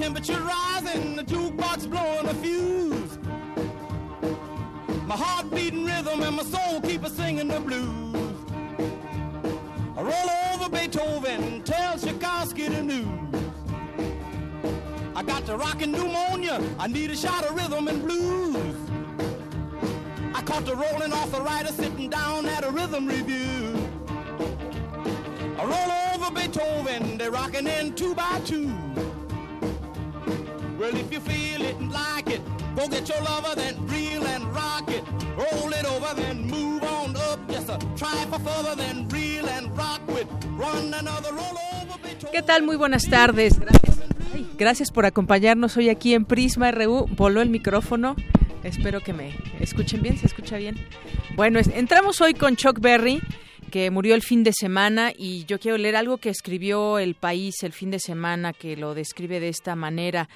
Temperature rising, the jukebox blowing a fuse. My heart beating rhythm and my soul keep a singing the blues. I roll over Beethoven, tell Tchaikovsky the news. I got the rockin' pneumonia. I need a shot of rhythm and blues. I caught the rolling arthritis sitting down at a rhythm review. I roll over Beethoven, they're rockin' in two by two. Your lover, then reel and rock it. Roll it over, then move on up. Just a further, then reel and rock. Run another roll over Beethoven. ¿Qué tal? Muy buenas tardes. Gracias. Gracias por acompañarnos hoy aquí en Prisma RU. Voló el micrófono. Espero que me escuchen bien. ¿Se escucha bien? Bueno, entramos hoy con Chuck Berry que murió el fin de semana y yo quiero leer algo que escribió El País el fin de semana que lo describe de esta manera,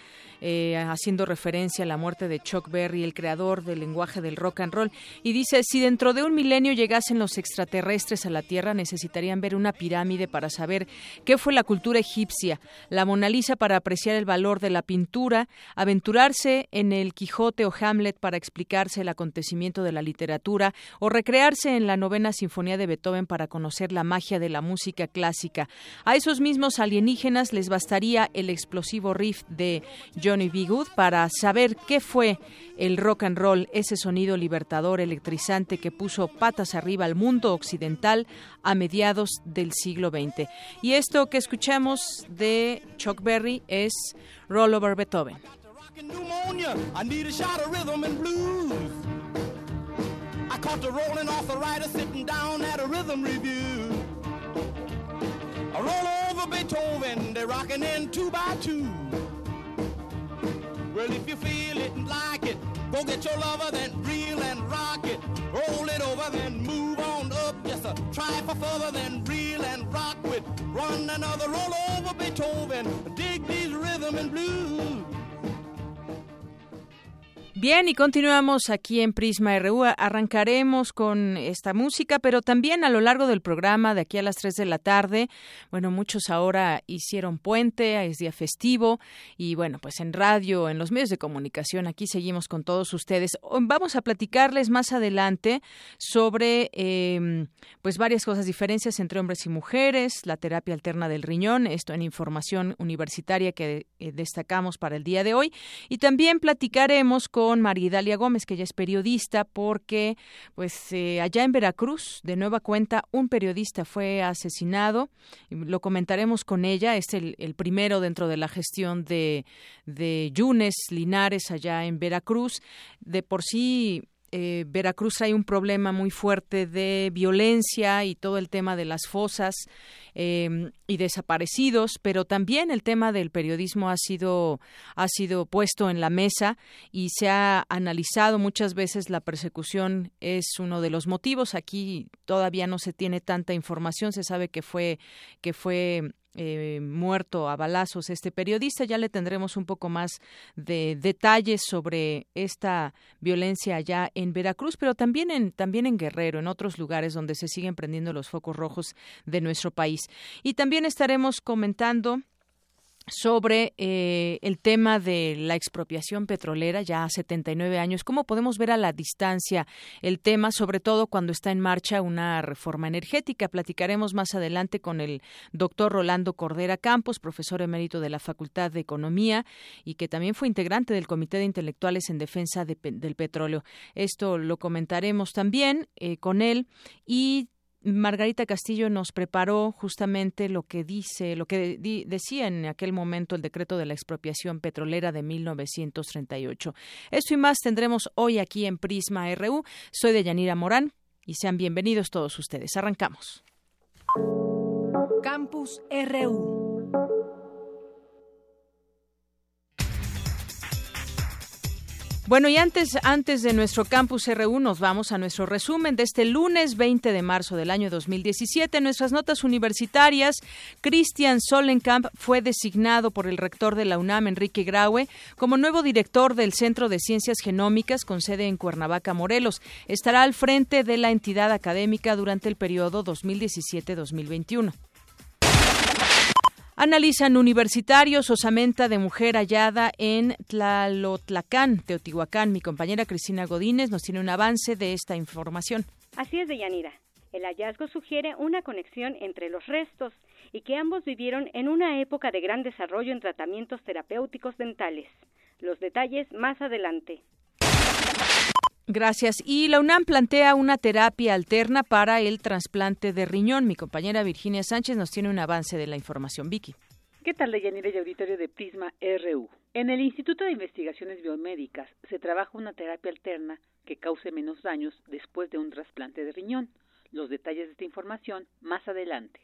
eh, haciendo referencia a la muerte de Chuck Berry, el creador del lenguaje del rock and roll. Y dice, si dentro de un milenio llegasen los extraterrestres a la Tierra, necesitarían ver una pirámide para saber qué fue la cultura egipcia, la Mona Lisa para apreciar el valor de la pintura, aventurarse en el Quijote o Hamlet para explicarse el acontecimiento de la literatura o recrearse en la novena sinfonía de Beethoven para conocer la magia de la música clásica. A esos mismos alienígenas les bastaría el explosivo riff de Johnny B. Good para saber qué fue el rock and roll, ese sonido libertador, electrizante que puso patas arriba al mundo occidental a mediados del siglo XX. Y esto que escuchamos de Chuck Berry es Roll Over Beethoven. I roll Beethoven, they're rocking in two by two. Well, if you feel it and like it, go get your lover, then reel and rock it. Roll it over, then move on up. Just a try for further, then reel and rock with. Run another roll over Beethoven. Dig these rhythm and blues. Bien, y continuamos aquí en Prisma RU. Arrancaremos con esta música, pero también a lo largo del programa, de aquí a las 3 de la tarde, bueno, muchos ahora hicieron puente, es día festivo, y bueno, pues en radio, en los medios de comunicación, aquí seguimos con todos ustedes. Vamos a platicarles más adelante sobre, eh, pues, varias cosas, diferencias entre hombres y mujeres, la terapia alterna del riñón, esto en información universitaria que eh, destacamos para el día de hoy, y también platicaremos con Maridalia Gómez, que ella es periodista, porque pues eh, allá en Veracruz, de nueva cuenta, un periodista fue asesinado. Lo comentaremos con ella. Es el, el primero dentro de la gestión de, de Yunes Linares allá en Veracruz. De por sí eh, Veracruz hay un problema muy fuerte de violencia y todo el tema de las fosas eh, y desaparecidos, pero también el tema del periodismo ha sido ha sido puesto en la mesa y se ha analizado muchas veces la persecución es uno de los motivos. Aquí todavía no se tiene tanta información, se sabe que fue que fue eh, muerto a balazos este periodista. Ya le tendremos un poco más de detalles sobre esta violencia allá en Veracruz, pero también en, también en Guerrero, en otros lugares donde se siguen prendiendo los focos rojos de nuestro país. Y también estaremos comentando sobre eh, el tema de la expropiación petrolera ya a 79 años. ¿Cómo podemos ver a la distancia el tema, sobre todo cuando está en marcha una reforma energética? Platicaremos más adelante con el doctor Rolando Cordera Campos, profesor emérito de la Facultad de Economía y que también fue integrante del Comité de Intelectuales en Defensa del Petróleo. Esto lo comentaremos también eh, con él y Margarita Castillo nos preparó justamente lo que dice, lo que decía en aquel momento el decreto de la expropiación petrolera de 1938. Esto y más tendremos hoy aquí en Prisma RU. Soy de Yanira Morán y sean bienvenidos todos ustedes. Arrancamos. Campus RU. Bueno, y antes, antes de nuestro campus RU, nos vamos a nuestro resumen de este lunes 20 de marzo del año 2017. En nuestras notas universitarias, Christian Solenkamp fue designado por el rector de la UNAM, Enrique Graue, como nuevo director del Centro de Ciencias Genómicas con sede en Cuernavaca, Morelos. Estará al frente de la entidad académica durante el periodo 2017-2021. Analizan universitarios osamenta de mujer hallada en Tlalotlacán, Teotihuacán. Mi compañera Cristina Godínez nos tiene un avance de esta información. Así es, Deyanira. El hallazgo sugiere una conexión entre los restos y que ambos vivieron en una época de gran desarrollo en tratamientos terapéuticos dentales. Los detalles más adelante. Gracias. Y la UNAM plantea una terapia alterna para el trasplante de riñón. Mi compañera Virginia Sánchez nos tiene un avance de la información. Vicky. ¿Qué tal, Deyanira y auditorio de Prisma RU? En el Instituto de Investigaciones Biomédicas se trabaja una terapia alterna que cause menos daños después de un trasplante de riñón. Los detalles de esta información más adelante.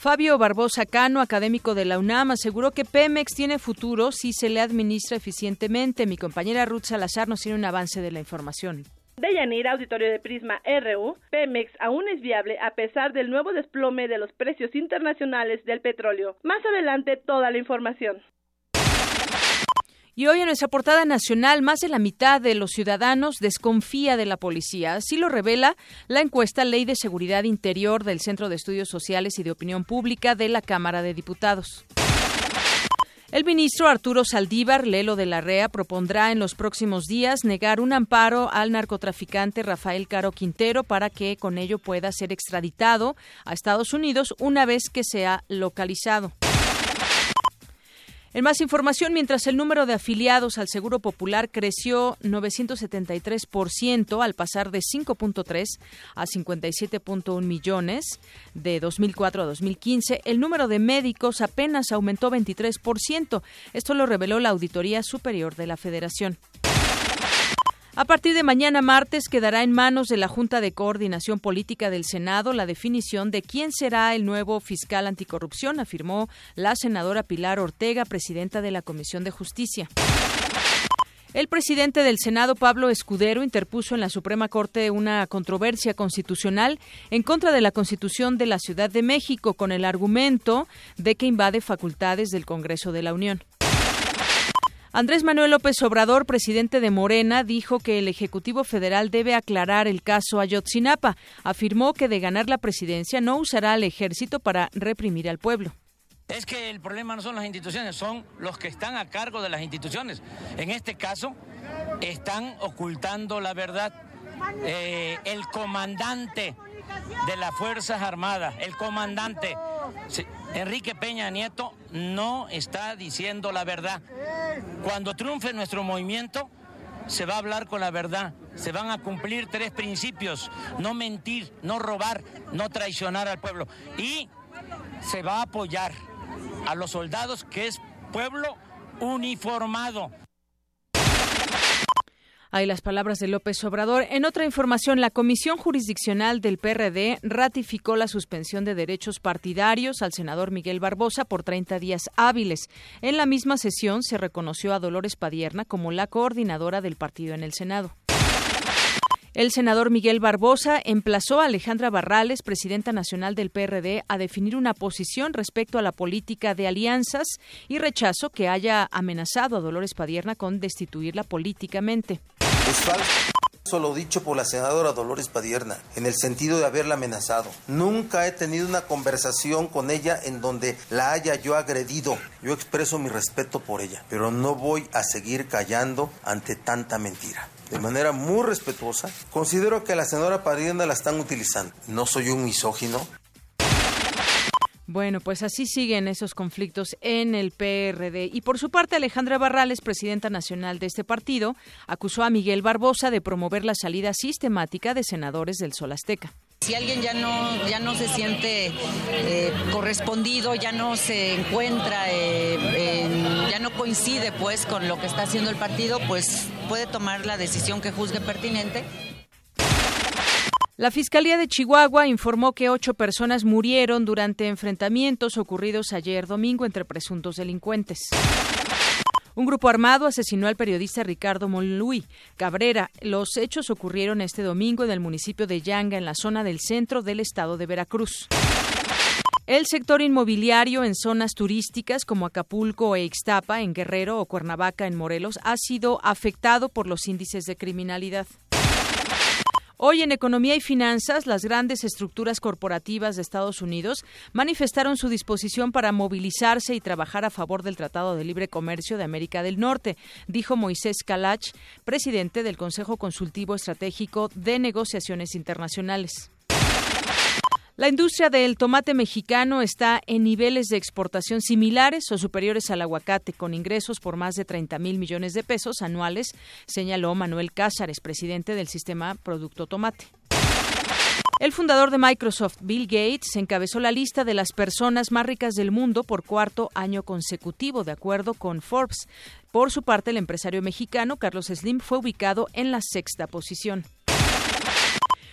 Fabio Barbosa Cano, académico de la UNAM, aseguró que Pemex tiene futuro si se le administra eficientemente. Mi compañera Ruth Salazar nos tiene un avance de la información. De Yanira, auditorio de Prisma RU, Pemex aún es viable a pesar del nuevo desplome de los precios internacionales del petróleo. Más adelante toda la información. Y hoy en nuestra portada nacional, más de la mitad de los ciudadanos desconfía de la policía. Así lo revela la encuesta Ley de Seguridad Interior del Centro de Estudios Sociales y de Opinión Pública de la Cámara de Diputados. El ministro Arturo Saldívar Lelo de la REA propondrá en los próximos días negar un amparo al narcotraficante Rafael Caro Quintero para que con ello pueda ser extraditado a Estados Unidos una vez que sea localizado. En más información, mientras el número de afiliados al Seguro Popular creció 973% al pasar de 5.3 a 57.1 millones de 2004 a 2015, el número de médicos apenas aumentó 23%. Esto lo reveló la Auditoría Superior de la Federación. A partir de mañana martes quedará en manos de la Junta de Coordinación Política del Senado la definición de quién será el nuevo fiscal anticorrupción, afirmó la senadora Pilar Ortega, presidenta de la Comisión de Justicia. El presidente del Senado, Pablo Escudero, interpuso en la Suprema Corte una controversia constitucional en contra de la Constitución de la Ciudad de México con el argumento de que invade facultades del Congreso de la Unión. Andrés Manuel López Obrador, presidente de Morena, dijo que el Ejecutivo Federal debe aclarar el caso Ayotzinapa. Afirmó que de ganar la presidencia no usará al ejército para reprimir al pueblo. Es que el problema no son las instituciones, son los que están a cargo de las instituciones. En este caso, están ocultando la verdad. Eh, el comandante de las Fuerzas Armadas, el comandante Enrique Peña Nieto, no está diciendo la verdad. Cuando triunfe nuestro movimiento, se va a hablar con la verdad, se van a cumplir tres principios, no mentir, no robar, no traicionar al pueblo. Y se va a apoyar a los soldados que es pueblo uniformado. Hay las palabras de López Obrador. En otra información, la Comisión Jurisdiccional del PRD ratificó la suspensión de derechos partidarios al senador Miguel Barbosa por 30 días hábiles. En la misma sesión se reconoció a Dolores Padierna como la coordinadora del partido en el Senado. El senador Miguel Barbosa emplazó a Alejandra Barrales, presidenta nacional del PRD, a definir una posición respecto a la política de alianzas y rechazo que haya amenazado a Dolores Padierna con destituirla políticamente. Es falso lo dicho por la senadora Dolores Padierna, en el sentido de haberla amenazado. Nunca he tenido una conversación con ella en donde la haya yo agredido. Yo expreso mi respeto por ella, pero no voy a seguir callando ante tanta mentira de manera muy respetuosa, considero que a la senadora Padierna la están utilizando. No soy un misógino. Bueno, pues así siguen esos conflictos en el PRD. Y por su parte, Alejandra Barrales, presidenta nacional de este partido, acusó a Miguel Barbosa de promover la salida sistemática de senadores del Sol Azteca. Si alguien ya no, ya no se siente eh, correspondido, ya no se encuentra, eh, ya no coincide pues con lo que está haciendo el partido, pues puede tomar la decisión que juzgue pertinente. La Fiscalía de Chihuahua informó que ocho personas murieron durante enfrentamientos ocurridos ayer domingo entre presuntos delincuentes. Un grupo armado asesinó al periodista Ricardo Monluy Cabrera. Los hechos ocurrieron este domingo en el municipio de Yanga, en la zona del centro del estado de Veracruz. El sector inmobiliario en zonas turísticas como Acapulco e Ixtapa, en Guerrero o Cuernavaca, en Morelos, ha sido afectado por los índices de criminalidad. Hoy en Economía y Finanzas, las grandes estructuras corporativas de Estados Unidos manifestaron su disposición para movilizarse y trabajar a favor del Tratado de Libre Comercio de América del Norte, dijo Moisés Kalach, presidente del Consejo Consultivo Estratégico de Negociaciones Internacionales. La industria del tomate mexicano está en niveles de exportación similares o superiores al aguacate, con ingresos por más de 30 mil millones de pesos anuales, señaló Manuel Cázares, presidente del sistema Producto Tomate. El fundador de Microsoft, Bill Gates, encabezó la lista de las personas más ricas del mundo por cuarto año consecutivo, de acuerdo con Forbes. Por su parte, el empresario mexicano Carlos Slim fue ubicado en la sexta posición.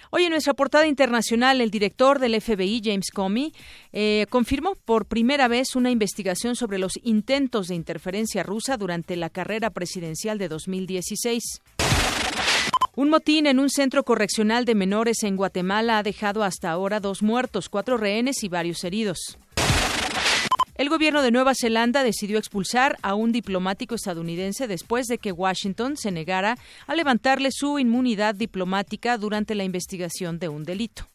Hoy en nuestra portada internacional, el director del FBI, James Comey, eh, confirmó por primera vez una investigación sobre los intentos de interferencia rusa durante la carrera presidencial de 2016. Un motín en un centro correccional de menores en Guatemala ha dejado hasta ahora dos muertos, cuatro rehenes y varios heridos. El gobierno de Nueva Zelanda decidió expulsar a un diplomático estadounidense después de que Washington se negara a levantarle su inmunidad diplomática durante la investigación de un delito.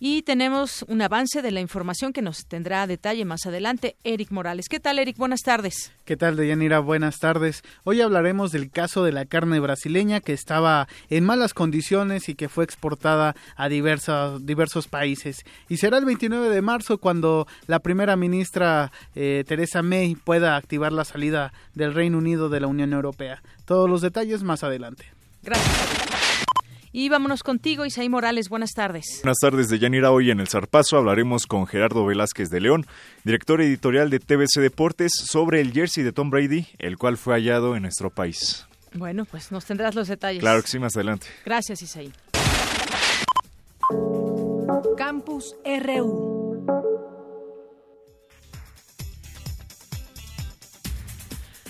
Y tenemos un avance de la información que nos tendrá a detalle más adelante Eric Morales. ¿Qué tal, Eric? Buenas tardes. ¿Qué tal, Deyanira? Buenas tardes. Hoy hablaremos del caso de la carne brasileña que estaba en malas condiciones y que fue exportada a diversos, diversos países. Y será el 29 de marzo cuando la primera ministra eh, Teresa May pueda activar la salida del Reino Unido de la Unión Europea. Todos los detalles más adelante. Gracias. Y vámonos contigo, Isaí Morales. Buenas tardes. Buenas tardes, de Yanira. Hoy en El Zarpazo hablaremos con Gerardo Velázquez de León, director editorial de TBC Deportes, sobre el jersey de Tom Brady, el cual fue hallado en nuestro país. Bueno, pues nos tendrás los detalles. Claro que sí, más adelante. Gracias, Isaí. Campus RU.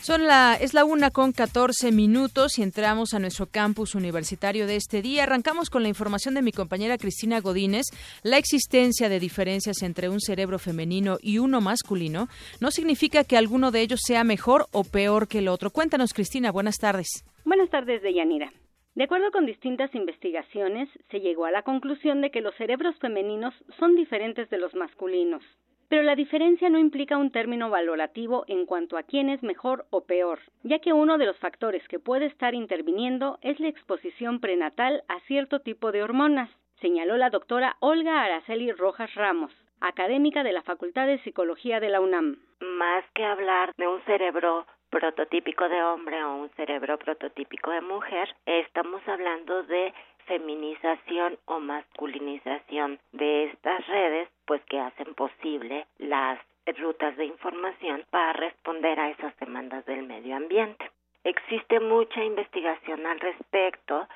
Son la, es la una con 14 minutos y entramos a nuestro campus universitario de este día. Arrancamos con la información de mi compañera Cristina Godínez. La existencia de diferencias entre un cerebro femenino y uno masculino no significa que alguno de ellos sea mejor o peor que el otro. Cuéntanos, Cristina. Buenas tardes. Buenas tardes, Deyanira. De acuerdo con distintas investigaciones, se llegó a la conclusión de que los cerebros femeninos son diferentes de los masculinos pero la diferencia no implica un término valorativo en cuanto a quién es mejor o peor, ya que uno de los factores que puede estar interviniendo es la exposición prenatal a cierto tipo de hormonas, señaló la doctora Olga Araceli Rojas Ramos, académica de la Facultad de Psicología de la UNAM. Más que hablar de un cerebro prototípico de hombre o un cerebro prototípico de mujer, estamos hablando de feminización o masculinización de estas redes, pues que hacen posible las rutas de información para responder a esas demandas del medio ambiente. Existe mucha investigación al respecto,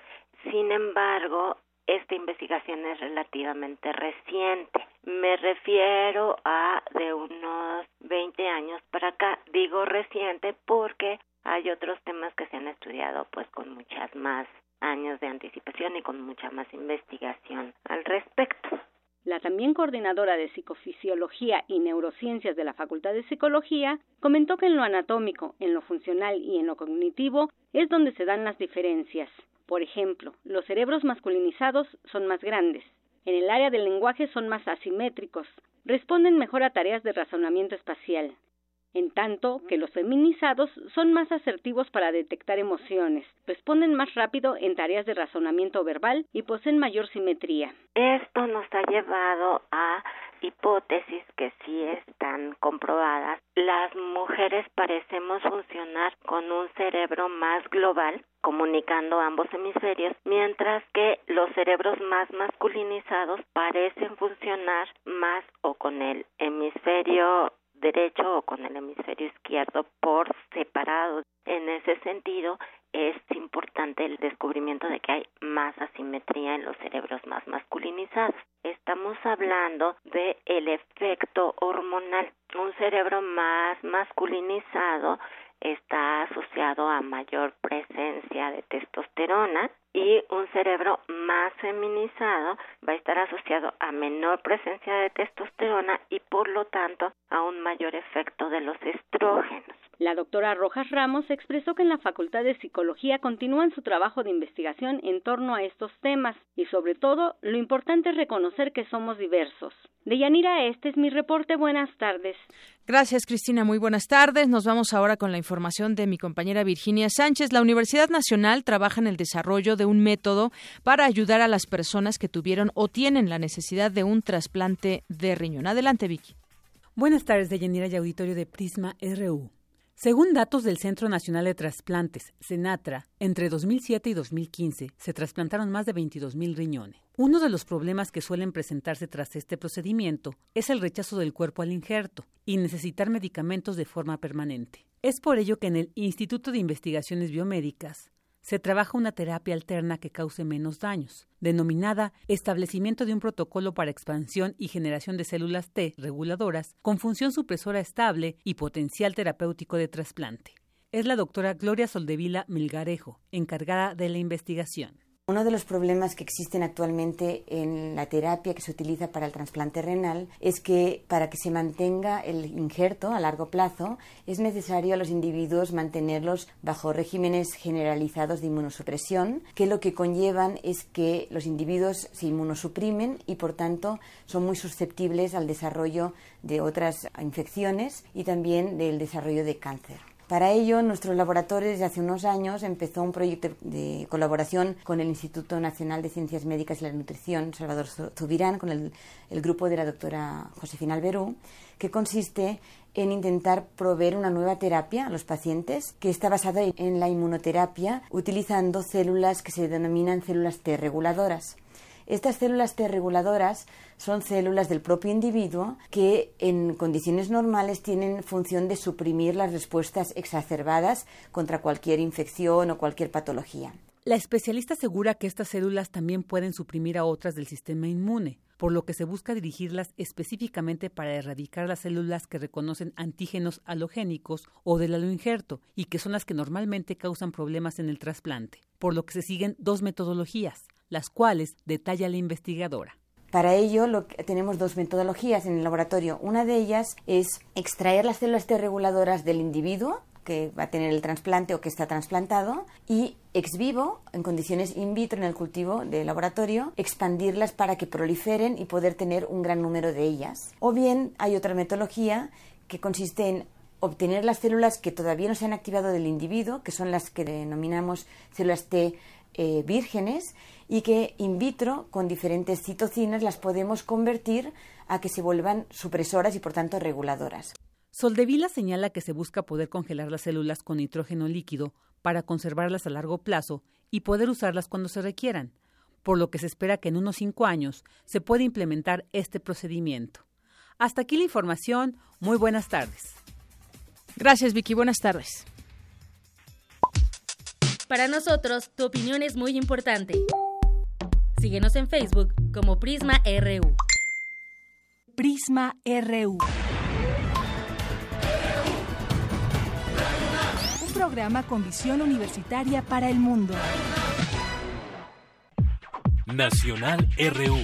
sin embargo, esta investigación es relativamente reciente. Me refiero a de unos 20 años para acá. Digo reciente porque hay otros temas que se han estudiado pues con muchas más años de anticipación y con mucha más investigación al respecto. La también coordinadora de psicofisiología y neurociencias de la Facultad de Psicología comentó que en lo anatómico, en lo funcional y en lo cognitivo es donde se dan las diferencias. Por ejemplo, los cerebros masculinizados son más grandes. En el área del lenguaje son más asimétricos, responden mejor a tareas de razonamiento espacial, en tanto que los feminizados son más asertivos para detectar emociones, responden más rápido en tareas de razonamiento verbal y poseen mayor simetría. Esto nos ha llevado a hipótesis que sí están comprobadas. Las mujeres parecemos funcionar con un cerebro más global comunicando ambos hemisferios, mientras que los cerebros más masculinizados parecen funcionar más o con el hemisferio derecho o con el hemisferio izquierdo por separado. En ese sentido, es importante el descubrimiento de que hay más asimetría en los cerebros más masculinizados. Estamos hablando de el efecto hormonal. Un cerebro más masculinizado está asociado a mayor presencia de testosterona y un cerebro más feminizado va a estar asociado a menor presencia de testosterona y por lo tanto a un mayor efecto de los estrógenos. La doctora Rojas Ramos expresó que en la Facultad de Psicología continúan su trabajo de investigación en torno a estos temas y sobre todo lo importante es reconocer que somos diversos. De Yanira, este es mi reporte. Buenas tardes. Gracias, Cristina. Muy buenas tardes. Nos vamos ahora con la información de mi compañera Virginia Sánchez. La Universidad Nacional trabaja en el desarrollo de un método para ayudar a las personas que tuvieron o tienen la necesidad de un trasplante de riñón. Adelante, Vicky. Buenas tardes, de Yanira y auditorio de Prisma RU. Según datos del Centro Nacional de Trasplantes, CENATRA, entre 2007 y 2015 se trasplantaron más de 22.000 riñones. Uno de los problemas que suelen presentarse tras este procedimiento es el rechazo del cuerpo al injerto y necesitar medicamentos de forma permanente. Es por ello que en el Instituto de Investigaciones Biomédicas se trabaja una terapia alterna que cause menos daños, denominada establecimiento de un protocolo para expansión y generación de células T reguladoras con función supresora estable y potencial terapéutico de trasplante. Es la doctora Gloria Soldevila Milgarejo, encargada de la investigación. Uno de los problemas que existen actualmente en la terapia que se utiliza para el trasplante renal es que para que se mantenga el injerto a largo plazo es necesario a los individuos mantenerlos bajo regímenes generalizados de inmunosupresión, que lo que conllevan es que los individuos se inmunosuprimen y por tanto son muy susceptibles al desarrollo de otras infecciones y también del desarrollo de cáncer. Para ello, nuestros laboratorios desde hace unos años empezó un proyecto de colaboración con el Instituto Nacional de Ciencias Médicas y la Nutrición, Salvador Zubirán, con el, el grupo de la doctora Josefina Alberú, que consiste en intentar proveer una nueva terapia a los pacientes que está basada en la inmunoterapia utilizando células que se denominan células T reguladoras. Estas células T reguladoras son células del propio individuo que en condiciones normales tienen función de suprimir las respuestas exacerbadas contra cualquier infección o cualquier patología. La especialista asegura que estas células también pueden suprimir a otras del sistema inmune, por lo que se busca dirigirlas específicamente para erradicar las células que reconocen antígenos halogénicos o del aloinjerto y que son las que normalmente causan problemas en el trasplante, por lo que se siguen dos metodologías, las cuales detalla la investigadora. Para ello tenemos dos metodologías en el laboratorio. Una de ellas es extraer las células T reguladoras del individuo que va a tener el trasplante o que está trasplantado y ex vivo, en condiciones in vitro en el cultivo de laboratorio, expandirlas para que proliferen y poder tener un gran número de ellas. O bien hay otra metodología que consiste en obtener las células que todavía no se han activado del individuo, que son las que denominamos células T eh, vírgenes, y que in vitro, con diferentes citocinas, las podemos convertir a que se vuelvan supresoras y por tanto reguladoras. Soldevila señala que se busca poder congelar las células con nitrógeno líquido para conservarlas a largo plazo y poder usarlas cuando se requieran, por lo que se espera que en unos cinco años se pueda implementar este procedimiento. Hasta aquí la información. Muy buenas tardes. Gracias, Vicky. Buenas tardes. Para nosotros, tu opinión es muy importante. Síguenos en Facebook como Prisma RU. Prisma RU. Un programa con visión universitaria para el mundo. Nacional RU.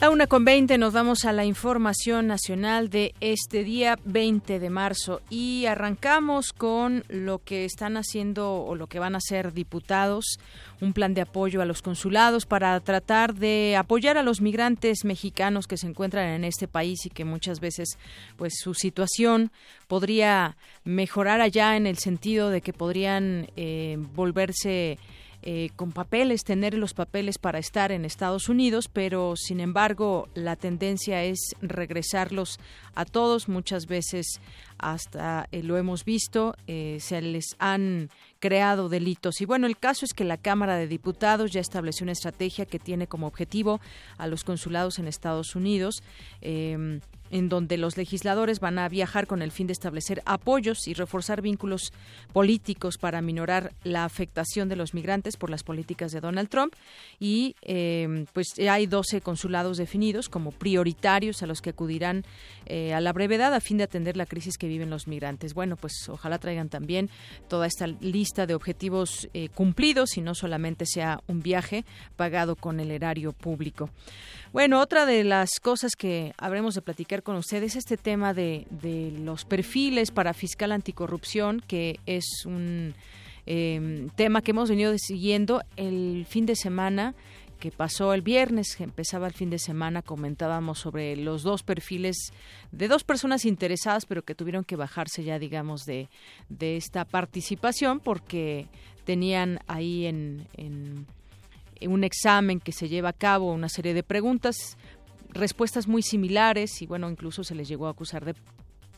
La una con 20 nos vamos a la información nacional de este día 20 de marzo. Y arrancamos con lo que están haciendo o lo que van a hacer diputados, un plan de apoyo a los consulados para tratar de apoyar a los migrantes mexicanos que se encuentran en este país y que muchas veces pues su situación podría mejorar allá en el sentido de que podrían eh, volverse eh, con papeles, tener los papeles para estar en Estados Unidos, pero sin embargo la tendencia es regresarlos a todos. Muchas veces hasta eh, lo hemos visto, eh, se les han creado delitos. Y bueno, el caso es que la Cámara de Diputados ya estableció una estrategia que tiene como objetivo a los consulados en Estados Unidos. En donde los legisladores van a viajar con el fin de establecer apoyos y reforzar vínculos políticos para minorar la afectación de los migrantes por las políticas de Donald Trump. Y eh, pues hay 12 consulados definidos como prioritarios a los que acudirán eh, a la brevedad a fin de atender la crisis que viven los migrantes. Bueno, pues ojalá traigan también toda esta lista de objetivos eh, cumplidos y no solamente sea un viaje pagado con el erario público. Bueno, otra de las cosas que habremos de platicar con ustedes es este tema de, los perfiles para fiscal anticorrupción, que es un em, tema que hemos venido siguiendo el fin de semana que pasó el viernes, que empezaba el fin de semana, comentábamos sobre los dos perfiles de dos personas interesadas, pero que tuvieron que bajarse ya, digamos, de, de esta participación porque tenían ahí en un examen que se lleva a cabo, una serie de preguntas, respuestas muy similares y bueno, incluso se les llegó a acusar de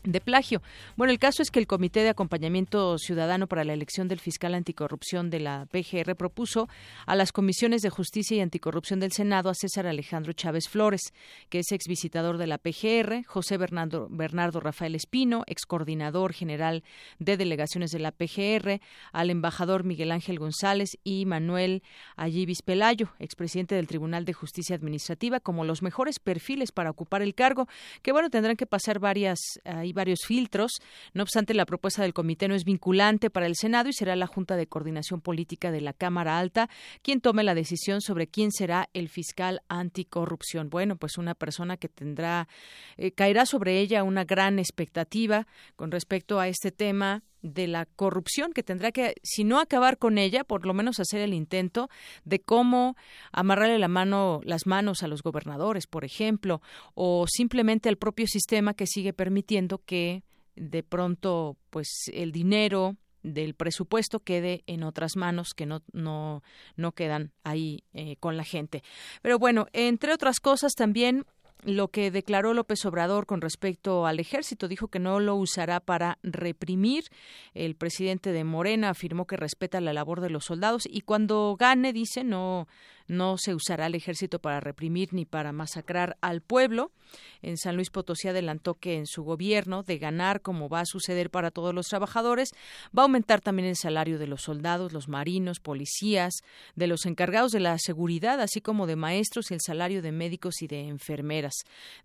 de plagio. Bueno, el caso es que el Comité de Acompañamiento Ciudadano para la elección del fiscal anticorrupción de la PGR propuso a las comisiones de justicia y anticorrupción del Senado a César Alejandro Chávez Flores, que es exvisitador de la PGR, José Bernardo, Bernardo Rafael Espino, ex coordinador general de delegaciones de la PGR, al embajador Miguel Ángel González y Manuel Allibis Pelayo, expresidente del Tribunal de Justicia Administrativa, como los mejores perfiles para ocupar el cargo, que bueno, tendrán que pasar varias varios filtros. No obstante, la propuesta del comité no es vinculante para el Senado y será la Junta de Coordinación Política de la Cámara Alta quien tome la decisión sobre quién será el fiscal anticorrupción. Bueno, pues una persona que tendrá, eh, caerá sobre ella una gran expectativa con respecto a este tema de la corrupción que tendrá que, si no acabar con ella, por lo menos hacer el intento de cómo amarrarle la mano, las manos a los gobernadores, por ejemplo, o simplemente al propio sistema que sigue permitiendo que de pronto, pues, el dinero del presupuesto quede en otras manos que no no no quedan ahí eh, con la gente. Pero bueno, entre otras cosas también lo que declaró López Obrador con respecto al ejército. Dijo que no lo usará para reprimir. El presidente de Morena afirmó que respeta la labor de los soldados y cuando gane, dice, no, no se usará el ejército para reprimir ni para masacrar al pueblo. En San Luis Potosí adelantó que en su gobierno, de ganar como va a suceder para todos los trabajadores, va a aumentar también el salario de los soldados, los marinos, policías, de los encargados de la seguridad, así como de maestros y el salario de médicos y de enfermeras.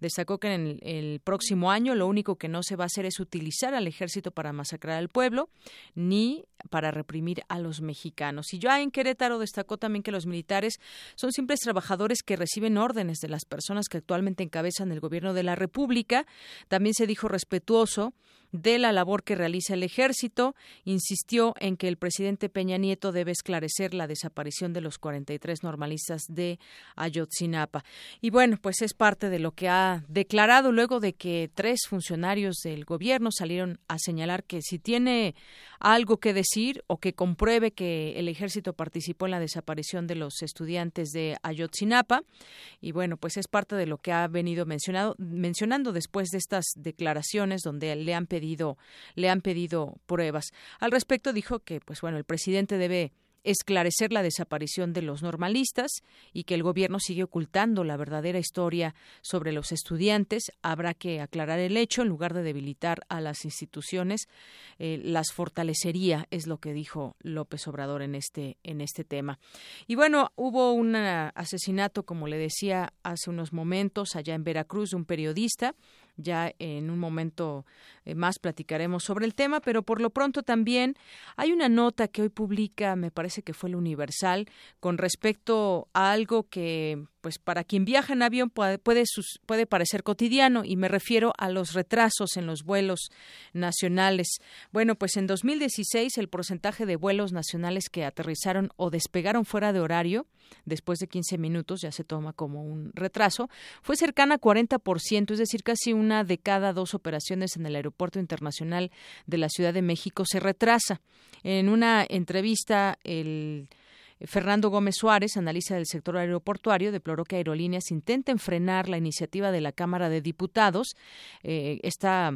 Destacó que en el próximo año lo único que no se va a hacer es utilizar al ejército para masacrar al pueblo ni para reprimir a los mexicanos. Y ya en Querétaro destacó también que los militares son simples trabajadores que reciben órdenes de las personas que actualmente encabezan el gobierno de la República. También se dijo respetuoso de la labor que realiza el ejército, insistió en que el presidente Peña Nieto debe esclarecer la desaparición de los 43 normalistas de Ayotzinapa. Y bueno, pues es parte de lo que ha declarado luego de que tres funcionarios del gobierno salieron a señalar que si tiene algo que decir o que compruebe que el ejército participó en la desaparición de los estudiantes de Ayotzinapa, y bueno, pues es parte de lo que ha venido mencionado, mencionando después de estas declaraciones donde le han pedido le han pedido pruebas. Al respecto dijo que, pues bueno, el presidente debe esclarecer la desaparición de los normalistas y que el gobierno sigue ocultando la verdadera historia sobre los estudiantes. Habrá que aclarar el hecho en lugar de debilitar a las instituciones, eh, las fortalecería, es lo que dijo López Obrador en este en este tema. Y bueno, hubo un asesinato, como le decía hace unos momentos, allá en Veracruz, de un periodista ya en un momento eh, más platicaremos sobre el tema, pero por lo pronto también hay una nota que hoy publica, me parece que fue el Universal, con respecto a algo que pues para quien viaja en avión puede, puede, puede, parecer cotidiano y me refiero a los retrasos en los vuelos nacionales. Bueno, pues en 2016 el porcentaje de vuelos nacionales que aterrizaron o despegaron fuera de horario, después de 15 minutos, ya se toma como un retraso, fue cercana a 40%, es decir, casi una de cada dos operaciones en el Aeropuerto Internacional de la Ciudad de México se retrasa. En una entrevista, el Fernando Gómez Suárez, analista del sector aeroportuario, deploró que aerolíneas intenten frenar la iniciativa de la Cámara de Diputados. Eh, esta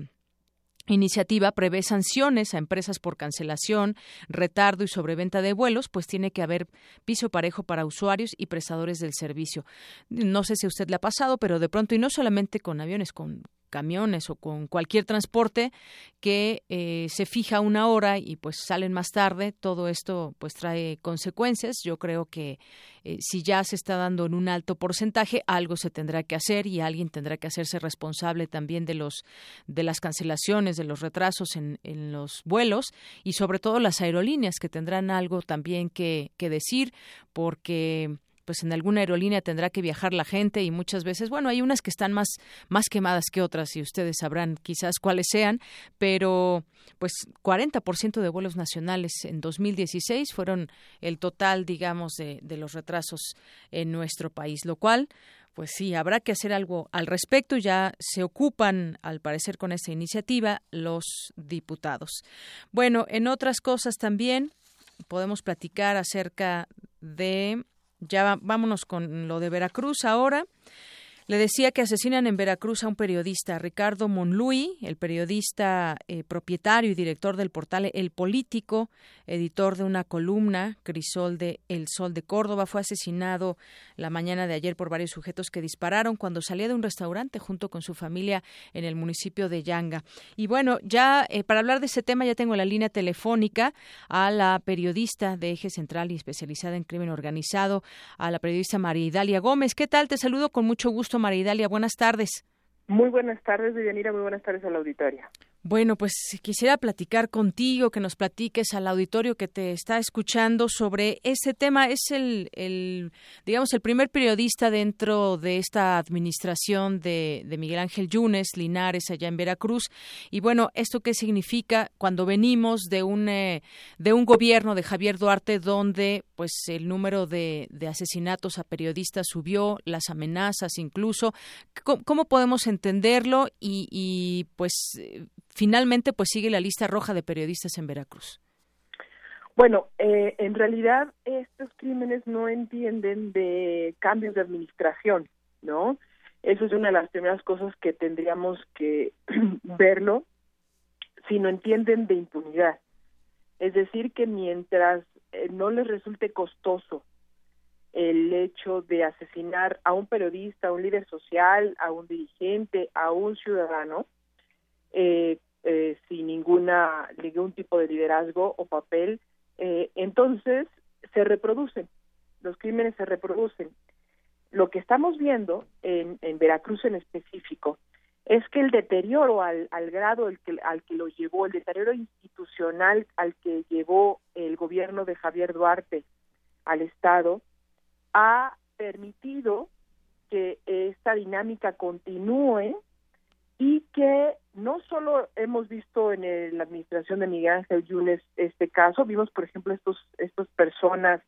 iniciativa prevé sanciones a empresas por cancelación, retardo y sobreventa de vuelos, pues tiene que haber piso parejo para usuarios y prestadores del servicio. No sé si a usted le ha pasado, pero de pronto, y no solamente con aviones, con camiones o con cualquier transporte que eh, se fija una hora y pues salen más tarde, todo esto pues trae consecuencias. Yo creo que eh, si ya se está dando en un alto porcentaje, algo se tendrá que hacer y alguien tendrá que hacerse responsable también de los de las cancelaciones, de los retrasos en, en los vuelos y sobre todo las aerolíneas que tendrán algo también que, que decir porque pues en alguna aerolínea tendrá que viajar la gente y muchas veces, bueno, hay unas que están más, más quemadas que otras y ustedes sabrán quizás cuáles sean, pero pues 40% de vuelos nacionales en 2016 fueron el total, digamos, de, de los retrasos en nuestro país, lo cual pues sí, habrá que hacer algo al respecto. Ya se ocupan, al parecer, con esta iniciativa los diputados. Bueno, en otras cosas también podemos platicar acerca de ya vámonos con lo de Veracruz ahora. Le decía que asesinan en Veracruz a un periodista, Ricardo Monluy, el periodista eh, propietario y director del portal El Político, editor de una columna, Crisol de El Sol de Córdoba, fue asesinado la mañana de ayer por varios sujetos que dispararon cuando salía de un restaurante junto con su familia en el municipio de Yanga. Y bueno, ya eh, para hablar de ese tema ya tengo la línea telefónica a la periodista de Eje Central y especializada en crimen organizado, a la periodista María Idalia Gómez. ¿Qué tal? Te saludo con mucho gusto, María Idalia. Buenas tardes. Muy buenas tardes, Vivianira. Muy buenas tardes a la auditoria. Bueno, pues quisiera platicar contigo, que nos platiques al auditorio que te está escuchando sobre ese tema. Es el, el digamos, el primer periodista dentro de esta administración de, de, Miguel Ángel Yunes, Linares, allá en Veracruz. Y bueno, ¿esto qué significa cuando venimos de un, eh, de un gobierno de Javier Duarte donde pues el número de, de asesinatos a periodistas subió, las amenazas incluso? ¿Cómo, podemos entenderlo? Y, y pues finalmente pues sigue la lista roja de periodistas en Veracruz. Bueno, eh, en realidad estos crímenes no entienden de cambios de administración, ¿no? Eso es una de las primeras cosas que tendríamos que verlo, sino entienden de impunidad. Es decir, que mientras eh, no les resulte costoso el hecho de asesinar a un periodista, a un líder social, a un dirigente, a un ciudadano, eh, eh, sin ninguna ningún tipo de liderazgo o papel, eh, entonces se reproducen, los crímenes se reproducen. Lo que estamos viendo en, en Veracruz en específico es que el deterioro al, al grado al que, al que lo llevó, el deterioro institucional al que llevó el gobierno de Javier Duarte al Estado, ha permitido que esta dinámica continúe y que no solo hemos visto en la administración de Miguel Ángel Yunes este caso, vimos por ejemplo estos estas personas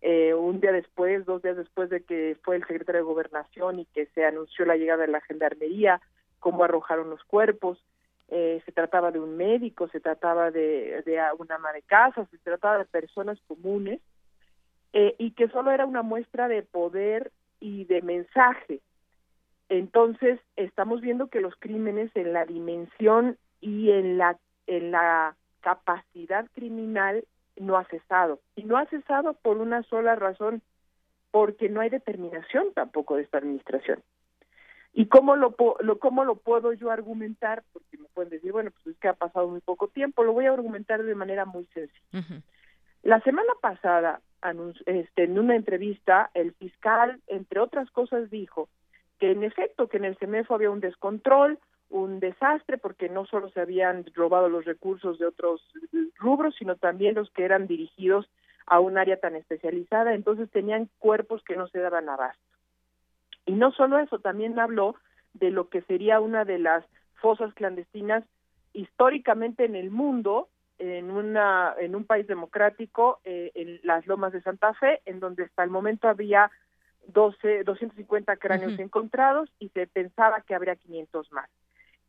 eh, un día después, dos días después de que fue el secretario de Gobernación y que se anunció la llegada de la gendarmería, cómo arrojaron los cuerpos, eh, se trataba de un médico, se trataba de, de una ama de casa, se trataba de personas comunes eh, y que solo era una muestra de poder y de mensaje entonces, estamos viendo que los crímenes en la dimensión y en la, en la capacidad criminal no ha cesado. Y no ha cesado por una sola razón, porque no hay determinación tampoco de esta administración. ¿Y cómo lo, lo, cómo lo puedo yo argumentar? Porque me pueden decir, bueno, pues es que ha pasado muy poco tiempo. Lo voy a argumentar de manera muy sencilla. La semana pasada, este, en una entrevista, el fiscal, entre otras cosas, dijo que en efecto que en el CEMEFO había un descontrol, un desastre, porque no solo se habían robado los recursos de otros rubros, sino también los que eran dirigidos a un área tan especializada, entonces tenían cuerpos que no se daban abasto. Y no solo eso, también habló de lo que sería una de las fosas clandestinas históricamente en el mundo, en una en un país democrático, eh, en las Lomas de Santa Fe, en donde hasta el momento había 12, 250 cráneos encontrados y se pensaba que habría 500 más.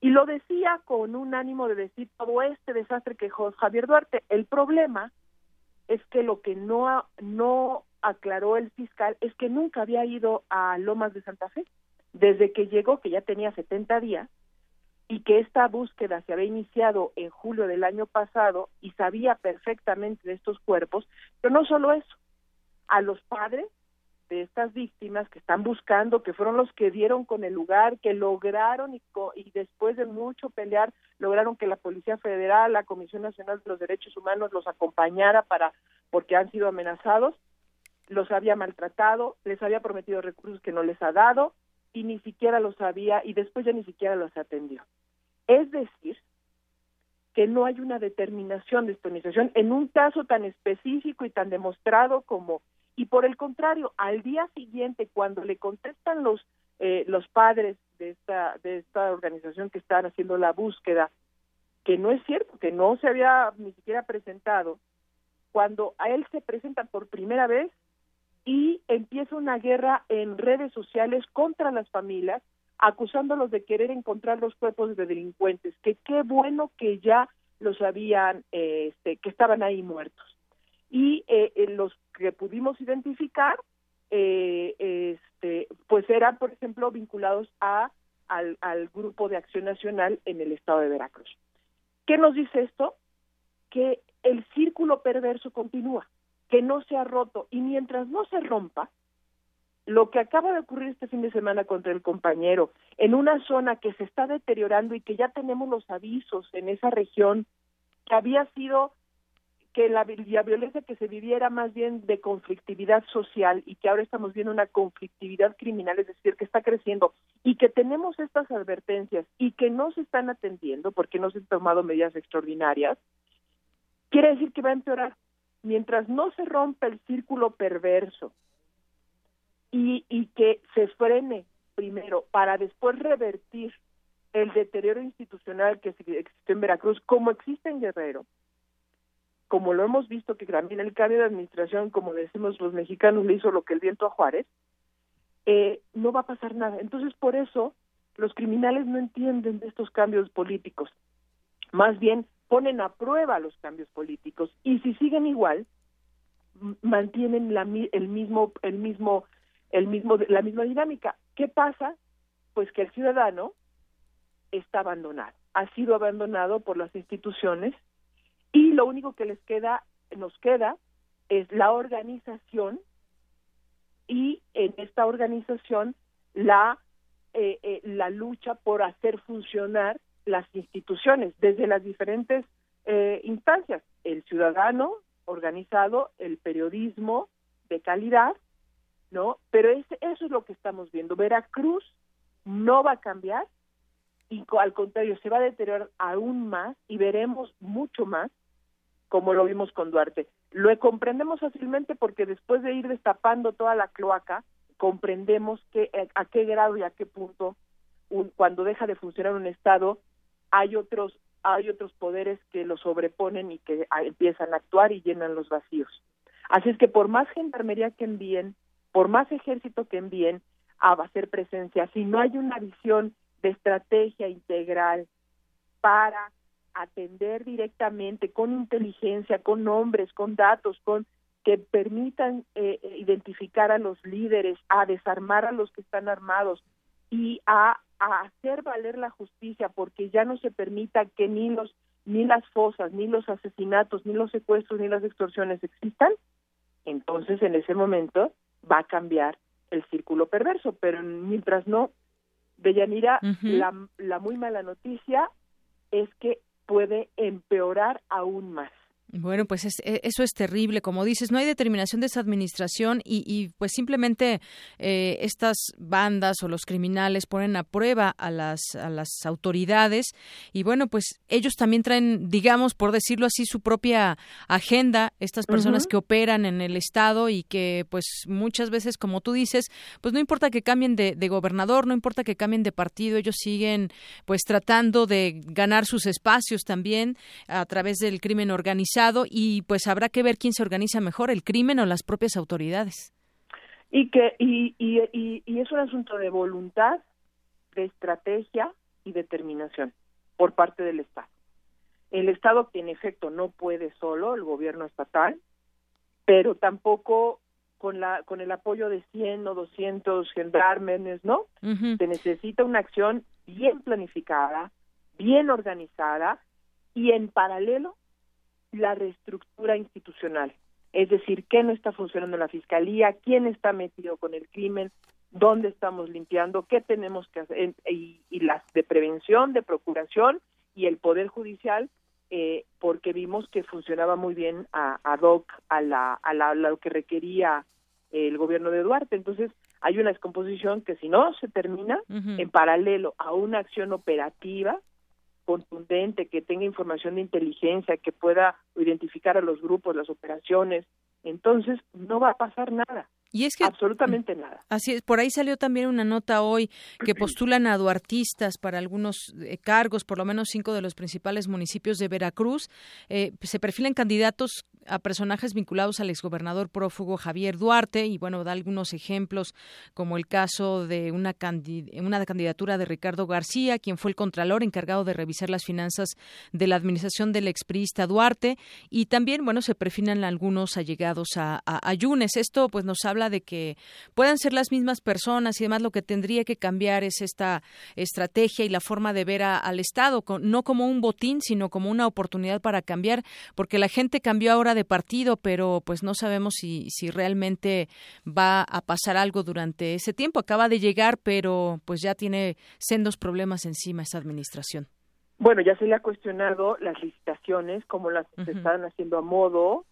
Y lo decía con un ánimo de decir todo este desastre que Javier Duarte. El problema es que lo que no, no aclaró el fiscal es que nunca había ido a Lomas de Santa Fe. Desde que llegó, que ya tenía 70 días, y que esta búsqueda se había iniciado en julio del año pasado y sabía perfectamente de estos cuerpos, pero no solo eso, a los padres de estas víctimas que están buscando, que fueron los que dieron con el lugar, que lograron y, y después de mucho pelear, lograron que la Policía Federal, la Comisión Nacional de los Derechos Humanos los acompañara para, porque han sido amenazados, los había maltratado, les había prometido recursos que no les ha dado y ni siquiera los había y después ya ni siquiera los atendió. Es decir, que no hay una determinación de estonización en un caso tan específico y tan demostrado como y por el contrario al día siguiente cuando le contestan los eh, los padres de esta de esta organización que están haciendo la búsqueda que no es cierto que no se había ni siquiera presentado cuando a él se presenta por primera vez y empieza una guerra en redes sociales contra las familias acusándolos de querer encontrar los cuerpos de delincuentes, que qué bueno que ya los habían, este, que estaban ahí muertos. Y eh, eh, los que pudimos identificar, eh, este, pues eran, por ejemplo, vinculados a, al, al Grupo de Acción Nacional en el estado de Veracruz. ¿Qué nos dice esto? Que el círculo perverso continúa, que no se ha roto, y mientras no se rompa, lo que acaba de ocurrir este fin de semana contra el compañero en una zona que se está deteriorando y que ya tenemos los avisos en esa región que había sido que la, violencia que se viviera más bien de conflictividad social y que ahora estamos viendo una conflictividad criminal, es decir, que está creciendo y que tenemos estas advertencias y que no se están atendiendo porque no se han tomado medidas extraordinarias, quiere decir que va a empeorar. Mientras no se rompa el círculo perverso y, y que se frene primero para después revertir el deterioro institucional que existe en Veracruz, como existe en Guerrero, como lo hemos visto que también el cambio de administración, como decimos los mexicanos, le hizo lo que el viento a Juárez, eh, no va a pasar nada. Entonces, por eso, los criminales no entienden de estos cambios políticos. Más bien, ponen a prueba los cambios políticos y si siguen igual, mantienen la, el mismo el mismo el mismo, la misma dinámica. ¿Qué pasa? Pues que el ciudadano está abandonado, ha sido abandonado por las instituciones y lo único que les queda, nos queda, es la organización y en esta organización la eh, eh, la lucha por hacer funcionar las instituciones desde las diferentes eh, instancias, el ciudadano organizado, el periodismo de calidad ¿no? Pero eso es lo que estamos viendo. Veracruz no va a cambiar y al contrario se va a deteriorar aún más y veremos mucho más como lo vimos con Duarte. Lo comprendemos fácilmente porque después de ir destapando toda la cloaca, comprendemos que eh, a qué grado y a qué punto cuando deja de funcionar un estado hay otros hay otros poderes que lo sobreponen y que ah, empiezan a actuar y llenan los vacíos. Así es que por más gendarmería que envíen, por más ejército que envíen a hacer presencia, si no hay una visión de estrategia integral para atender directamente con inteligencia, con nombres, con datos, con que permitan eh, identificar a los líderes, a desarmar a los que están armados y a, a, hacer valer la justicia, porque ya no se permita que ni los ni las fosas, ni los asesinatos, ni los secuestros, ni las extorsiones existan, entonces en ese momento va a cambiar el círculo perverso, pero mientras no, Deyanira, la, la muy mala noticia es que puede empeorar aún más. Bueno, pues e, eso es terrible. Como dices, no hay determinación de esa administración y, pues simplemente eh, estas bandas o los criminales ponen a prueba a las, a las autoridades y bueno, pues ellos también traen, digamos, por decirlo así, su propia agenda, estas personas que operan en el Estado y que pues muchas veces, como tú dices, pues no importa que cambien de, de gobernador, no importa que cambien de partido, ellos siguen pues tratando de ganar sus espacios también a través del crimen organizado y pues habrá que ver quién se organiza mejor, el crimen o las propias autoridades. Y que y, y, y, es un asunto de voluntad, de estrategia y determinación por parte del Estado. El Estado que en efecto no puede solo, el gobierno estatal, pero tampoco con la con el apoyo de 100 o 200 gendarmes, ¿no? Se necesita una acción bien planificada, bien organizada y en paralelo la reestructura institucional. Es decir, qué no está funcionando en la fiscalía, quién está metido con el crimen, dónde estamos limpiando, qué tenemos que hacer, y, las de prevención, de procuración y el Poder Judicial, eh, porque vimos que funcionaba muy bien a, ad hoc a, la, a, la, lo que requería el gobierno de Duarte. Entonces, hay una descomposición que si no se termina, en paralelo a una acción operativa, contundente, que tenga información de inteligencia, que pueda identificar a los grupos, las operaciones, entonces no va a pasar nada. Y es que absolutamente nada. Así es, por ahí salió también una nota hoy que postulan a duartistas para algunos eh, cargos, por lo menos cinco de los principales municipios de Veracruz. Eh, se perfilan candidatos a personajes vinculados al exgobernador prófugo Javier Duarte y bueno, da algunos ejemplos como el caso de una, una candidatura de Ricardo García, quien fue el contralor encargado de revisar las finanzas de la administración del expriista Duarte y también bueno, se perfilan algunos allegados a, a, Yunes. Esto pues nos habla de que puedan ser las mismas personas y además lo que tendría que cambiar es esta estrategia y la forma de ver al Estado, no como un botín, sino como una oportunidad para cambiar, porque la gente cambió ahora de partido, pero pues no sabemos si, si realmente va a pasar algo durante ese tiempo. Acaba de llegar, pero pues ya tiene sendos problemas encima esta administración. Bueno, ya se le ha cuestionado las licitaciones, como las se están haciendo a modo,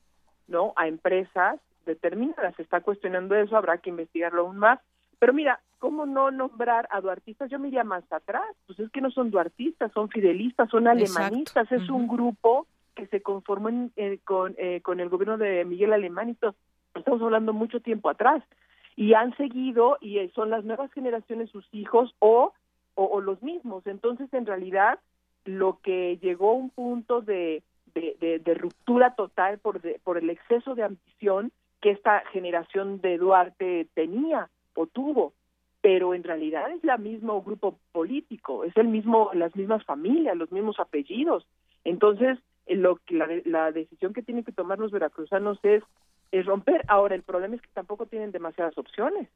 ¿no? A empresas determinadas. Se está cuestionando eso, habrá que investigarlo aún más. Pero mira, ¿cómo no nombrar a duartistas? Yo me iría más atrás. Pues es que no son duartistas, son fidelistas, son alemanistas. Es un grupo que se conformó eh, con, eh, con el gobierno de Miguel Alemán y todo, estamos hablando mucho tiempo atrás y han seguido y eh, son las nuevas generaciones sus hijos o, o, los mismos entonces en realidad lo que llegó a un punto de, de, de, ruptura total por, por el exceso de ambición que esta generación de Duarte tenía o tuvo pero en realidad es el mismo grupo político, es el mismo, las mismas familias, los mismos apellidos. Entonces, lo que la, decisión que tienen que tomar los veracruzanos es, es romper. Ahora, el problema es que tampoco tienen demasiadas opciones.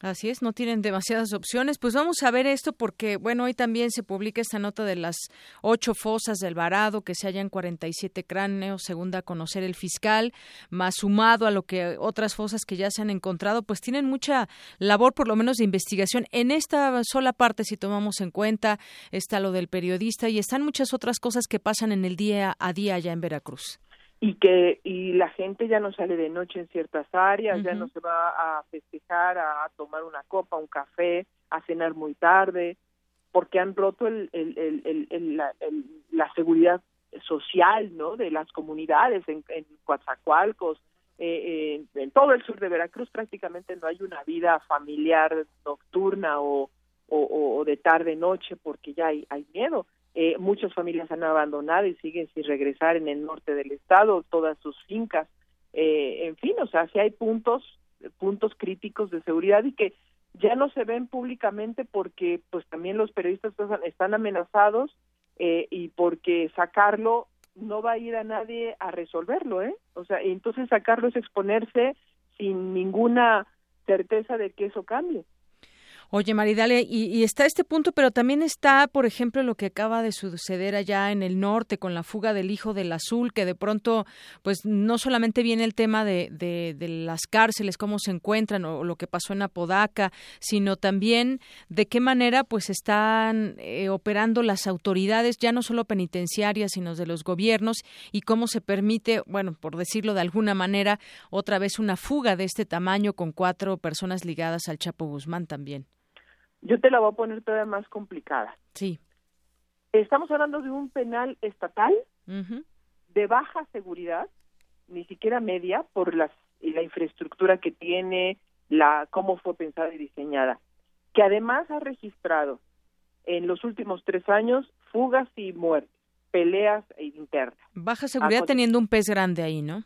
Así es, no tienen demasiadas opciones. Pues vamos a ver esto porque, bueno, hoy también se publica esta nota de las ocho fosas del varado, que se hallan 47 cráneos, según da a conocer el fiscal, más sumado a lo que otras fosas que ya se han encontrado, pues tienen mucha labor, por lo menos de investigación. En esta sola parte, si tomamos en cuenta, está lo del periodista y están muchas otras cosas que pasan en el día a día allá en Veracruz y que y la gente ya no sale de noche en ciertas áreas, ya no se va a festejar, a, tomar una copa, un café, a cenar muy tarde, porque han roto el, el, el, la, la, seguridad social, ¿no? De las comunidades en, en Coatzacoalcos, eh, en todo el sur de Veracruz prácticamente no hay una vida familiar nocturna o, o, o de tarde noche porque ya hay, hay miedo eh, muchas familias han abandonado y siguen sin regresar en el norte del estado, todas sus fincas. Eh, en fin, o sea, si hay puntos, puntos críticos de seguridad y que ya no se ven públicamente porque pues también los periodistas están amenazados eh, y porque sacarlo no va a ir a nadie a resolverlo, ¿eh? O sea, entonces sacarlo es exponerse sin ninguna certeza de que eso cambie. Oye, Maridale, y, está este punto, pero también está, por ejemplo, lo que acaba de suceder allá en el norte con la fuga del hijo del azul, que de pronto, pues no solamente viene el tema de, de, las cárceles, cómo se encuentran o, lo que pasó en Apodaca, sino también de qué manera, pues están eh, operando las autoridades, ya no solo penitenciarias, sino de los gobiernos, y cómo se permite, bueno, por decirlo de alguna manera, otra vez una fuga de este tamaño con cuatro personas ligadas al Chapo Guzmán también. Yo te la voy a poner todavía más complicada. Sí. Estamos hablando de un penal estatal de baja seguridad, ni siquiera media, por las, la infraestructura que tiene, la cómo fue pensada y diseñada, que además ha registrado en los últimos tres años fugas y muertes, peleas e internas. Baja seguridad teniendo un pez grande ahí, ¿no?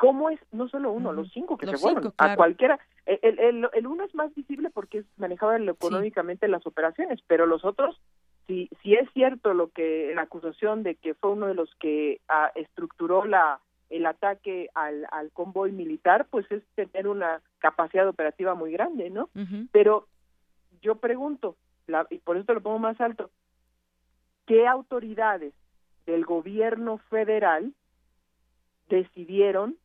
¿Cómo es? No solo uno, los cinco que se fueron. A cualquiera. El, el, el, uno es más visible porque manejaba económicamente las operaciones, pero los otros, si, si es cierto lo que la acusación de que fue uno de los que ah, estructuró la, el ataque al, al convoy militar, pues es tener una capacidad operativa muy grande, ¿no? Pero yo pregunto, y por eso te lo pongo más alto, ¿qué autoridades del gobierno federal decidieron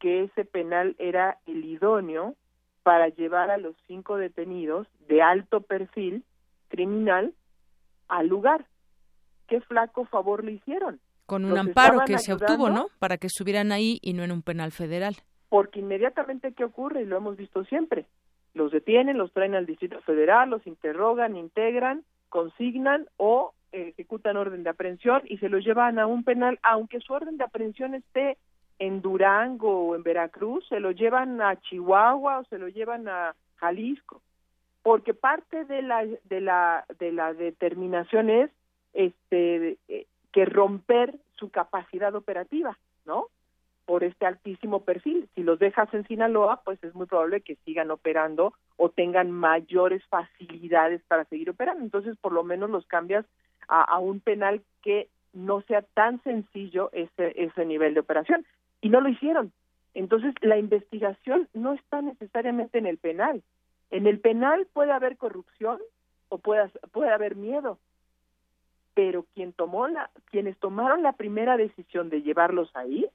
que ese penal era el idóneo para llevar a los cinco detenidos de alto perfil criminal al lugar? ¿Qué flaco favor le hicieron? Con un amparo que se obtuvo, ¿no? Para que estuvieran ahí y no en un penal federal. Porque inmediatamente, ¿qué ocurre? Y lo hemos visto siempre los detienen, los traen al Distrito Federal, los interrogan, integran, consignan o ejecutan orden de aprehensión y se los llevan a un penal, aunque su orden de aprehensión esté en Durango o en Veracruz, se lo llevan a Chihuahua o se lo llevan a Jalisco, porque parte de la de la de la determinación es este eh, que romper su capacidad operativa, ¿no? por este altísimo perfil. Si los dejas en Sinaloa, pues es muy probable que sigan operando o tengan mayores facilidades para seguir operando. Entonces, por lo menos los cambias a, un penal que no sea tan sencillo ese, ese nivel de operación. Y no lo hicieron. Entonces, la investigación no está necesariamente en el penal. En el penal puede haber corrupción o puede, haber miedo, pero quien tomó la, quienes tomaron la primera decisión de llevarlos ahí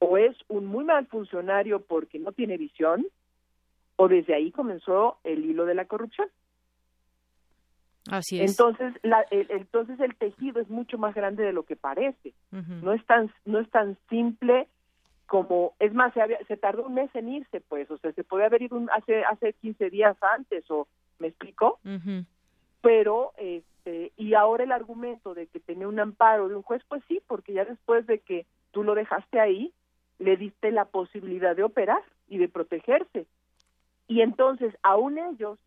o es un muy mal funcionario porque no tiene visión, o desde ahí comenzó el hilo de la corrupción. Así es. Entonces, la, el, entonces el tejido es mucho más grande de lo que parece. No es tan no es tan simple como es más se, se tardó un mes en irse, pues, o sea, se puede haber ido hace hace 15 días antes o me explico. Pero este y ahora el argumento de que tenía un amparo de un juez, pues sí, porque ya después de que tú lo dejaste ahí, le diste la posibilidad de operar y de protegerse. Y entonces, aún ellos,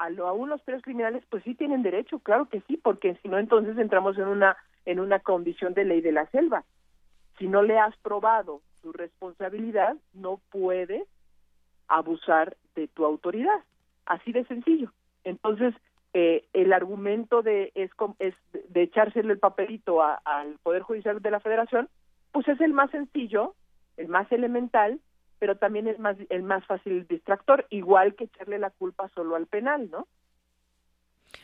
a lo, aún los presos criminales, pues sí tienen derecho, claro que sí, porque si no, entonces entramos en una, en una condición de ley de la selva. Si no le has probado tu responsabilidad, no puedes abusar de tu autoridad. Así de sencillo. Entonces, eh, el argumento de es, es de echárselo el papelito al Poder Judicial de la Federación, pues es el más sencillo el más elemental, pero también es más, el más fácil distractor, igual que echarle la culpa solo al penal, ¿no?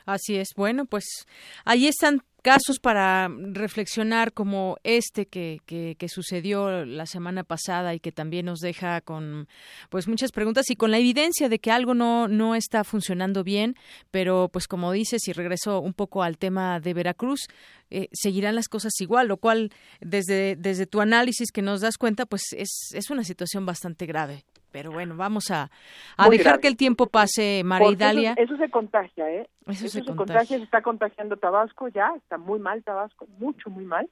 Así es. Bueno, pues ahí están casos para reflexionar como este que, que, que, sucedió la semana pasada y que también nos deja con pues muchas preguntas y con la evidencia de que algo no, no está funcionando bien, pero pues como dices y regreso un poco al tema de Veracruz, eh, seguirán las cosas igual, lo cual desde, desde tu análisis que nos das cuenta pues es, es una situación bastante grave. Pero bueno, vamos a, a dejar que el tiempo pase, María Dalia. Eso, se contagia, ¿eh? Eso, se, contagia. se está contagiando Tabasco ya, está muy mal Tabasco, mucho, muy mal.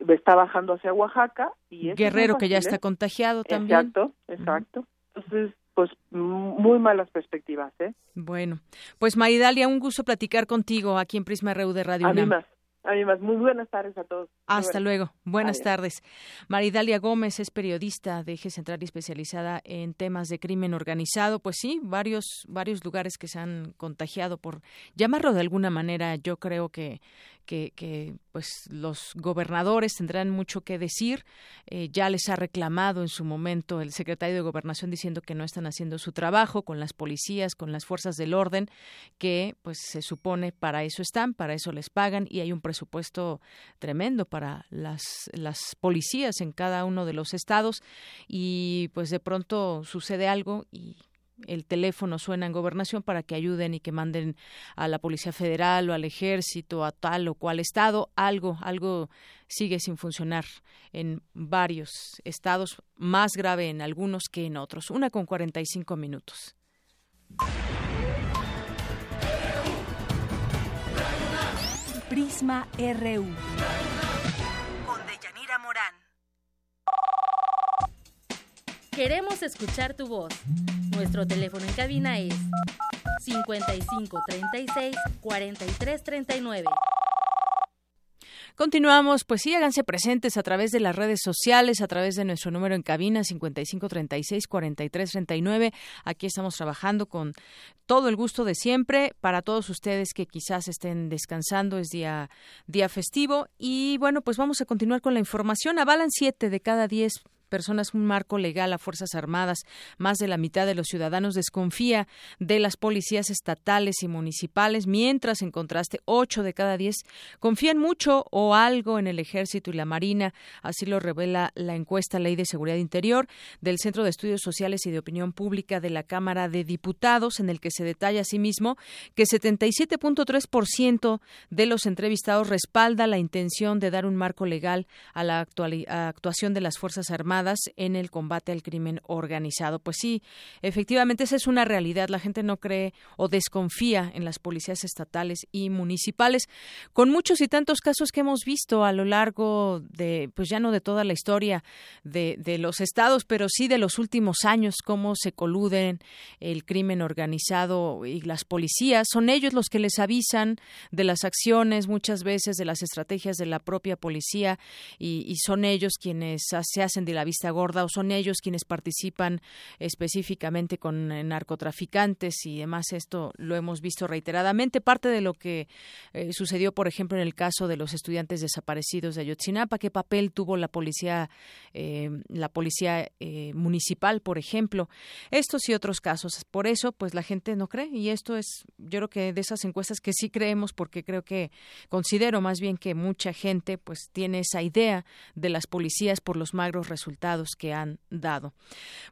Está bajando hacia Oaxaca. y Guerrero, que ya está ¿eh? contagiado también. Exacto, exacto. Entonces, pues muy malas perspectivas, ¿eh? Bueno, pues Maridalia, un gusto platicar contigo aquí en Prisma RU de Radio a Mí más. Muy buenas tardes a todos. Hasta luego. Buenas tardes. Maridalia Gómez es periodista de Eje Central y especializada en temas de crimen organizado. Pues sí, varios, varios lugares que se han contagiado por llamarlo de alguna manera. Yo creo que, que, pues los gobernadores tendrán mucho que decir. Eh, ya les ha reclamado en su momento el secretario de Gobernación diciendo que no están haciendo su trabajo con las policías, con las fuerzas del orden, que pues se supone para eso están, para eso les pagan y hay un presupuesto tremendo para las, las policías en cada uno de los estados y pues de pronto sucede algo y el teléfono suena en gobernación para que ayuden y que manden a la Policía Federal o al Ejército, a tal o cual estado, algo, algo sigue sin funcionar en varios estados, más grave en algunos que en otros. Una con 45 minutos. Prisma RU. Con Deyanira Morán. Queremos escuchar tu voz. Nuestro teléfono en cabina es 55 36 43 39. Continuamos, pues sí, háganse presentes a través de las redes sociales, a través de nuestro número en cabina 5536-4339. Aquí estamos trabajando con todo el gusto de siempre para todos ustedes que quizás estén descansando, es día, día festivo. Y bueno, pues vamos a continuar con la información. Avalan siete de cada diez personas un marco legal a Fuerzas Armadas. Más de la mitad de los ciudadanos desconfía de las policías estatales y municipales, mientras, en contraste, ocho de cada diez confían mucho o algo en el Ejército y la Marina. Así lo revela la encuesta Ley de Seguridad Interior del Centro de Estudios Sociales y de Opinión Pública de la Cámara de Diputados, en el que se detalla asimismo que 77.3% de los entrevistados respalda la intención de dar un marco legal a la actuación de las Fuerzas Armadas en el combate al crimen organizado. Pues sí, efectivamente esa es una realidad. La gente no cree o desconfía en las policías estatales y municipales, con muchos y tantos casos que hemos visto a lo largo de, pues ya no de toda la historia de, los estados, pero sí de los últimos años, cómo se coluden el crimen organizado y las policías. Son ellos los que les avisan de las acciones, muchas veces de las estrategias de la propia policía y, y son ellos quienes se hacen de la vista gorda o son ellos quienes participan específicamente con eh, narcotraficantes y demás. Esto lo hemos visto reiteradamente. Parte de lo que eh, sucedió, por ejemplo, en el caso de los estudiantes desaparecidos de Ayotzinapa, qué papel tuvo la policía, eh, la policía municipal, por ejemplo. Estos y otros casos. Por eso, pues la gente no cree y esto es, yo creo que de esas encuestas que sí creemos, porque creo que considero más bien que mucha gente, pues tiene esa idea de las policías por los magros resultados resultados que han dado.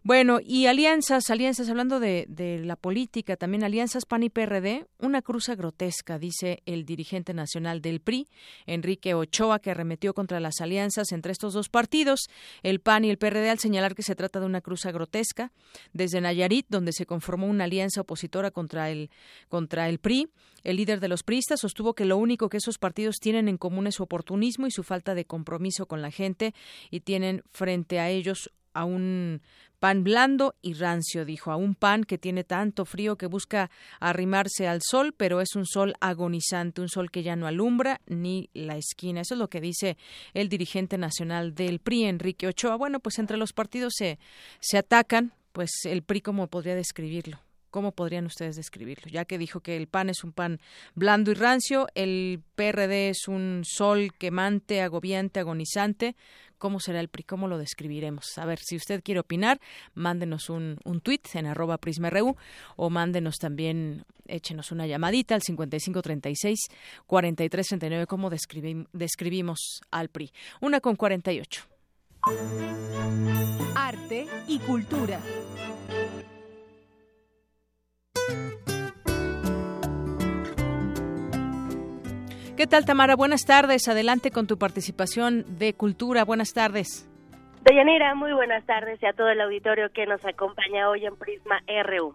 Bueno, y alianzas, alianzas, hablando de, de la política, también alianzas PAN y PRD, una cruza grotesca, dice el dirigente nacional del PRI, Enrique Ochoa, que arremetió contra las alianzas entre estos dos partidos, el PAN y el PRD, al señalar que se trata de una cruza grotesca. Desde Nayarit, donde se conformó una alianza opositora contra el, contra el PRI, el líder de los priistas sostuvo que lo único que esos partidos tienen en común es su oportunismo y su falta de compromiso con la gente y tienen frente a ellos a un pan blando y rancio, dijo, a un pan que tiene tanto frío que busca arrimarse al sol, pero es un sol agonizante, un sol que ya no alumbra ni la esquina. Eso es lo que dice el dirigente nacional del PRI, Enrique Ochoa. Bueno, pues entre los partidos se, se atacan, pues el PRI, ¿cómo podría describirlo? ¿Cómo podrían ustedes describirlo? Ya que dijo que el pan es un pan blando y rancio, el PRD es un sol quemante, agobiante, agonizante. ¿Cómo será el PRI? ¿Cómo lo describiremos? A ver, si usted quiere opinar, mándenos un, un tuit en arroba prisma.ru o mándenos también, échenos una llamadita al 5536-4339. ¿Cómo describimos al PRI? Una con 48. Arte y cultura. ¿Qué tal, Tamara? Buenas tardes. Adelante con tu participación de Cultura. Buenas tardes. Deyanira, muy buenas tardes y a todo el auditorio que nos acompaña hoy en Prisma RU.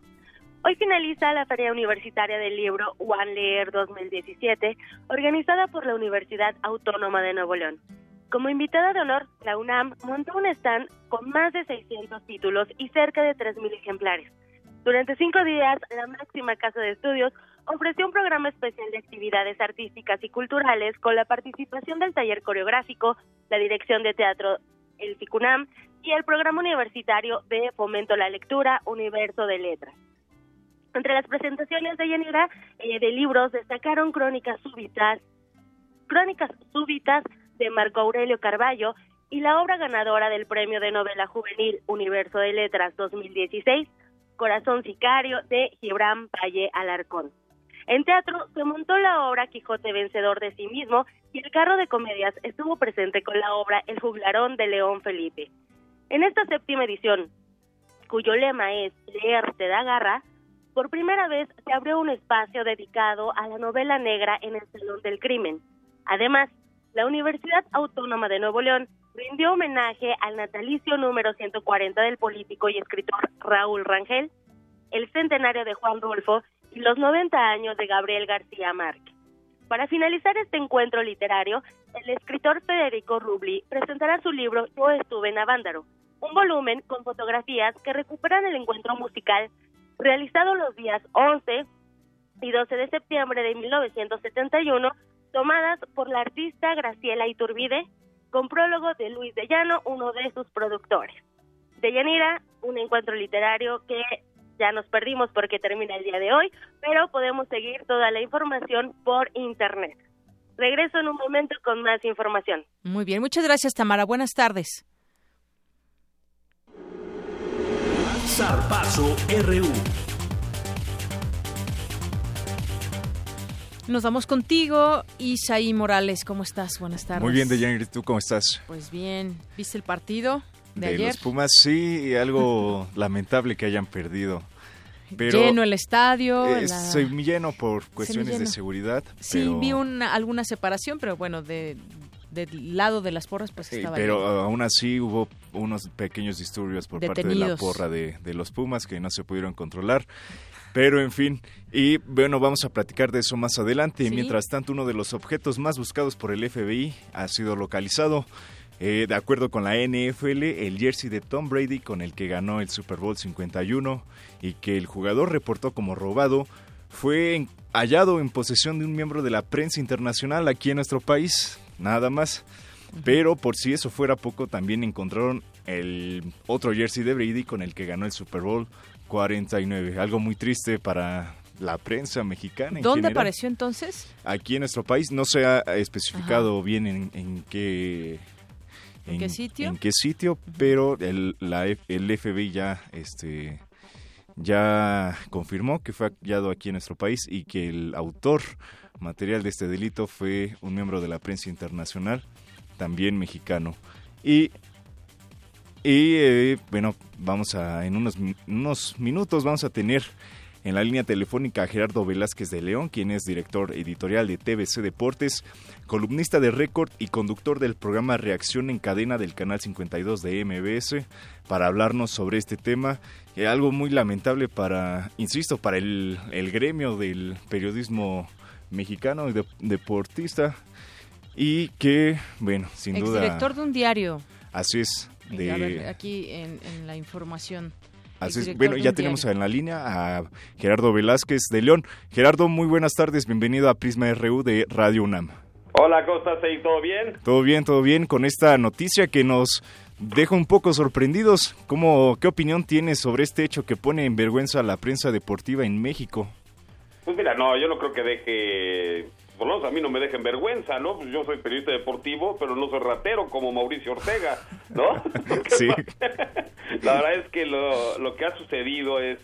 Hoy finaliza la Feria Universitaria del Libro One Leer 2017, organizada por la Universidad Autónoma de Nuevo León. Como invitada de honor, la UNAM montó un stand con más de 600 títulos y cerca de 3.000 ejemplares. Durante cinco días, la máxima casa de estudios ofreció un programa especial de actividades artísticas y culturales con la participación del taller coreográfico, la dirección de teatro El FICUNAM y el programa universitario de Fomento la Lectura Universo de Letras. Entre las presentaciones de eh, de libros destacaron Crónicas Súbitas, Crónicas Súbitas de Marco Aurelio Carballo y la obra ganadora del Premio de Novela Juvenil Universo de Letras 2016, Corazón Sicario de Gibran Valle Alarcón. En teatro se montó la obra Quijote vencedor de sí mismo y el carro de comedias estuvo presente con la obra El juglarón de León Felipe. En esta séptima edición, cuyo lema es Leer te da garra, por primera vez se abrió un espacio dedicado a la novela negra en el Salón del Crimen. Además, la Universidad Autónoma de Nuevo León rindió homenaje al natalicio número 140 del político y escritor Raúl Rangel, el centenario de Juan Rulfo y los 90 años de Gabriel García Márquez. Para finalizar este encuentro literario, el escritor Federico Rubli presentará su libro Yo estuve en Avándaro, un volumen con fotografías que recuperan el encuentro musical realizado los días 11 y 12 de septiembre de 1971 tomadas por la artista Graciela Iturbide, con prólogo de Luis de Llano, uno de sus productores. De Yanira, un encuentro literario que ya nos perdimos porque termina el día de hoy, pero podemos seguir toda la información por internet. Regreso en un momento con más información. Muy bien, muchas gracias Tamara. Buenas tardes. Zarpazo RU. Nos vamos contigo, Isaí Morales. ¿Cómo estás? Buenas tardes. Muy bien, Deyanir. ¿Tú cómo estás? Pues bien. ¿Viste el partido de, de ayer? los Pumas, sí. Algo lamentable que hayan perdido. Pero lleno el estadio. eh, la- Semilleno por cuestiones de seguridad. Sí, pero, vi una, alguna separación, pero bueno, de, del lado de las porras, pues sí, estaba pero lleno. aún así hubo unos pequeños disturbios por parte de la porra de, de los Pumas que no se pudieron controlar. Pero en fin, y bueno, vamos a platicar de eso más adelante. Sí. Mientras tanto, uno de los objetos más buscados por el FBI ha sido localizado. Eh, de acuerdo con la NFL, el jersey de Tom Brady con el que ganó el Super Bowl 51 y que el jugador reportó como robado, fue hallado en posesión de un miembro de la prensa internacional aquí en nuestro país, nada más. Pero por si eso fuera poco, también encontraron el otro jersey de Brady con el que ganó el Super Bowl 49. Algo muy triste para la prensa mexicana. en ¿Dónde general. apareció entonces? Aquí en nuestro país no se ha especificado bien en, en qué ¿En qué sitio? en qué sitio, pero el, la el FBI ya este ya confirmó que fue hallado aquí en nuestro país y que el autor material de este delito fue un miembro de la prensa internacional, también mexicano. Y y eh, bueno, vamos a, en unos, unos minutos vamos a tener en la línea telefónica a Gerardo Velázquez de León, quien es director editorial de TBC Deportes, columnista de Récord y conductor del programa Reacción en Cadena del Canal 52 de MBS, para hablarnos sobre este tema, eh, algo muy lamentable para, insisto, para el, el gremio del periodismo mexicano y de- deportista, y que, bueno, sin duda... Exdirector de un diario. Así es. Y A ver, De, aquí en, en la información. así Bueno, de ya tenemos en la línea a Gerardo Velázquez de León. Gerardo, muy buenas tardes. Bienvenido a Prisma RU de Radio UNAM. Hola, ¿cómo estás ahí? ¿Todo bien? Todo bien, todo bien con esta noticia que nos deja un poco sorprendidos. ¿Cómo, ¿Qué opinión tienes sobre este hecho que pone en vergüenza a la prensa deportiva en México? Pues mira, no, yo no creo que deje, por lo menos a mí no me dejen vergüenza, ¿no? Pues yo soy periodista deportivo, pero no soy ratero como Mauricio Ortega, ¿no? Sí. La verdad es que lo, lo que ha sucedido es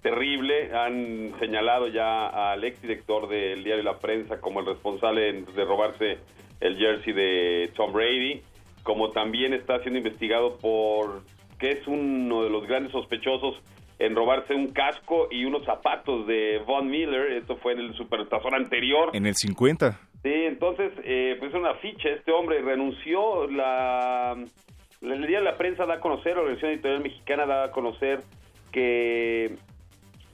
terrible. Han señalado ya al exdirector del diario La Prensa como el responsable de robarse el jersey de Tom Brady, como también está siendo investigado por que es uno de los grandes sospechosos en robarse un casco y unos zapatos de Von Miller. Esto fue en el supertazón anterior. En el 50. Sí, entonces, eh, pues una ficha, este hombre renunció, la, el día de la prensa da a conocer, la Organización Editorial Mexicana da a conocer que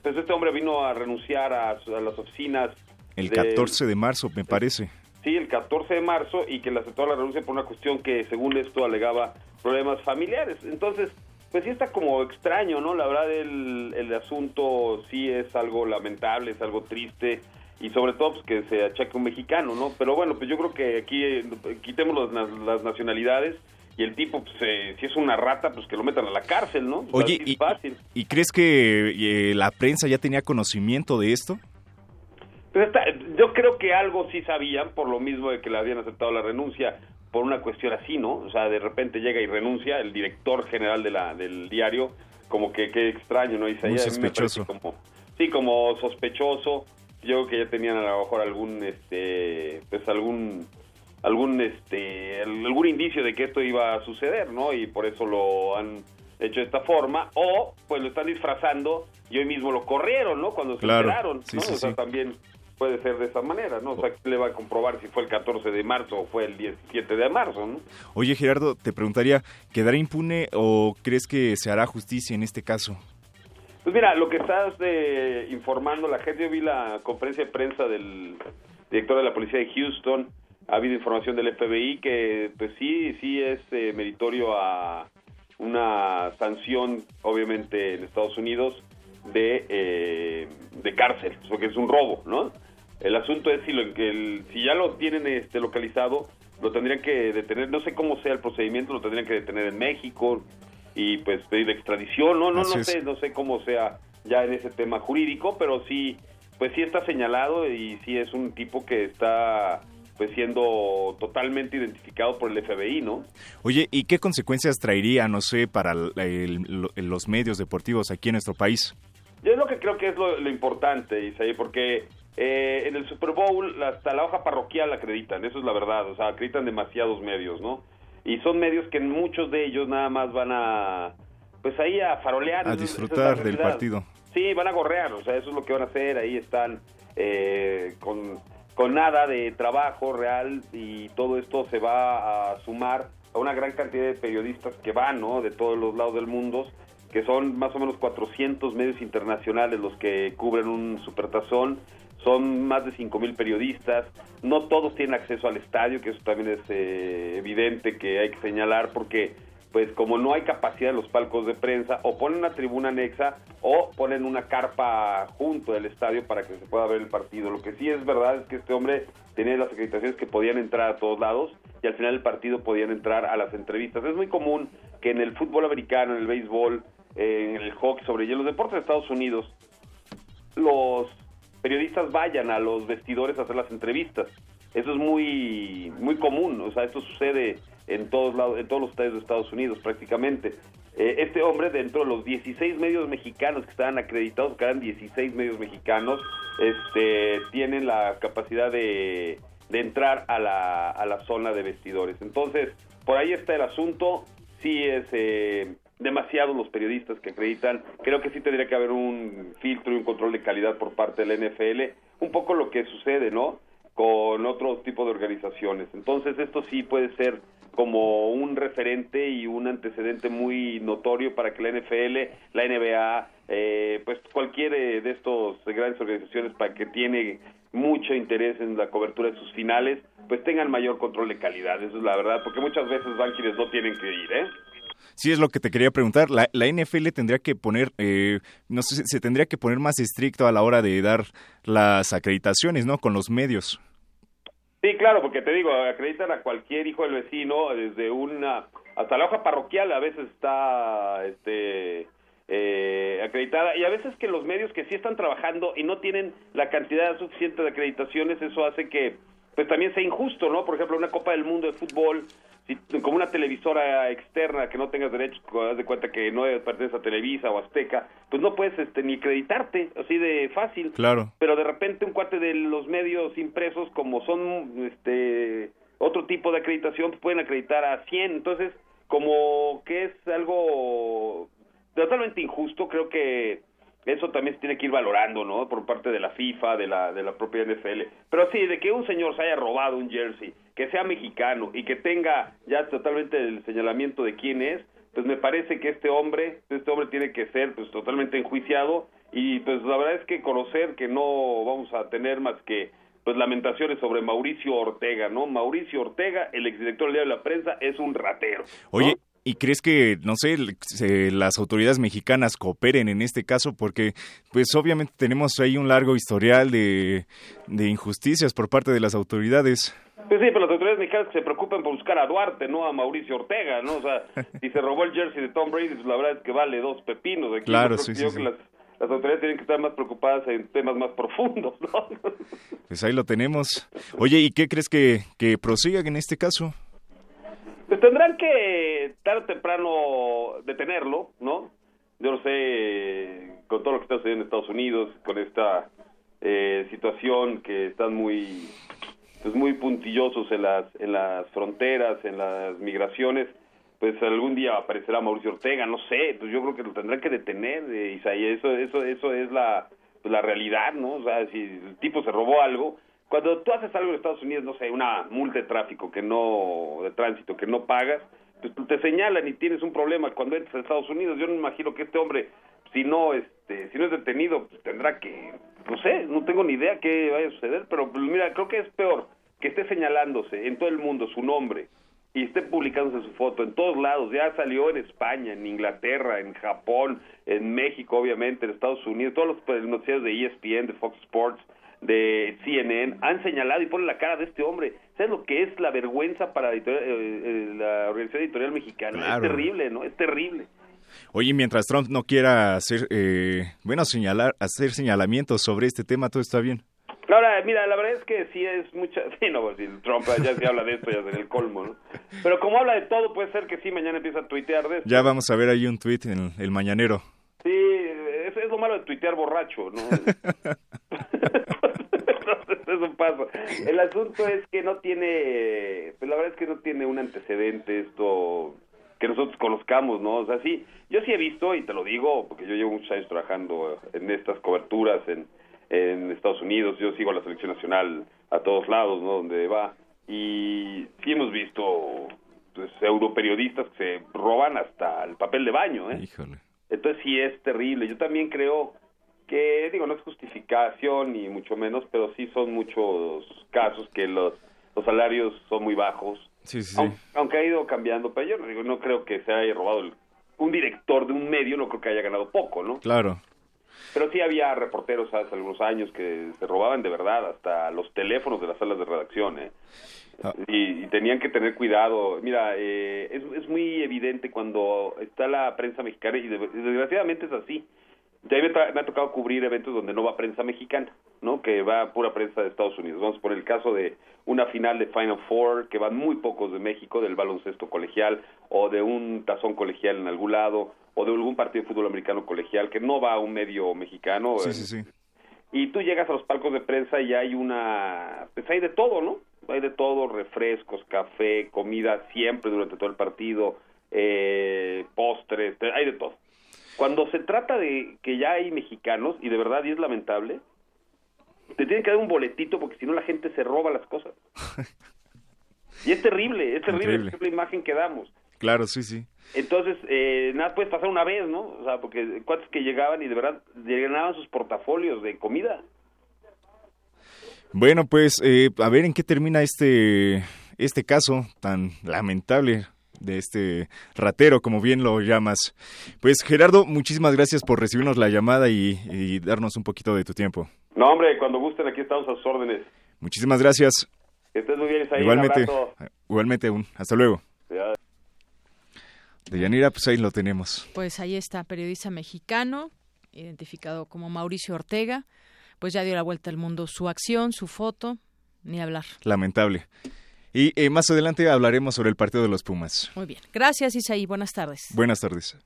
pues este hombre vino a renunciar a, a las oficinas. El de- 14 de marzo, me parece. Sí, el 14 de marzo y que le aceptó la renuncia por una cuestión que según esto alegaba problemas familiares. Entonces, pues sí está como extraño, ¿no? La verdad el, el asunto sí es algo lamentable, es algo triste y sobre todo pues que se achaque un mexicano, ¿no? Pero bueno, pues yo creo que aquí eh, quitemos las, las nacionalidades y el tipo, pues eh, si es una rata, pues que lo metan a la cárcel, ¿no? Pues, Oye, y, fácil. ¿y crees que eh, la prensa ya tenía conocimiento de esto? Pues está- yo creo que algo sí sabían, por lo mismo de que le habían aceptado la renuncia por una cuestión así, ¿no? O sea, de repente llega y renuncia el director general de la, del diario, como que qué extraño, ¿no? Isaías, Muy sospechoso. Como, sí, como sospechoso. Yo creo que ya tenían a lo mejor algún, este, pues algún, algún, este, algún indicio de que esto iba a suceder, ¿no? Y por eso lo han hecho de esta forma, o pues lo están disfrazando y hoy mismo lo corrieron, ¿no? Cuando se Claro. enteraron, Sí, ¿no? sí, o sea, sí. también puede ser de esa manera, ¿no? O sea, ¿quién le va a comprobar si fue el 14 de marzo o fue el 17 de marzo, ¿no? Oye, Gerardo, te preguntaría, ¿quedará impune o crees que se hará justicia en este caso? Pues mira, lo que estás eh, informando la gente, yo vi la conferencia de prensa del director de la policía de Houston, ha habido información del FBI que pues sí, sí es eh, meritorio a una sanción, obviamente en Estados Unidos, de, eh, de cárcel, porque es un robo, ¿no? El asunto es si, lo, el, si ya lo tienen este, localizado, lo tendrían que detener, no sé cómo sea el procedimiento, lo tendrían que detener en México y pues pedir extradición, no, no, no sé, no sé cómo sea ya en ese tema jurídico, pero sí, pues sí está señalado y sí es un tipo que está pues siendo totalmente identificado por el FBI, ¿no? Oye, ¿y qué consecuencias traería, no sé, para los medios deportivos aquí en nuestro país? Yo es lo que creo que es lo, importante, Isaí, porque eh, en el Super Bowl hasta la hoja parroquial acreditan, eso es la verdad, o sea, acreditan demasiados medios, ¿no? Y son medios que muchos de ellos nada más van a, pues ahí a farolear. A disfrutar del partido. Sí, van a gorrear, o sea, eso es lo que van a hacer, ahí están eh, con con nada de trabajo real y todo esto se va a sumar a una gran cantidad de periodistas que van, ¿no? De todos los lados del mundo, que son más o menos 400 medios internacionales los que cubren un supertazón, son más de 5.000 periodistas, no todos tienen acceso al estadio, que eso también es eh, evidente que hay que señalar porque pues como no hay capacidad en los palcos de prensa, o ponen una tribuna anexa o ponen una carpa junto del estadio para que se pueda ver el partido. Lo que sí es verdad es que este hombre tenía las acreditaciones que podían entrar a todos lados y al final del partido podían entrar a las entrevistas. Es muy común que en el fútbol americano, en el béisbol, en el hockey sobre hielo, los deportes de Estados Unidos, los periodistas vayan a los vestidores a hacer las entrevistas. Eso es muy muy común, o sea, esto sucede en todos lados, en todos los estadios de Estados Unidos prácticamente. Eh, este hombre, dentro de los 16 medios mexicanos que estaban acreditados, que eran 16 medios mexicanos, este, tienen la capacidad de, de entrar a la, a la zona de vestidores. Entonces, por ahí está el asunto. Sí es eh, demasiado los periodistas que acreditan. Creo que sí tendría que haber un filtro y un control de calidad por parte de la NFL. Un poco lo que sucede, ¿no? Con otro tipo de organizaciones. Entonces, esto sí puede ser como un referente y un antecedente muy notorio para que la NFL, la NBA, eh, pues cualquier de estos grandes organizaciones para que tiene mucho interés en la cobertura de sus finales, pues tengan mayor control de calidad, eso es la verdad, porque muchas veces van quienes no tienen que ir, ¿eh? Sí, es lo que te quería preguntar. La, la NFL tendría que poner, eh, no sé, se tendría que poner más estricto a la hora de dar las acreditaciones, ¿no? Con los medios. Sí, claro, porque te digo, acreditan a cualquier hijo del vecino, desde una hasta la hoja parroquial a veces está este eh, acreditada y a veces que los medios que sí están trabajando y no tienen la cantidad suficiente de acreditaciones, eso hace que pues también sea injusto, ¿no? Por ejemplo, una Copa del Mundo de fútbol si como una televisora externa que no tengas derechos, das de cuenta que no pertenece a Televisa o Azteca, pues no puedes este ni acreditarte, así de fácil. Claro. Pero de repente un cuate de los medios impresos como son este otro tipo de acreditación pueden acreditar a 100, entonces como que es algo totalmente injusto, creo que eso también se tiene que ir valorando, ¿no? Por parte de la FIFA, de la, de la propia NFL. Pero sí, de que un señor se haya robado un jersey, que sea mexicano y que tenga ya totalmente el señalamiento de quién es, pues me parece que este hombre, este hombre tiene que ser pues totalmente enjuiciado y pues la verdad es que conocer que no vamos a tener más que pues lamentaciones sobre Mauricio Ortega, ¿no? Mauricio Ortega, el exdirector del diario de la prensa, es un ratero. Oye, ¿Y crees que, no sé, las autoridades mexicanas cooperen en este caso? Porque, pues obviamente tenemos ahí un largo historial de, de injusticias por parte de las autoridades. Pues sí, pero las autoridades mexicanas se preocupan por buscar a Duarte, no a Mauricio Ortega, ¿no? O sea, si se robó el jersey de Tom Brady, pues la verdad es que vale dos pepinos. Aquí claro, sí, sí, las, las autoridades tienen que estar más preocupadas en temas más profundos, ¿no? Pues ahí lo tenemos. Oye, ¿y qué crees que, que prosiga en este caso? Pues tendrán que tarde o temprano detenerlo, ¿no? Yo no sé, con todo lo que está sucediendo en Estados Unidos, con esta eh, situación que están muy pues muy puntillosos en las en las fronteras, en las migraciones, pues algún día aparecerá Mauricio Ortega, no sé, pues yo creo que lo tendrán que detener, eh, Isaías, eso eso eso es la pues la realidad, ¿no? O sea, si el tipo se robó algo, cuando tú haces algo en Estados Unidos, no sé, una multa de tráfico que no, de tránsito que no pagas, pues te señalan y tienes un problema cuando entras a Estados Unidos. Yo no me imagino que este hombre, si no, este, si no es detenido, pues tendrá que, no sé, no tengo ni idea qué vaya a suceder, pero pues, mira, creo que es peor que esté señalándose en todo el mundo su nombre y esté publicándose su foto en todos lados. Ya salió en España, en Inglaterra, en Japón, en México, obviamente, en Estados Unidos, todos los noticiarios de ESPN, de Fox Sports, de CNN han señalado y ponen la cara de este hombre. ¿Sabes lo que es la vergüenza para la, editorial- eh, eh, la organización editorial mexicana? Claro. Es terrible, ¿no? Es terrible. Oye, mientras Trump no quiera hacer, eh, bueno, señalar, hacer señalamientos sobre este tema, todo está bien. Ahora, mira, la verdad es que sí es mucha... Sí, no, pues, si Trump ya se habla de esto, ya sería el colmo, ¿no? Pero como habla de todo, puede ser que sí, mañana empieza a tuitear de esto. Ya vamos a ver ahí un tuit en el, mañanero. Sí, es, es lo malo de tuitear borracho, ¿no? Eso pasa. El asunto es que no tiene, pues la verdad es que no tiene un antecedente esto que nosotros conozcamos, ¿no? O sea, sí, yo sí he visto, y te lo digo, porque yo llevo muchos años trabajando en estas coberturas en, en Estados Unidos, yo sigo a la selección nacional a todos lados, ¿no? Donde va, y sí hemos visto pues, pseudo periodistas que se roban hasta el papel de baño, ¿eh? Híjole. Entonces sí es terrible. Yo también creo que, digo, no es justificación ni mucho menos, pero sí son muchos casos que los, los salarios son muy bajos. Sí, sí, Aunque, aunque ha ido cambiando, pero yo no, digo, no creo que se haya robado el- un director de un medio, no creo que haya ganado poco, ¿no? Claro. Pero sí había reporteros hace algunos años que se robaban de verdad hasta los teléfonos de las salas de redacción, ¿eh? Ah. Y, y tenían que tener cuidado. Mira, eh, es, es muy evidente cuando está la prensa mexicana, y de- desgraciadamente es así. Ya me, me ha tocado cubrir eventos donde no va prensa mexicana, ¿no? Que va pura prensa de Estados Unidos. Vamos por el caso de una final de Final Four, que van muy pocos de México, del baloncesto colegial, o de un tazón colegial en algún lado, o de algún partido de fútbol americano colegial, que no va a un medio mexicano. Sí, eh, sí, sí. y tú llegas a los palcos de prensa y hay una pues hay de todo no hay de todo refrescos café comida siempre durante todo el partido eh, postres hay de todo cuando se trata de que ya hay mexicanos y de verdad y es lamentable te tienen que dar un boletito porque si no la gente se roba las cosas y es terrible es terrible, Increíble. es la imagen que damos Claro, sí, sí. Entonces, eh, nada puedes pasar una vez, ¿no? O sea, porque cuates que llegaban y de verdad llenaban sus portafolios de comida. Bueno, pues eh, a ver en qué termina este, este caso tan lamentable de este ratero, como bien lo llamas. Pues Gerardo, muchísimas gracias por recibirnos la llamada y, y darnos un poquito de tu tiempo. No, hombre, cuando gusten, aquí estamos a sus órdenes. Muchísimas gracias. Que estés muy bien, Isaí. igualmente, Un igualmente, un, hasta luego. Ya. De Yanira, pues ahí lo tenemos. Pues ahí está, periodista mexicano, identificado como Mauricio Ortega, pues ya dio la vuelta al mundo su acción, su foto, ni hablar. Lamentable. Y eh, más adelante hablaremos sobre el partido de los Pumas. Muy bien. Gracias, Isaí. Buenas tardes. Buenas tardes.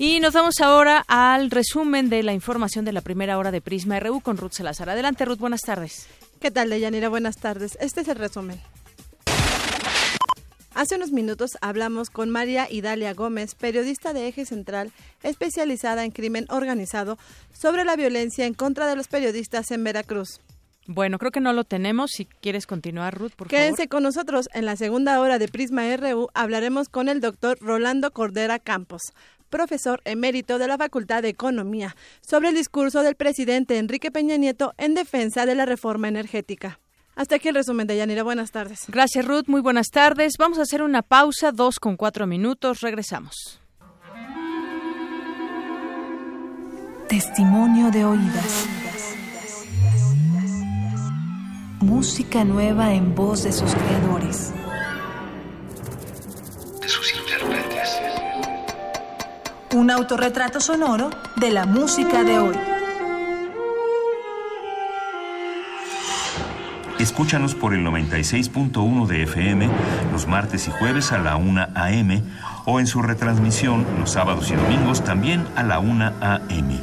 Y nos vamos ahora al resumen de la información de la primera hora de Prisma RU con Ruth Salazar. Adelante, Ruth, buenas tardes. ¿Qué tal, Deyanira? Buenas tardes. Este es el resumen. Hace unos minutos hablamos con María Idalia Gómez, periodista de Eje Central, especializada en crimen organizado, sobre la violencia en contra de los periodistas en Veracruz. Bueno, creo que no lo tenemos. Si quieres continuar, Ruth, por Quédense favor. con nosotros. En la segunda hora de Prisma RU hablaremos con el doctor Rolando Cordera Campos, profesor emérito de la Facultad de Economía, sobre el discurso del presidente Enrique Peña Nieto en defensa de la reforma energética. Hasta aquí el resumen de Yanira. Buenas tardes. Gracias, Ruth. Muy buenas tardes. Vamos a hacer una pausa, dos con cuatro minutos. Regresamos. Testimonio de oídas. Música nueva en voz de sus creadores. de sus intérpretes. Un autorretrato sonoro de la música de hoy. Escúchanos por el 96.1 de FM los martes y jueves a la 1 a.m. o en su retransmisión los sábados y domingos también a la 1 a.m.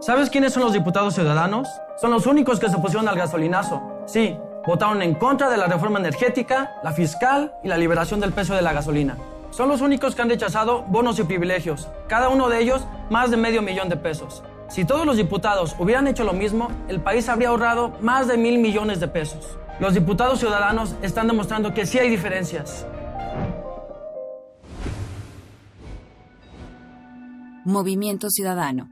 ¿Sabes quiénes son los diputados ciudadanos? Son los únicos que se opusieron al gasolinazo. Sí, votaron en contra de la reforma energética, la fiscal y la liberación del precio de la gasolina. Son los únicos que han rechazado bonos y privilegios, cada uno de ellos más de medio millón de pesos. Si todos los diputados hubieran hecho lo mismo, el país habría ahorrado más de mil millones de pesos. Los diputados ciudadanos están demostrando que sí hay diferencias. Movimiento Ciudadano.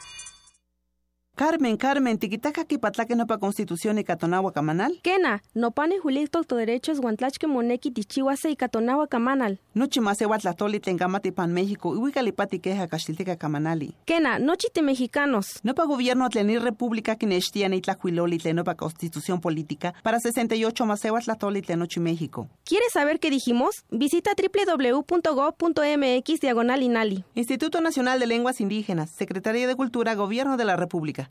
Carmen, Carmen, tiquitaca que patlaque no pa constitución y catonagua camanal. Kena, no pane julito to derechos guantlachque moneki tichihuase y catonagua camanal. Nochi más tlatoli tengamati pan México y huicalipati queja castilteca camanali. Kena, nochi te mexicanos. No pa gobierno tlenir república que nechtia ni tlajuiloli no pa constitución política para 68 más tlatoli nochi México. ¿Quieres saber qué dijimos? Visita www.gov.mx diagonal inali. Instituto Nacional de Lenguas Indígenas, Secretaría de Cultura, Gobierno de la República.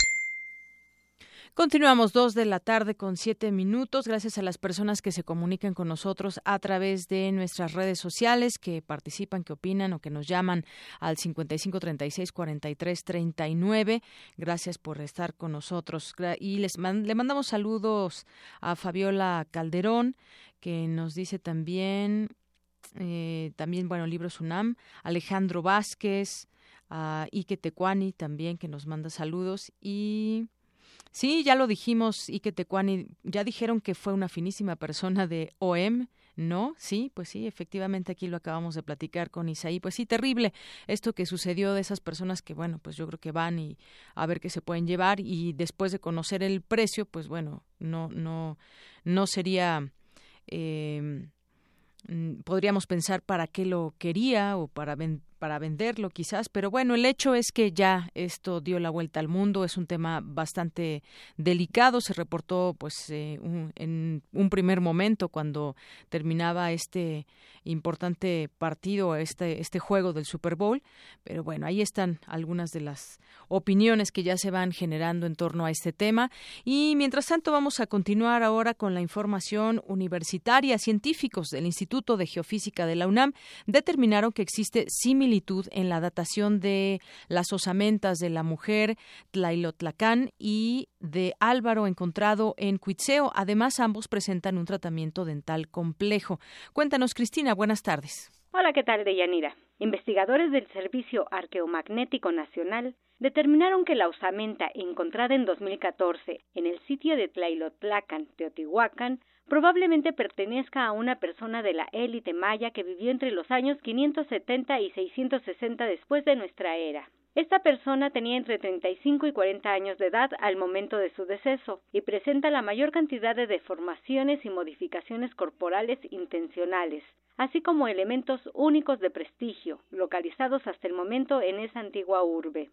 Continuamos dos de la tarde con siete minutos. Gracias a las personas que se comunican con nosotros a través de nuestras redes sociales, que participan, que opinan o que nos llaman al 5536 4339. Gracias por estar con nosotros. Y les le mandamos saludos a Fabiola Calderón, que nos dice también, eh, también, bueno, Libros UNAM, Alejandro Vázquez, a Ike Tecuani también, que nos manda saludos y Sí, ya lo dijimos, Ike Tecuani, ya dijeron que fue una finísima persona de OEM, ¿no? Sí, pues sí, efectivamente aquí lo acabamos de platicar con Isaí. Pues sí, terrible esto que sucedió de esas personas que, bueno, pues yo creo que van y a ver qué se pueden llevar y después de conocer el precio, pues bueno, no, no, no sería... Eh, podríamos pensar para qué lo quería o para para venderlo quizás, pero bueno, el hecho es que ya esto dio la vuelta al mundo, es un tema bastante delicado, se reportó pues eh, en un primer momento cuando terminaba este importante partido, este, este juego del Super Bowl, pero bueno, ahí están algunas de las opiniones que ya se van generando en torno a este tema y mientras tanto vamos a continuar ahora con la información universitaria. Científicos del Instituto de Geofísica de la UNAM determinaron que existe en la datación de las osamentas de la mujer Tlailotlacán y de Álvaro encontrado en Cuitzeo. Además, ambos presentan un tratamiento dental complejo. Cuéntanos, Cristina, buenas tardes. Hola, ¿qué tal, Deyanira? Investigadores del Servicio Arqueomagnético Nacional determinaron que la osamenta encontrada en 2014 en el sitio de Tlailotlacan, Teotihuacán, probablemente pertenezca a una persona de la élite maya que vivió entre los años 570 y 660 después de nuestra era. Esta persona tenía entre 35 y 40 años de edad al momento de su deceso y presenta la mayor cantidad de deformaciones y modificaciones corporales intencionales, así como elementos únicos de prestigio, localizados hasta el momento en esa antigua urbe.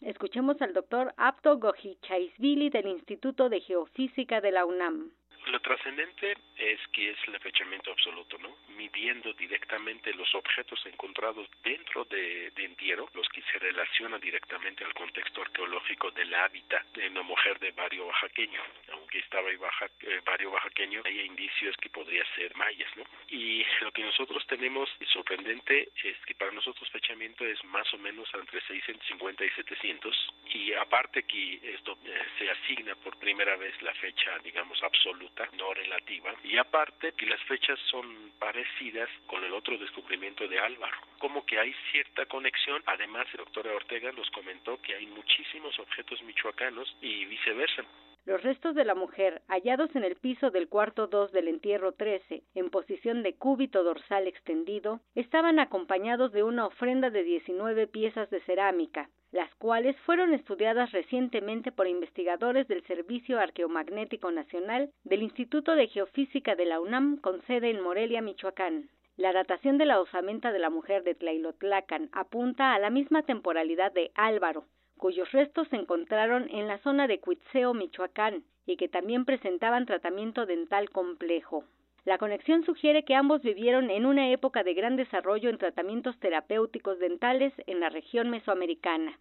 Escuchemos al doctor Apto Gojichaisvili del Instituto de Geofísica de la UNAM. Lo trascendente es que es el fechamiento absoluto, ¿no? Midiendo directamente los objetos encontrados dentro de, de entierro, los que se relacionan directamente al contexto arqueológico del hábitat de una mujer de barrio oaxaqueño. Aunque estaba en baja, eh, barrio oaxaqueño, hay indicios que podría ser mayas, ¿no? Y lo que nosotros tenemos sorprendente es que para nosotros fechamiento es más o menos entre 650 y 700 y aparte que esto eh, se asigna por primera vez la fecha, digamos, absoluta no relativa, y aparte que las fechas son parecidas con el otro descubrimiento de Álvaro, como que hay cierta conexión, además el doctor Ortega nos comentó que hay muchísimos objetos michoacanos y viceversa. Los restos de la mujer, hallados en el piso del cuarto 2 del entierro 13, en posición de cúbito dorsal extendido, estaban acompañados de una ofrenda de 19 piezas de cerámica, las cuales fueron estudiadas recientemente por investigadores del Servicio Arqueomagnético Nacional del Instituto de Geofísica de la UNAM con sede en Morelia, Michoacán. La datación de la osamenta de la mujer de Tlailotlacan apunta a la misma temporalidad de Álvaro, cuyos restos se encontraron en la zona de Cuitzeo, Michoacán, y que también presentaban tratamiento dental complejo. La conexión sugiere que ambos vivieron en una época de gran desarrollo en tratamientos terapéuticos dentales en la región mesoamericana.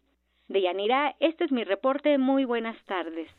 De Yanira, este es mi reporte. Muy buenas tardes.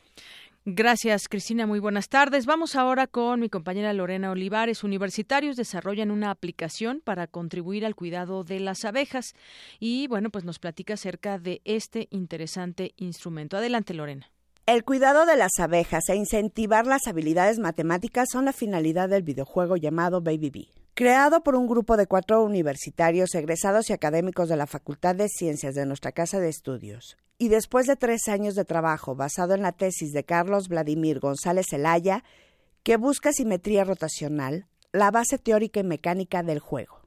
Gracias, Cristina. Muy buenas tardes. Vamos ahora con mi compañera Lorena Olivares. Universitarios desarrollan una aplicación para contribuir al cuidado de las abejas y, bueno, pues nos platica acerca de este interesante instrumento. Adelante, Lorena. El cuidado de las abejas e incentivar las habilidades matemáticas son la finalidad del videojuego llamado Baby Bee. Creado por un grupo de cuatro universitarios egresados y académicos de la Facultad de Ciencias de nuestra Casa de Estudios, y después de tres años de trabajo basado en la tesis de Carlos Vladimir González Zelaya, que busca simetría rotacional, la base teórica y mecánica del juego.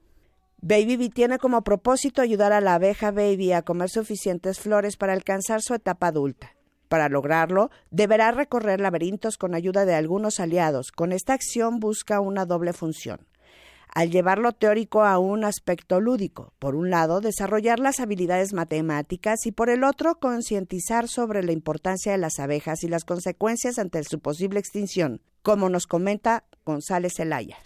Baby Bee tiene como propósito ayudar a la abeja baby a comer suficientes flores para alcanzar su etapa adulta. Para lograrlo, deberá recorrer laberintos con ayuda de algunos aliados. Con esta acción busca una doble función al llevar lo teórico a un aspecto lúdico. Por un lado, desarrollar las habilidades matemáticas y por el otro, concientizar sobre la importancia de las abejas y las consecuencias ante su posible extinción, como nos comenta González Zelaya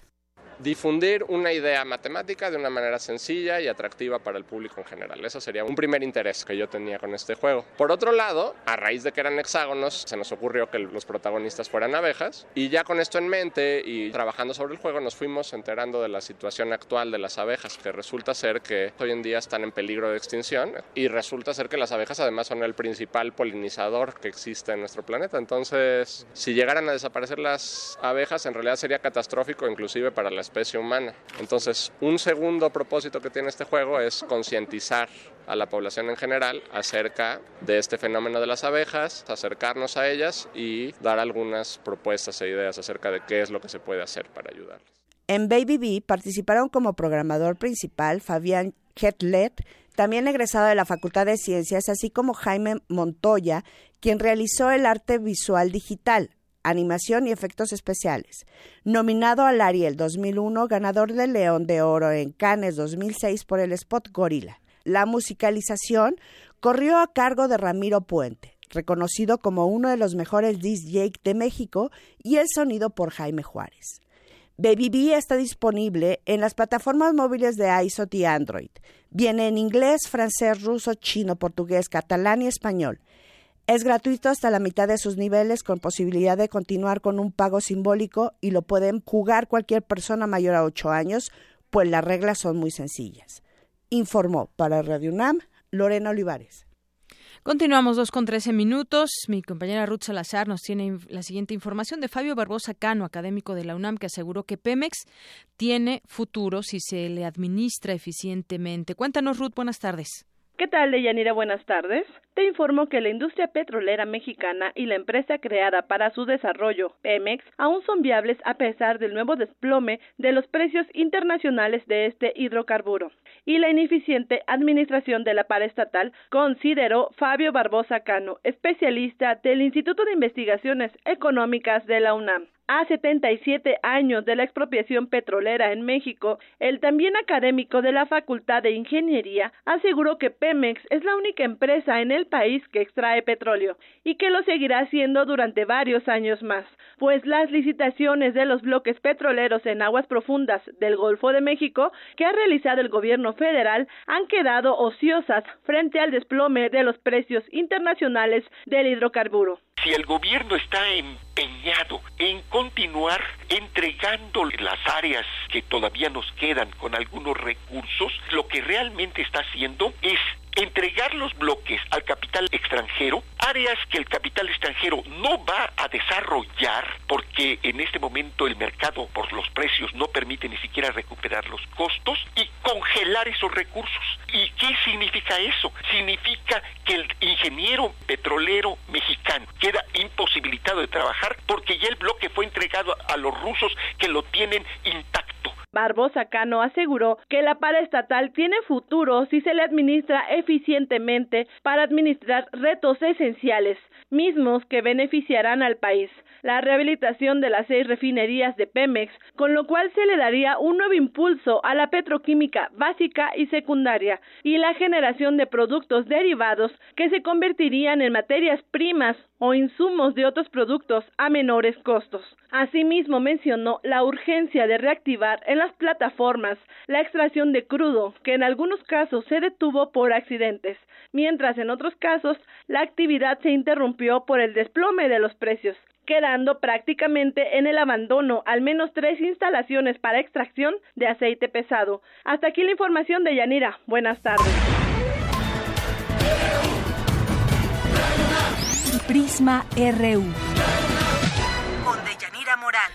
difundir una idea matemática de una manera sencilla y atractiva para el público en general. Eso sería un primer interés que yo tenía con este juego. Por otro lado, a raíz de que eran hexágonos, se nos ocurrió que los protagonistas fueran abejas y ya con esto en mente y trabajando sobre el juego nos fuimos enterando de la situación actual de las abejas, que resulta ser que hoy en día están en peligro de extinción y resulta ser que las abejas además son el principal polinizador que existe en nuestro planeta. Entonces, si llegaran a desaparecer las abejas, en realidad sería catastrófico inclusive para las especie humana. Entonces, un segundo propósito que tiene este juego es concientizar a la población en general acerca de este fenómeno de las abejas, acercarnos a ellas y dar algunas propuestas e ideas acerca de qué es lo que se puede hacer para ayudarles. En Baby Bee participaron como programador principal Fabián Hetlet, también egresado de la Facultad de Ciencias, así como Jaime Montoya, quien realizó el arte visual digital animación y efectos especiales. Nominado al Ariel 2001, ganador del León de Oro en Cannes 2006 por el spot Gorila. La musicalización corrió a cargo de Ramiro Puente, reconocido como uno de los mejores DJ de México, y el sonido por Jaime Juárez. Baby Bee está disponible en las plataformas móviles de iSot y Android. Viene en inglés, francés, ruso, chino, portugués, catalán y español. Es gratuito hasta la mitad de sus niveles con posibilidad de continuar con un pago simbólico y lo pueden jugar cualquier persona mayor a 8 años, pues las reglas son muy sencillas. Informó para Radio UNAM Lorena Olivares. Continuamos dos con trece minutos. Mi compañera Ruth Salazar nos tiene la siguiente información de Fabio Barbosa Cano, académico de la UNAM, que aseguró que Pemex tiene futuro si se le administra eficientemente. Cuéntanos, Ruth, buenas tardes. ¿Qué tal, Deyanira? Buenas tardes. Te informo que la industria petrolera mexicana y la empresa creada para su desarrollo, Pemex, aún son viables a pesar del nuevo desplome de los precios internacionales de este hidrocarburo y la ineficiente administración de la paraestatal, consideró Fabio Barbosa Cano, especialista del Instituto de Investigaciones Económicas de la UNAM a 77 años de la expropiación petrolera en México, el también académico de la Facultad de Ingeniería aseguró que Pemex es la única empresa en el país que extrae petróleo y que lo seguirá haciendo durante varios años más, pues las licitaciones de los bloques petroleros en aguas profundas del Golfo de México que ha realizado el gobierno federal han quedado ociosas frente al desplome de los precios internacionales del hidrocarburo. Si el gobierno está empeñado en continuar entregando las áreas que todavía nos quedan con algunos recursos, lo que realmente está haciendo es entregar los bloques al capital extranjero, áreas que el capital extranjero no va a desarrollar porque en este momento el mercado por los precios no permite ni siquiera recuperar los costos y congelar esos recursos. ¿Y qué significa eso? Significa que el ingeniero petrolero mexicano queda imposibilitado de trabajar porque ya el bloque fue entregado a los rusos que lo tienen intacto Barbosa Cano aseguró que la paraestatal tiene futuro si se le administra eficientemente para administrar retos esenciales, mismos que beneficiarán al país. La rehabilitación de las seis refinerías de Pemex, con lo cual se le daría un nuevo impulso a la petroquímica básica y secundaria y la generación de productos derivados que se convertirían en materias primas o insumos de otros productos a menores costos. Asimismo mencionó la urgencia de reactivar las plataformas la extracción de crudo, que en algunos casos se detuvo por accidentes, mientras en otros casos la actividad se interrumpió por el desplome de los precios, quedando prácticamente en el abandono al menos tres instalaciones para extracción de aceite pesado. Hasta aquí la información de Yanira. Buenas tardes. Prisma RU.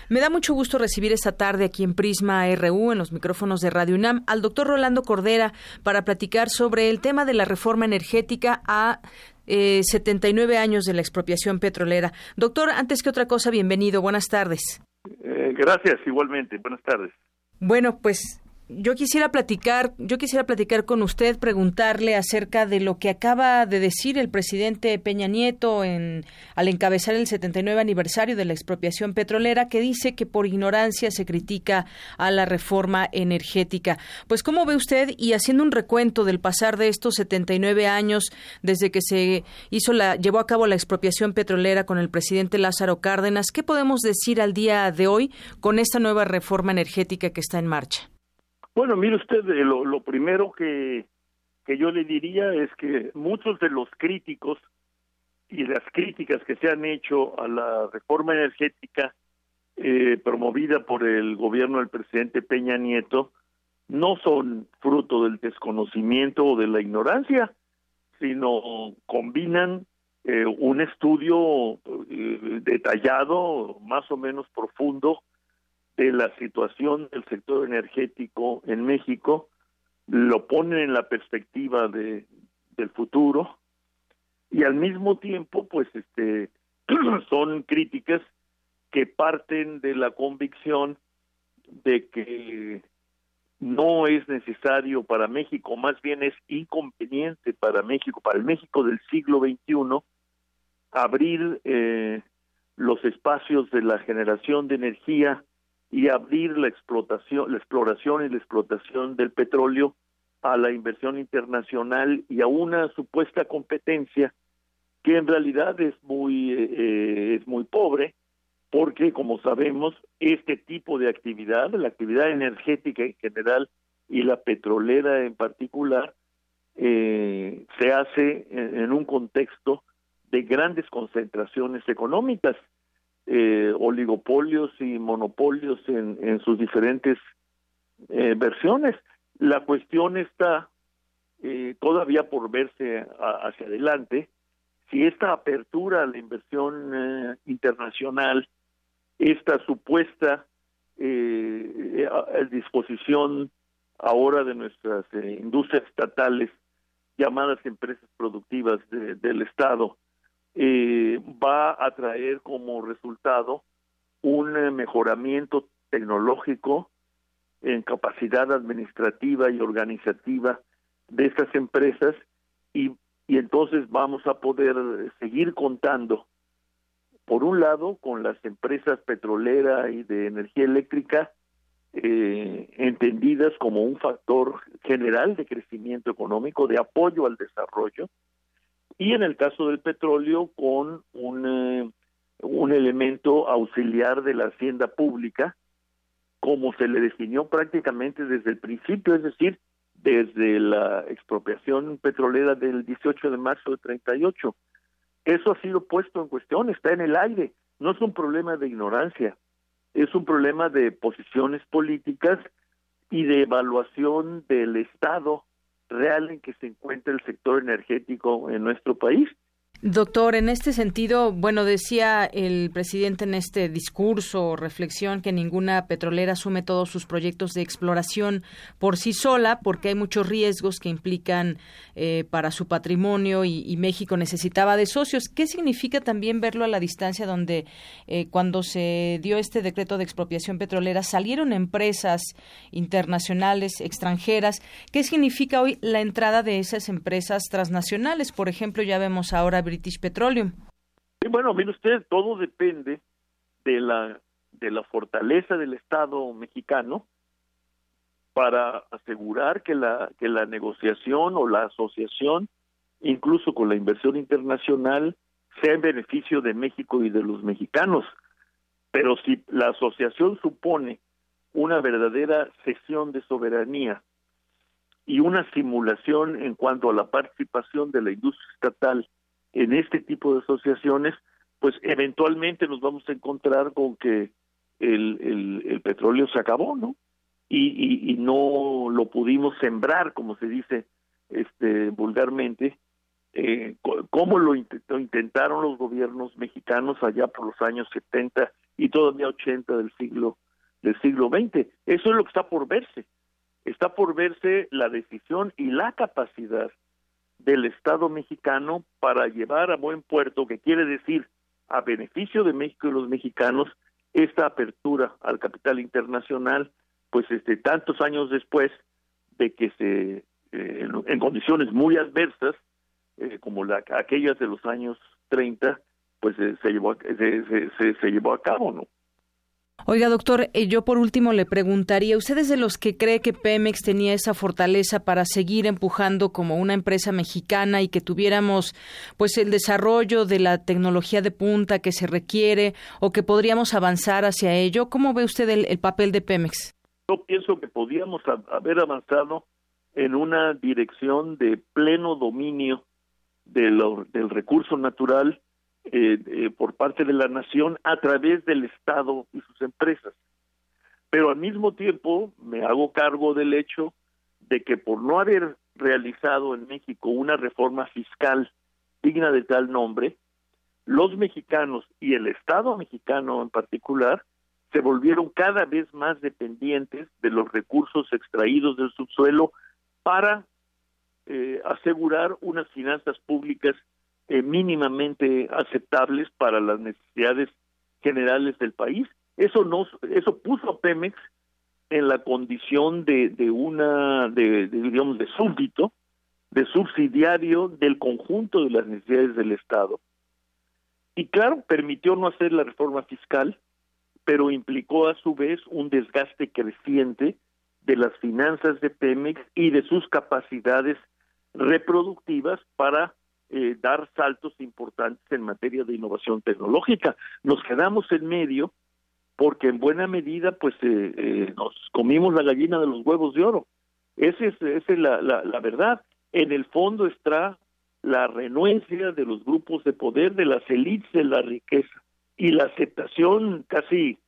Me da mucho gusto recibir esta tarde aquí en Prisma RU, en los micrófonos de Radio UNAM, al doctor Rolando Cordera para platicar sobre el tema de la reforma energética a 79 eh, años de la expropiación petrolera. Doctor, antes que otra cosa, bienvenido. Buenas tardes. Eh, gracias, igualmente. Buenas tardes. Bueno, pues yo quisiera platicar, yo quisiera platicar con usted, preguntarle acerca de lo que acaba de decir el presidente Peña Nieto en al encabezar el 79 aniversario de la expropiación petrolera, que dice que por ignorancia se critica a la reforma energética. Pues cómo ve usted y haciendo un recuento del pasar de estos 79 años desde que se hizo la llevó a cabo la expropiación petrolera con el presidente Lázaro Cárdenas, ¿qué podemos decir al día de hoy con esta nueva reforma energética que está en marcha? Bueno, mire usted, eh, lo, lo primero que, que yo le diría es que muchos de los críticos y las críticas que se han hecho a la reforma energética eh, promovida por el gobierno del presidente Peña Nieto no son fruto del desconocimiento o de la ignorancia, sino combinan eh, un estudio eh, detallado, más o menos profundo, de la situación del sector energético en México, lo ponen en la perspectiva de, del futuro y al mismo tiempo, pues, este, son críticas que parten de la convicción de que no es necesario para México, más bien es inconveniente para México, para el México del siglo XXI, abrir eh, los espacios de la generación de energía y abrir la explotación, la exploración y la explotación del petróleo a la inversión internacional y a una supuesta competencia que en realidad es muy eh, eh, es muy pobre porque como sabemos este tipo de actividad la actividad energética en general y la petrolera en particular eh, se hace en un contexto de grandes concentraciones económicas eh, oligopolios y monopolios en, en sus diferentes eh, versiones. La cuestión está eh, todavía por verse hacia adelante si esta apertura a la inversión eh, internacional, esta supuesta eh, disposición ahora de nuestras industrias estatales llamadas empresas productivas del Estado, eh, va a traer como resultado un eh, mejoramiento tecnológico en capacidad administrativa y organizativa de estas empresas y, y entonces vamos a poder seguir contando por un lado con las empresas petrolera y de energía eléctrica eh, entendidas como un factor general de crecimiento económico, de apoyo al desarrollo, y en el caso del petróleo con un, eh, un elemento auxiliar de la hacienda pública, como se le definió prácticamente desde el principio, es decir, desde la expropiación petrolera del 18 de marzo de 38. Eso ha sido puesto en cuestión, está en el aire, no es un problema de ignorancia, es un problema de posiciones políticas y de evaluación del Estado real en que se encuentra el sector energético en nuestro país. Doctor, en este sentido, bueno, decía el presidente en este discurso o reflexión que ninguna petrolera asume todos sus proyectos de exploración por sí sola porque hay muchos riesgos que implican eh, para su patrimonio y, México necesitaba de socios. ¿Qué significa también verlo a la distancia donde eh, cuando se dio este decreto de expropiación petrolera salieron empresas internacionales, extranjeras? ¿Qué significa hoy la entrada de esas empresas transnacionales? Por ejemplo, ya vemos ahora British Petroleum. bueno, mire usted, todo depende de la de la fortaleza del Estado mexicano para asegurar que la que la negociación o la asociación, incluso con la inversión internacional, sea en beneficio de México y de los mexicanos. Pero si la asociación supone una verdadera cesión de soberanía y una simulación en cuanto a la participación de la industria estatal en este tipo de asociaciones, pues eventualmente nos vamos a encontrar con que el, el, petróleo se acabó, ¿no? Y, y, no lo pudimos sembrar, como se dice este vulgarmente, eh, como lo intentaron los gobiernos mexicanos allá por los años 70 y todavía 80 del siglo del siglo XX. Eso es lo que está por verse. Está por verse la decisión y la capacidad del Estado mexicano para llevar a buen puerto, que quiere decir a beneficio de México y los mexicanos, esta apertura al capital internacional, pues este tantos años después de que se eh, en, condiciones muy adversas, eh, como la, aquellas de los años 30, pues eh, se llevó se, se, se llevó a cabo, ¿no? Oiga, doctor, eh, yo por último le preguntaría, ¿usted es de los que cree que Pemex tenía esa fortaleza para seguir empujando como una empresa mexicana y que tuviéramos pues el desarrollo de la tecnología de punta que se requiere o que podríamos avanzar hacia ello? ¿Cómo ve usted el, papel de Pemex? Yo pienso que podríamos haber avanzado en una dirección de pleno dominio del recurso natural eh, eh, por parte de la nación a través del Estado y sus empresas. Pero al mismo tiempo me hago cargo del hecho de que por no haber realizado en México una reforma fiscal digna de tal nombre, los mexicanos y el Estado mexicano en particular se volvieron cada vez más dependientes de los recursos extraídos del subsuelo para eh, asegurar unas finanzas públicas eh, mínimamente aceptables para las necesidades generales del país. Eso no, eso puso a Pemex en la condición de, de una, de, digamos, de súbdito, de subsidiario del conjunto de las necesidades del Estado. Y claro, permitió no hacer la reforma fiscal, pero implicó a su vez un desgaste creciente de las finanzas de Pemex y de sus capacidades reproductivas para eh, dar saltos importantes en materia de innovación tecnológica. Nos quedamos en medio porque en buena medida pues eh, eh, nos comimos la gallina de los huevos de oro. Esa es, esa es la, verdad. En el fondo está la renuencia de los grupos de poder, de las élites de la riqueza y la aceptación casi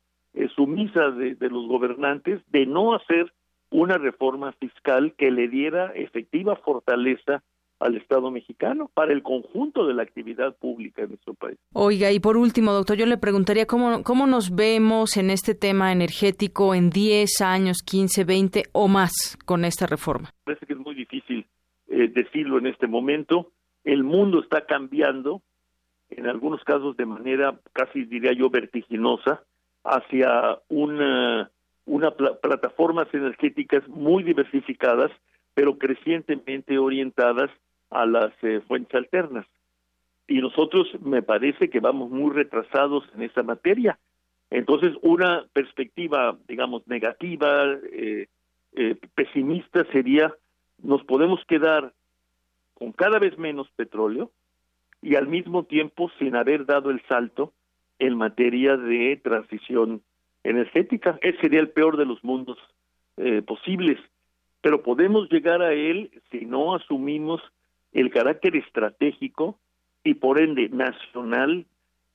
sumisa de, de los gobernantes de no hacer una reforma fiscal que le diera efectiva fortaleza al Estado mexicano para el conjunto de la actividad pública en nuestro país. Oiga, y por último, doctor, yo le preguntaría cómo, cómo nos vemos en este tema energético en 10 años, 15, 20 o más con esta reforma. Parece que es muy difícil eh, decirlo en este momento. El mundo está cambiando, en algunos casos de manera casi diría yo vertiginosa, hacia una, una plataformas energéticas muy diversificadas, pero crecientemente orientadas a las eh, fuentes alternas. Y nosotros me parece que vamos muy retrasados en esa materia. Entonces, una perspectiva, digamos, negativa, eh, eh, pesimista sería, nos podemos quedar con cada vez menos petróleo y al mismo tiempo sin haber dado el salto en materia de transición energética. Ese sería el peor de los mundos posibles, pero podemos llegar a él si no asumimos el carácter estratégico y por ende nacional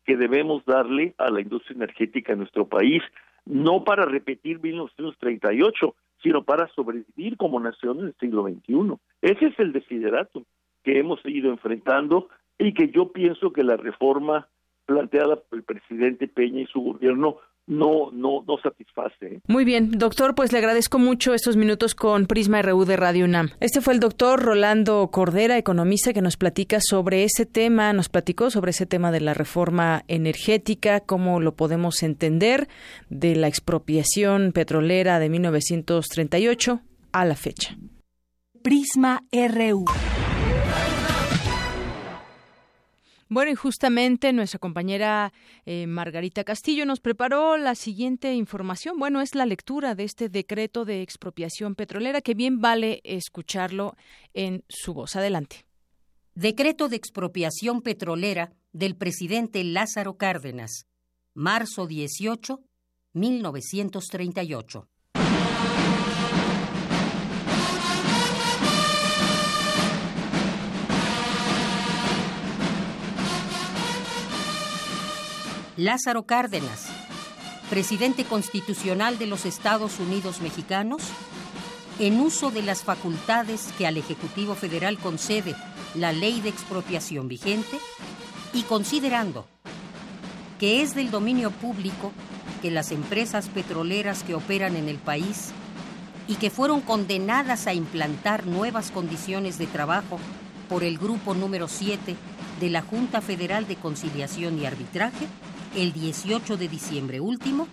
que debemos darle a la industria energética en nuestro país, no para repetir 1938, sino para sobrevivir como nación en el siglo XXI. Ese es el desiderato que hemos ido enfrentando y que yo pienso que la reforma planteada por el presidente Peña y su gobierno no, no, no satisface. Muy bien, doctor, pues le agradezco mucho estos minutos con Prisma RU de Radio UNAM. Este fue el doctor Rolando Cordera, economista, que nos platica sobre ese tema, nos platicó sobre ese tema de la reforma energética, cómo lo podemos entender de la expropiación petrolera de 1938 a la fecha. Prisma RU. Bueno, y justamente nuestra compañera eh, Margarita Castillo nos preparó la siguiente información. Bueno, es la lectura de este decreto de expropiación petrolera que bien vale escucharlo en su voz. Adelante. Decreto de expropiación petrolera del presidente Lázaro Cárdenas, marzo 18, 1938. Lázaro Cárdenas, presidente constitucional de los Estados Unidos mexicanos, en uso de las facultades que al Ejecutivo Federal concede la ley de expropiación vigente y considerando que es del dominio público que las empresas petroleras que operan en el país y que fueron condenadas a implantar nuevas condiciones de trabajo por el grupo número 7 de la Junta Federal de Conciliación y Arbitraje, el 18 de diciembre último,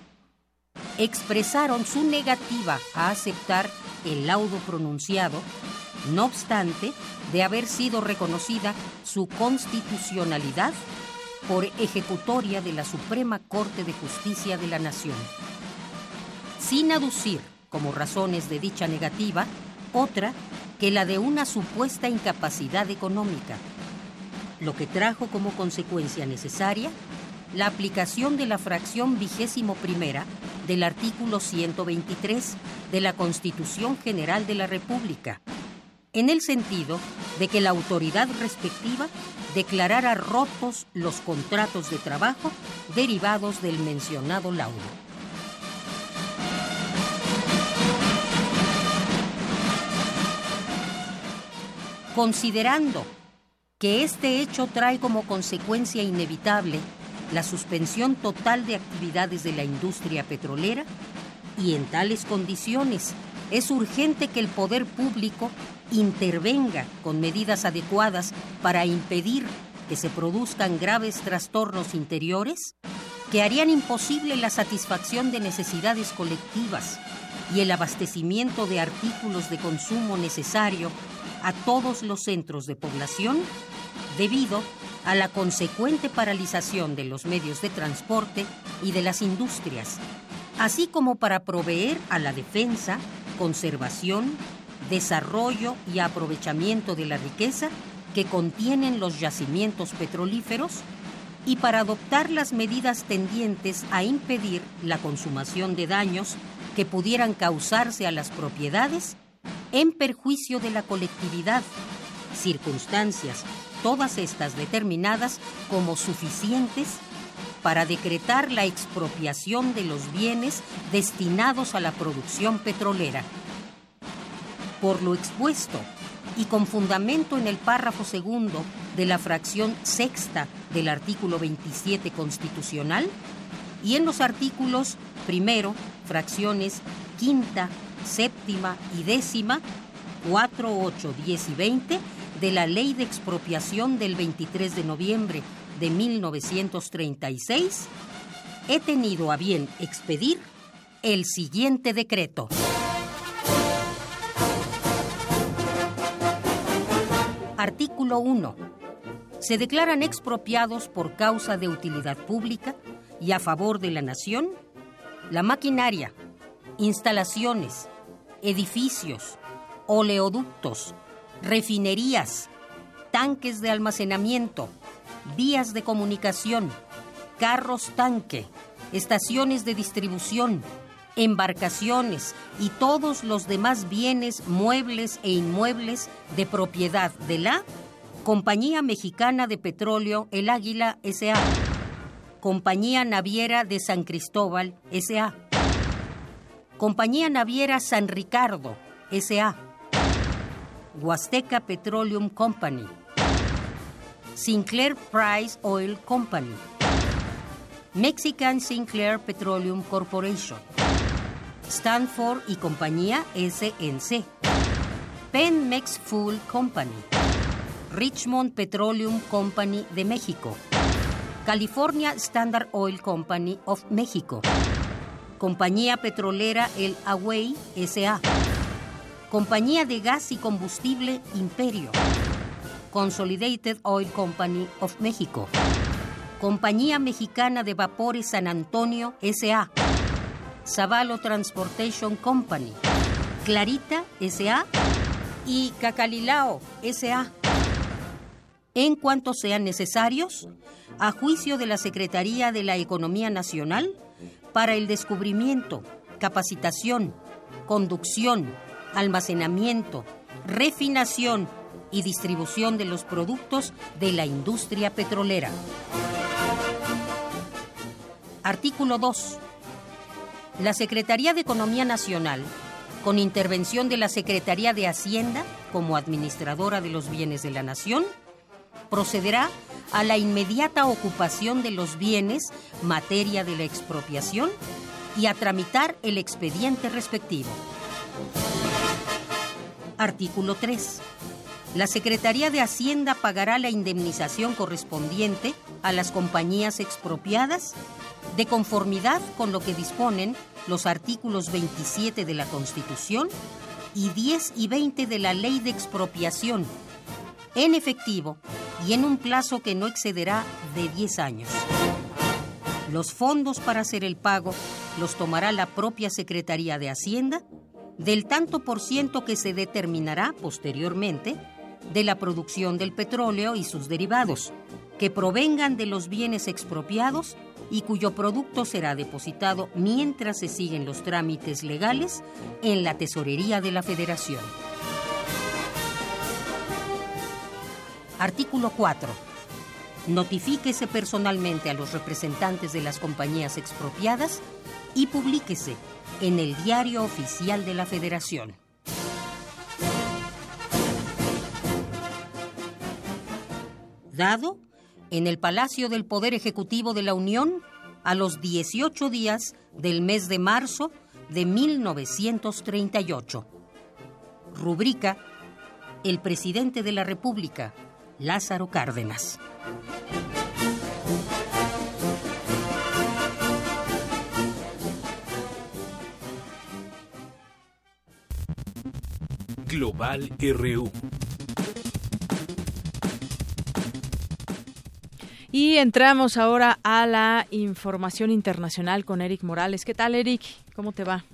expresaron su negativa a aceptar el laudo pronunciado, no obstante de haber sido reconocida su constitucionalidad por ejecutoria de la Suprema Corte de Justicia de la Nación, sin aducir como razones de dicha negativa otra que la de una supuesta incapacidad económica, lo que trajo como consecuencia necesaria la aplicación de la fracción vigésimo primera del artículo 123 de la Constitución General de la República, en el sentido de que la autoridad respectiva declarara rotos los contratos de trabajo derivados del mencionado laudo. Considerando que este hecho trae como consecuencia inevitable la suspensión total de actividades de la industria petrolera y en tales condiciones es urgente que el poder público intervenga con medidas adecuadas para impedir que se produzcan graves trastornos interiores que harían imposible la satisfacción de necesidades colectivas y el abastecimiento de artículos de consumo necesario a todos los centros de población debido a la consecuente paralización de los medios de transporte y de las industrias, así como para proveer a la defensa, conservación, desarrollo y aprovechamiento de la riqueza que contienen los yacimientos petrolíferos y para adoptar las medidas tendientes a impedir la consumación de daños que pudieran causarse a las propiedades en perjuicio de la colectividad, circunstancias todas estas determinadas como suficientes para decretar la expropiación de los bienes destinados a la producción petrolera. Por lo expuesto, y con fundamento en el párrafo segundo de la fracción sexta del artículo 27 constitucional, y en los artículos primero, fracciones quinta, séptima y décima, 4, 8, 10 y 20, de la Ley de Expropiación del 23 de noviembre de 1936, he tenido a bien expedir el siguiente decreto. Artículo 1. Se declaran expropiados por causa de utilidad pública y a favor de la nación la maquinaria, instalaciones, edificios, oleoductos, refinerías, tanques de almacenamiento, vías de comunicación, carros tanque, estaciones de distribución, embarcaciones y todos los demás bienes muebles e inmuebles de propiedad de la Compañía Mexicana de Petróleo El Águila SA, Compañía Naviera de San Cristóbal SA, Compañía Naviera San Ricardo SA, Huasteca Petroleum Company, Sinclair Price Oil Company, Mexican Sinclair Petroleum Corporation, Stanford y compañía SNC, Penmex Full Company, Richmond Petroleum Company de México, California Standard Oil Company of México, Compañía Petrolera El Away SA, Compañía de Gas y Combustible Imperio, Consolidated Oil Company of México, Compañía Mexicana de Vapores San Antonio SA, Zavalo Transportation Company, Clarita SA y Cacalilao SA. En cuanto sean necesarios, a juicio de la Secretaría de la Economía Nacional, para el descubrimiento, capacitación, conducción, almacenamiento, refinación y distribución de los productos de la industria petrolera. Artículo 2. La Secretaría de Economía Nacional, con intervención de la Secretaría de Hacienda como administradora de los bienes de la Nación, procederá a la inmediata ocupación de los bienes materia de la expropiación y a tramitar el expediente respectivo. Artículo 3. La Secretaría de Hacienda pagará la indemnización correspondiente a las compañías expropiadas de conformidad con lo que disponen los artículos 27 de la Constitución y 10 y 20 de la Ley de Expropiación, en efectivo y en un plazo que no excederá de 10 años. Los fondos para hacer el pago los tomará la propia Secretaría de Hacienda del tanto por ciento que se determinará posteriormente de la producción del petróleo y sus derivados, que provengan de los bienes expropiados y cuyo producto será depositado mientras se siguen los trámites legales en la Tesorería de la Federación. Artículo 4. Notifíquese personalmente a los representantes de las compañías expropiadas y publíquese en el Diario Oficial de la Federación. Dado en el Palacio del Poder Ejecutivo de la Unión a los 18 días del mes de marzo de 1938. Rubrica El presidente de la República, Lázaro Cárdenas. Global RU. Y entramos ahora a la información internacional con Eric Morales. ¿Qué tal, Eric? ¿Cómo te va?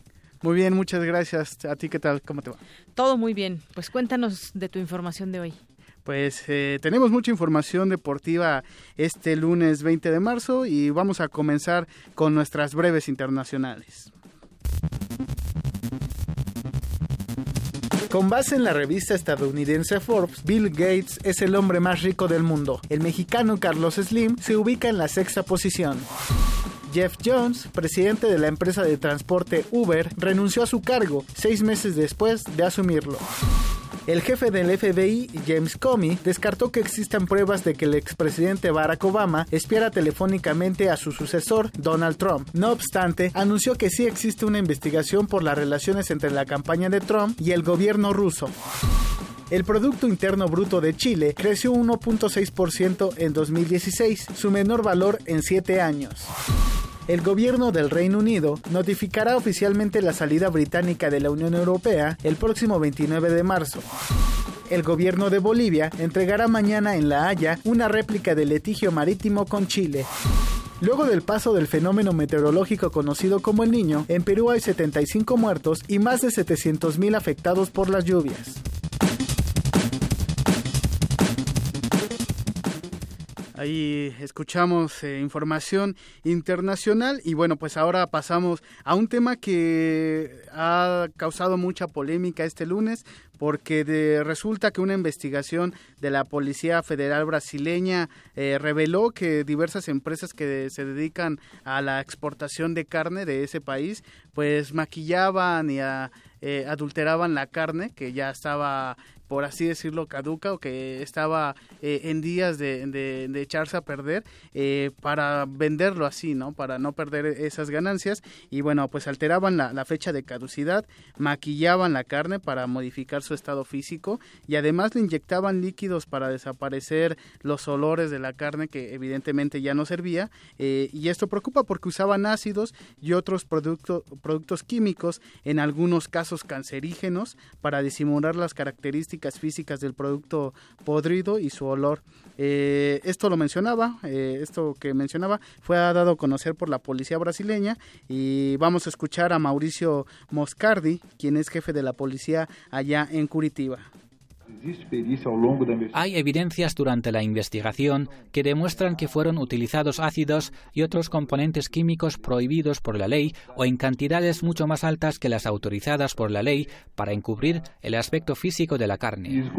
Muy bien, muchas gracias. ¿A ti qué tal? ¿Cómo te va? Todo muy bien. Pues cuéntanos de tu información de hoy. Pues eh, tenemos mucha información deportiva este lunes 20 de marzo y vamos a comenzar con nuestras breves internacionales. Con base en la revista estadounidense Forbes, Bill Gates es el hombre más rico del mundo. El mexicano Carlos Slim se ubica en la sexta posición. Jeff Jones, presidente de la empresa de transporte Uber, renunció a su cargo seis meses después de asumirlo. El jefe del FBI, James Comey, descartó que existan pruebas de que el expresidente Barack Obama espiara telefónicamente a su sucesor, Donald Trump. No obstante, anunció que sí existe una investigación por las relaciones entre la campaña de Trump y el gobierno ruso. El Producto Interno Bruto de Chile creció 1.6% en 2016, su menor valor en siete años. El gobierno del Reino Unido notificará oficialmente la salida británica de la Unión Europea el próximo 29 de marzo. El gobierno de Bolivia entregará mañana en La Haya una réplica del litigio marítimo con Chile. Luego del paso del fenómeno meteorológico conocido como el Niño, en Perú hay 75 muertos y más de 700.000 afectados por las lluvias. Ahí escuchamos eh, información internacional y bueno, pues ahora pasamos a un tema que ha causado mucha polémica este lunes porque de, resulta que una investigación de la Policía Federal brasileña eh, reveló que diversas empresas que se dedican a la exportación de carne de ese país pues maquillaban y a, eh, adulteraban la carne que ya estaba por así decirlo, caduca o que estaba eh, en días de, de, echarse a perder eh, para venderlo así, ¿no? Para no perder esas ganancias y bueno, pues alteraban la, la fecha de caducidad, maquillaban la carne para modificar su estado físico y además le inyectaban líquidos para desaparecer los olores de la carne que evidentemente ya no servía eh, y esto preocupa porque usaban ácidos y otros productos productos químicos en algunos casos cancerígenos para disimular las características físicas del producto podrido y su olor. Eh, esto lo mencionaba, eh, esto que mencionaba fue dado a conocer por la policía brasileña y vamos a escuchar a Mauricio Moscardi, quien es jefe de la policía allá en Curitiba. Hay evidencias durante la investigación que demuestran que fueron utilizados ácidos y otros componentes químicos prohibidos por la ley o en cantidades mucho más altas que las autorizadas por la ley para encubrir el aspecto físico de la carne.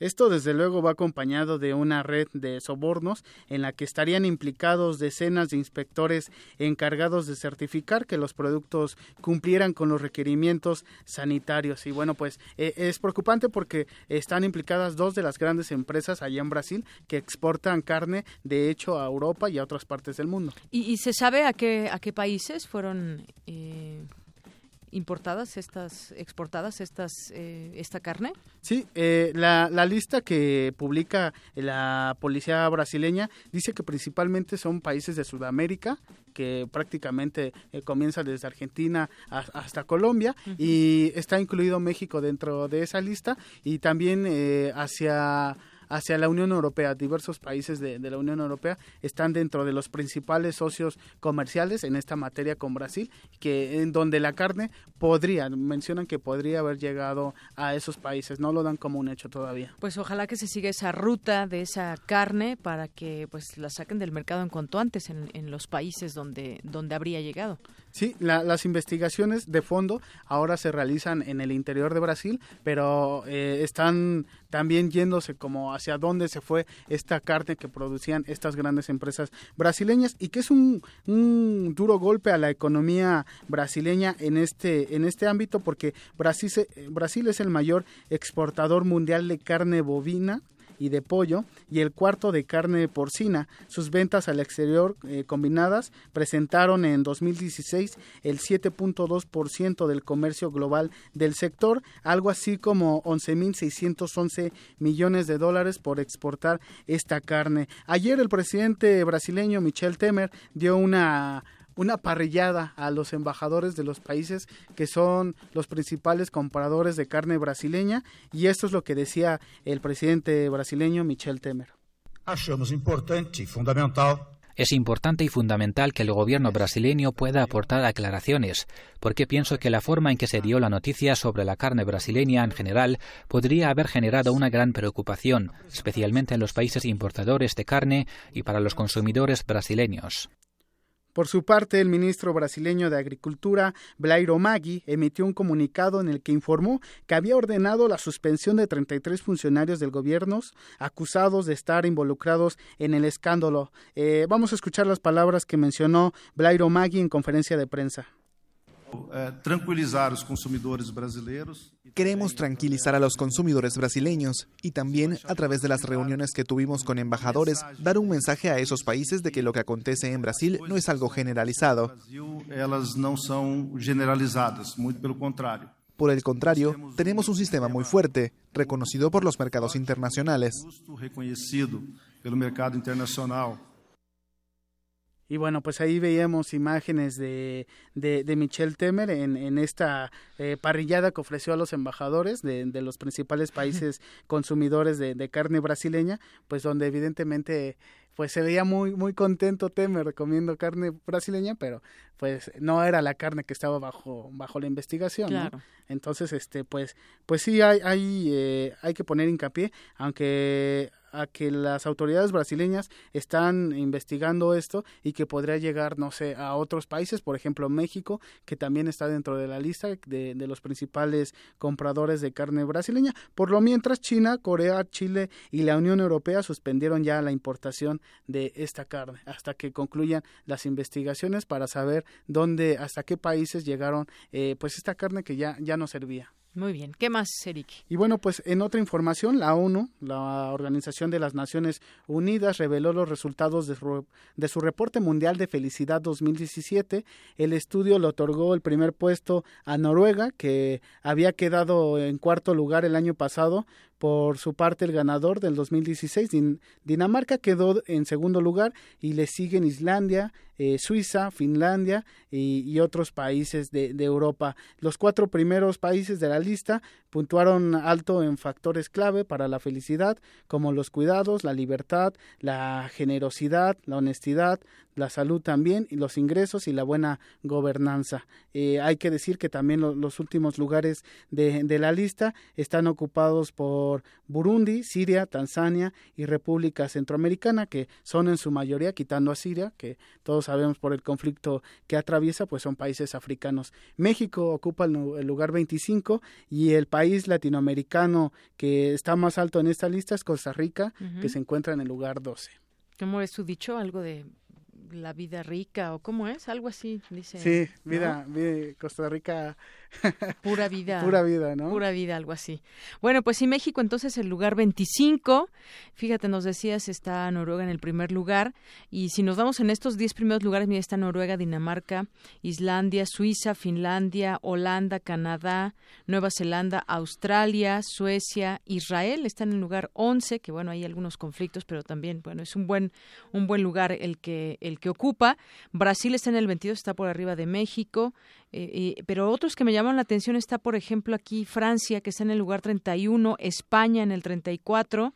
Esto desde luego va acompañado de una red de sobornos en la que estarían implicados decenas de inspectores encargados de certificar que los productos cumplieran con los requerimientos sanitarios. Y bueno, pues eh, es preocupante porque están implicadas dos de las grandes empresas allá en Brasil que exportan carne de hecho a Europa y a otras partes del mundo. ¿Y, se sabe a qué, a qué países fueron eh, importadas estas, exportadas estas, eh, esta carne? Sí, eh, la, la, lista que publica la policía brasileña dice que principalmente son países de Sudamérica, que prácticamente eh, comienza desde Argentina hasta Colombia y está incluido México dentro de esa lista y también hacia hacia la Unión Europea. Diversos países de, la Unión Europea están dentro de los principales socios comerciales en esta materia con Brasil, que en donde la carne podría, mencionan que podría haber llegado a esos países, no lo dan como un hecho todavía. Pues ojalá que se siga esa ruta de esa carne para que pues la saquen del mercado en cuanto antes en, en los países donde, donde habría llegado. Sí, las investigaciones de fondo ahora se realizan en el interior de Brasil, pero eh, están también yéndose como hacia dónde se fue esta carne que producían estas grandes empresas brasileñas y que es un, un duro golpe a la economía brasileña en este en este ámbito porque Brasil, Brasil es el mayor exportador mundial de carne bovina y de pollo y el cuarto de carne porcina. Sus ventas al exterior eh, combinadas presentaron en 2016 el 7.2% del comercio global del sector, algo así como 11.611 millones de dólares por exportar esta carne. Ayer el presidente brasileño Michel Temer dio una una parrillada a los embajadores de los países que son los principales compradores de carne brasileña y esto es lo que decía el presidente brasileño Michel Temer. Achamos importante y fundamental es importante y fundamental que el gobierno brasileño pueda aportar aclaraciones, porque pienso que la forma en que se dio la noticia sobre la carne brasileña en general podría haber generado una gran preocupación, especialmente en los países importadores de carne y para los consumidores brasileños. Por su parte, el ministro brasileño de Agricultura, Blairo Maggi, emitió un comunicado en el que informó que había ordenado la suspensión de 33 funcionarios del gobierno acusados de estar involucrados en el escándalo. Eh, vamos a escuchar las palabras que mencionó Blairo Maggi en conferencia de prensa. Eh, tranquilizar los consumidores brasileños. Queremos tranquilizar a los consumidores brasileños y también, a través de las reuniones que tuvimos con embajadores, dar un mensaje a esos países de que lo que acontece en Brasil no es algo generalizado. Elas no son generalizadas, muy pelo contrario. Por el contrario, tenemos un sistema muy fuerte, reconocido por los mercados internacionales. Reconocido pelo mercado internacional. Y bueno, pues ahí veíamos imágenes de, de, de Michelle Temer en, en esta eh, parrillada que ofreció a los embajadores de, de los principales países consumidores de, de, carne brasileña, pues donde evidentemente pues se veía muy muy contento Temer comiendo carne brasileña, pero pues no era la carne que estaba bajo bajo la investigación, ¿no? Entonces este pues pues sí hay hay eh, hay que poner hincapié, aunque a que las autoridades brasileñas están investigando esto y que podría llegar, no sé, a otros países, por ejemplo México, que también está dentro de la lista de, de los principales compradores de carne brasileña. Por lo mientras, China, Corea, Chile y la Unión Europea suspendieron ya la importación de esta carne hasta que concluyan las investigaciones para saber dónde, hasta qué países llegaron, eh, pues esta carne que ya, ya no servía. Muy bien. ¿Qué más, Eric? Y bueno, pues en otra información, la ONU, la Organización de las Naciones Unidas, reveló los resultados de su, de su reporte mundial de felicidad 2017. El estudio le otorgó el primer puesto a Noruega, que había quedado en cuarto lugar el año pasado, por su parte, el ganador del 2016, Dinamarca, quedó en segundo lugar y le siguen Islandia, eh, Suiza, Finlandia y, otros países de, Europa. Los cuatro primeros países de la lista puntuaron alto en factores clave para la felicidad, como los cuidados, la libertad, la generosidad, la honestidad, la salud también, y los ingresos y la buena gobernanza. Eh, hay que decir que también los últimos lugares de, de la lista están ocupados por Burundi, Siria, Tanzania y República Centroamericana, que son en su mayoría, quitando a Siria, que todos sabemos por el conflicto que atraviesa, pues son países africanos. México ocupa el, lugar 25 y el país latinoamericano que está más alto en esta lista es Costa Rica, que se encuentra en el lugar 12. ¿Cómo es su dicho? Algo de la vida rica o cómo es, algo así, dice. Sí, vida, Costa Rica. Pura vida. Pura vida, ¿no? Pura vida, algo así. Bueno, pues sí, México entonces el lugar 25. Fíjate, nos decías, está Noruega en el primer lugar. Y si nos vamos en estos 10 primeros lugares, mira, está Noruega, Dinamarca, Islandia, Suiza, Finlandia, Holanda, Canadá, Nueva Zelanda, Australia, Suecia, Israel está en el lugar 11, que bueno, hay algunos conflictos, pero también, bueno, es un buen, un buen lugar el que, el que ocupa. Brasil está en el 22, está por arriba de México, eh, pero otros que me llaman la atención está, por ejemplo, aquí Francia, que está en el lugar 31, España en el 34,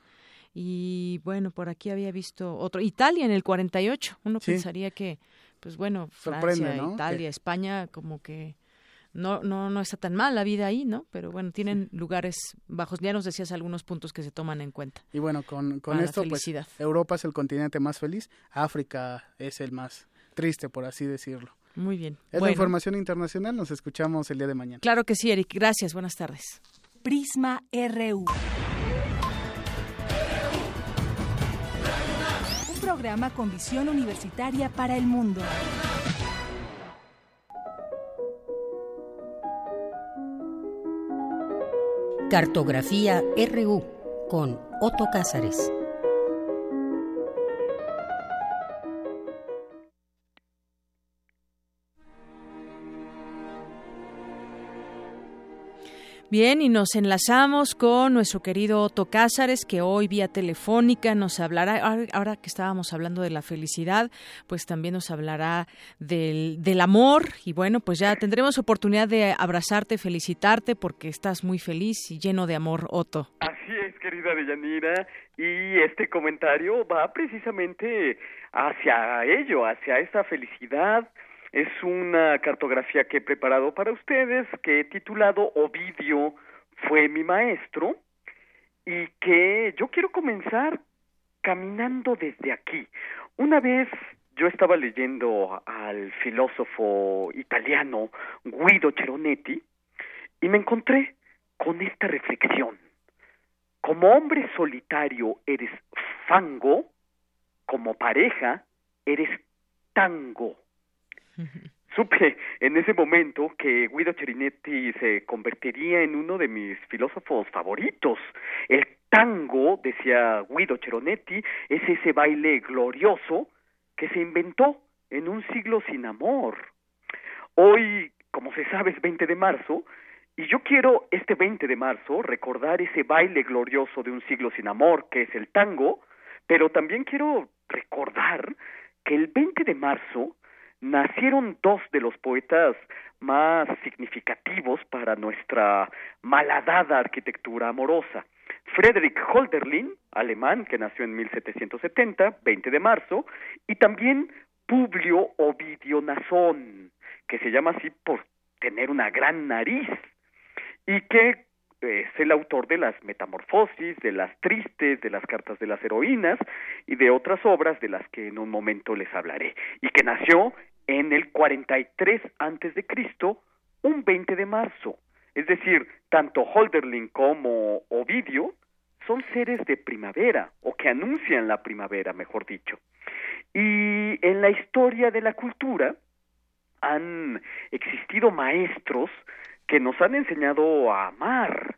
y bueno, por aquí había visto otro, Italia en el 48. Uno pensaría que, pues bueno, Francia, Italia, España, como que no, no, no está tan mal la vida ahí, ¿no? Pero bueno, tienen lugares bajos. Ya nos decías algunos puntos que se toman en cuenta. Y bueno, con, con esto, pues, Europa es el continente más feliz, África es el más triste, por así decirlo. Muy bien. Es la información internacional, nos escuchamos el día de mañana. Claro que sí, Eric. Gracias, buenas tardes. Prisma RU. Un programa con visión universitaria para el mundo. Cartografía RU con Otto Cázares. Bien, y nos enlazamos con nuestro querido Otto Cázares, que hoy vía telefónica nos hablará, ahora que estábamos hablando de la felicidad, pues también nos hablará del, del amor, y bueno, pues ya tendremos oportunidad de abrazarte, felicitarte, porque estás muy feliz y lleno de amor, Otto. Así es, querida Deyanira, y este comentario va precisamente hacia ello, hacia esta felicidad, es una cartografía que he preparado para ustedes, que he titulado Ovidio fue mi maestro, y que yo quiero comenzar caminando desde aquí. Una vez yo estaba leyendo al filósofo italiano Guido Ceronetti y me encontré con esta reflexión. Como hombre solitario eres fango, como pareja eres tango. Supe en ese momento que Guido Cerinetti se convertiría en uno de mis filósofos favoritos. El tango, decía Guido Ceronetti, es ese baile glorioso que se inventó en un siglo sin amor. Hoy, como se sabe, es 20 de marzo, y yo quiero este 20 de marzo recordar ese baile glorioso de un siglo sin amor, que es el tango, pero también quiero recordar que el 20 de marzo nacieron dos de los poetas más significativos para nuestra malhadada arquitectura amorosa. Friedrich Holderlin, alemán, que nació en 1770, 20 de marzo, y también Publio Ovidio Nazón, que se llama así por tener una gran nariz, y que es el autor de las Metamorfosis, de las Tristes, de las Cartas de las Heroínas y de otras obras de las que en un momento les hablaré, y que nació en el 43 antes de Cristo, un 20 de marzo. Es decir, tanto Holderlin como Ovidio son seres de primavera, o que anuncian la primavera, mejor dicho. Y en la historia de la cultura han existido maestros que nos han enseñado a amar.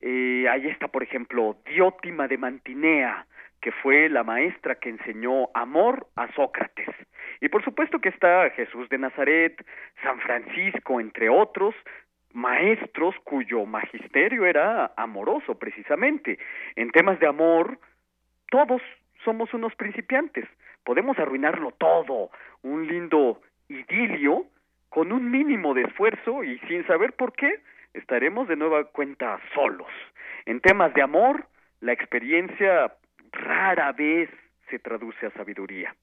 Eh, ahí está, por ejemplo, Diótima de Mantinea, que fue la maestra que enseñó amor a Sócrates. Y por supuesto que está Jesús de Nazaret, San Francisco, entre otros, maestros cuyo magisterio era amoroso precisamente. En temas de amor, todos somos unos principiantes. Podemos arruinarlo todo, un lindo idilio, con un mínimo de esfuerzo y sin saber por qué, estaremos de nueva cuenta solos. En temas de amor, la experiencia rara vez se traduce a sabiduría.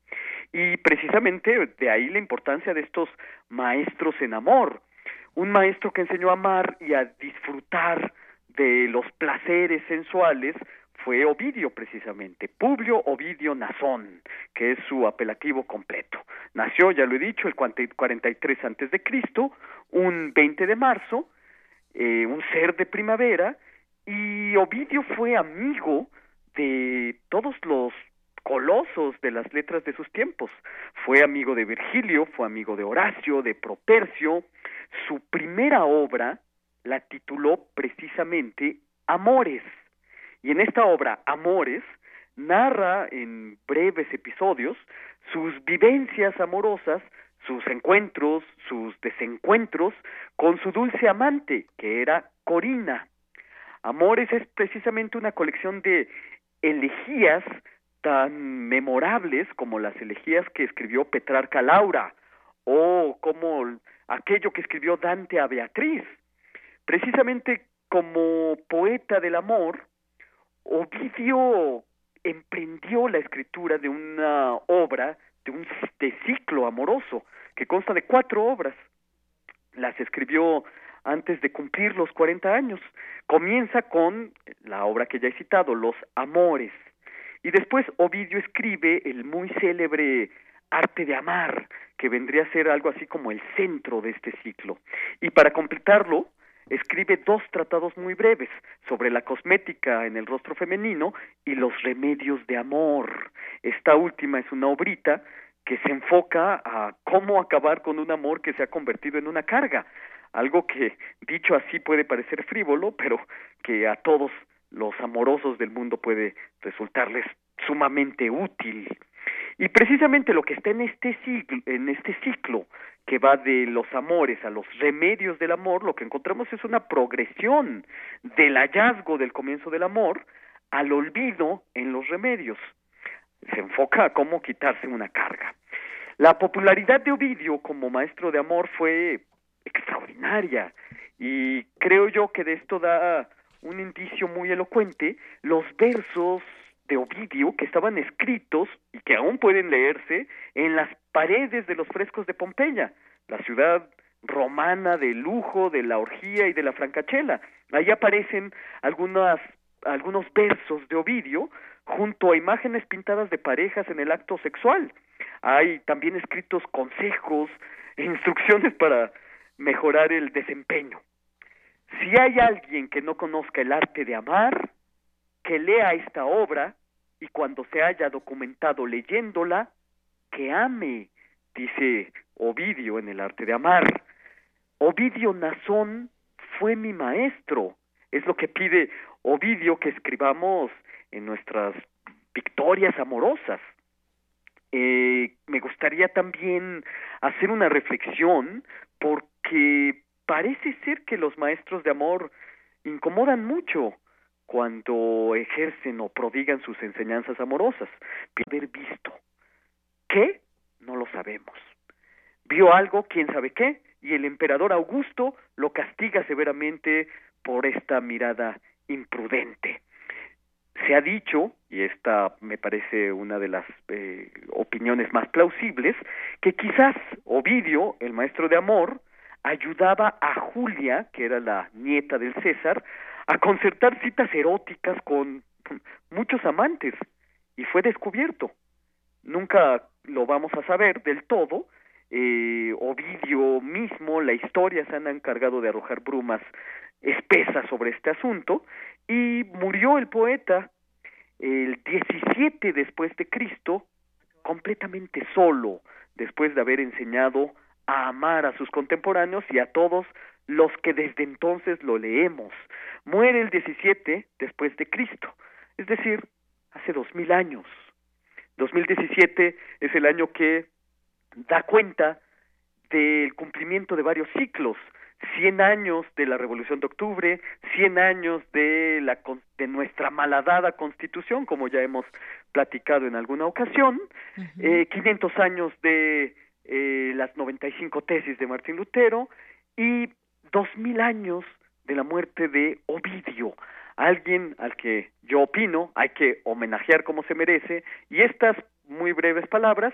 Y precisamente de ahí la importancia de estos maestros en amor, un maestro que enseñó a amar y a disfrutar de los placeres sensuales fue Ovidio precisamente, Publio Ovidio Nazón, que es su apelativo completo. Nació, ya lo he dicho, el 43 antes de Cristo, un 20 de marzo, eh, un ser de primavera, y Ovidio fue amigo de todos los colosos de las letras de sus tiempos. Fue amigo de Virgilio, fue amigo de Horacio, de Propercio. Su primera obra la tituló precisamente Amores. Y en esta obra, Amores, narra en breves episodios sus vivencias amorosas, sus encuentros, sus desencuentros con su dulce amante, que era Corina. Amores es precisamente una colección de elegías tan memorables como las elegías que escribió Petrarca Laura o como aquello que escribió Dante a Beatriz. Precisamente como poeta del amor, Ovidio emprendió la escritura de una obra, de un ciclo amoroso, que consta de cuatro obras. Las escribió antes de cumplir los 40 años. Comienza con la obra que ya he citado, Los Amores. Y después Ovidio escribe el muy célebre Arte de Amar, que vendría a ser algo así como el centro de este ciclo. Y para completarlo, escribe dos tratados muy breves sobre la cosmética en el rostro femenino y los remedios de amor. Esta última es una obrita que se enfoca a cómo acabar con un amor que se ha convertido en una carga, algo que dicho así puede parecer frívolo, pero que a todos los amorosos del mundo puede resultarles sumamente útil. Y precisamente lo que está en este ciclo, en este ciclo que va de los amores a los remedios del amor, lo que encontramos es una progresión del hallazgo del comienzo del amor al olvido en los remedios. Se enfoca a cómo quitarse una carga. La popularidad de Ovidio como maestro de amor fue extraordinaria y creo yo que de esto da un indicio muy elocuente los versos de Ovidio que estaban escritos y que aún pueden leerse en las paredes de los frescos de Pompeya, la ciudad romana de lujo, de la orgía y de la francachela. Ahí aparecen algunas, algunos versos de Ovidio junto a imágenes pintadas de parejas en el acto sexual. Hay también escritos consejos e instrucciones para mejorar el desempeño. Si hay alguien que no conozca el arte de amar, que lea esta obra y cuando se haya documentado leyéndola, que ame, dice Ovidio en el arte de amar. Ovidio Nazón fue mi maestro, es lo que pide Ovidio que escribamos en nuestras victorias amorosas. Eh, me gustaría también hacer una reflexión porque parece ser que los maestros de amor incomodan mucho cuando ejercen o prodigan sus enseñanzas amorosas. Haber visto. ¿Qué? No lo sabemos. Vio algo, quién sabe qué, y el emperador Augusto lo castiga severamente por esta mirada imprudente. Se ha dicho, y esta me parece una de las eh, opiniones más plausibles, que quizás Ovidio, el maestro de amor, ayudaba a Julia, que era la nieta del César, a concertar citas eróticas con muchos amantes, y fue descubierto. Nunca lo vamos a saber del todo. Eh, Ovidio mismo, la historia se han encargado de arrojar brumas espesas sobre este asunto, y murió el poeta el 17 después de Cristo, completamente solo, después de haber enseñado a amar a sus contemporáneos y a todos los que desde entonces lo leemos. Muere el 17 después de Cristo, es decir, hace dos mil años. 2017 es el año que da cuenta del cumplimiento de varios ciclos, 100 años de la Revolución de Octubre, 100 años de, la, de nuestra malhadada Constitución, como ya hemos platicado en alguna ocasión, eh, 500 años de eh, las 95 tesis de Martín Lutero y 2000 años de la muerte de Ovidio, alguien al que yo opino hay que homenajear como se merece y estas muy breves palabras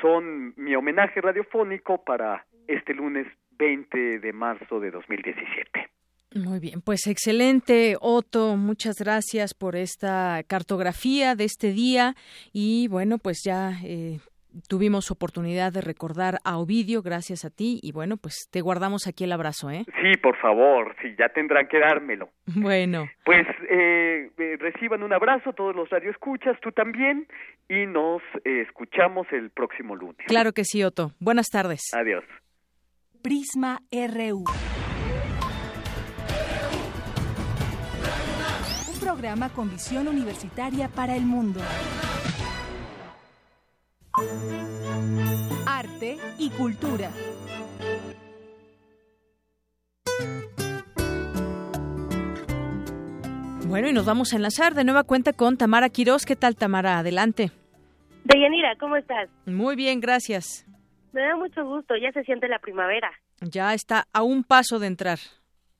son mi homenaje radiofónico para este lunes 20 de marzo de 2017. Muy bien, pues excelente, Otto. Muchas gracias por esta cartografía de este día y bueno, pues ya eh, tuvimos oportunidad de recordar a Ovidio gracias a ti y bueno, pues te guardamos aquí el abrazo, ¿eh? Sí, por favor, sí, ya tendrán que dármelo. Bueno. Pues eh, eh reciban un abrazo todos los radioescuchas, tú también, y nos eh, escuchamos el próximo lunes. Claro que sí, Otto. Buenas tardes. Adiós. Prisma RU. Un programa con visión universitaria para el mundo. Arte y cultura. Bueno, y nos vamos a enlazar de nueva cuenta con Tamara Quirós. ¿Qué tal, Tamara? Adelante. Deyanira, ¿cómo estás? Muy bien, gracias. Me da mucho gusto, ya se siente la primavera. Ya está a un paso de entrar.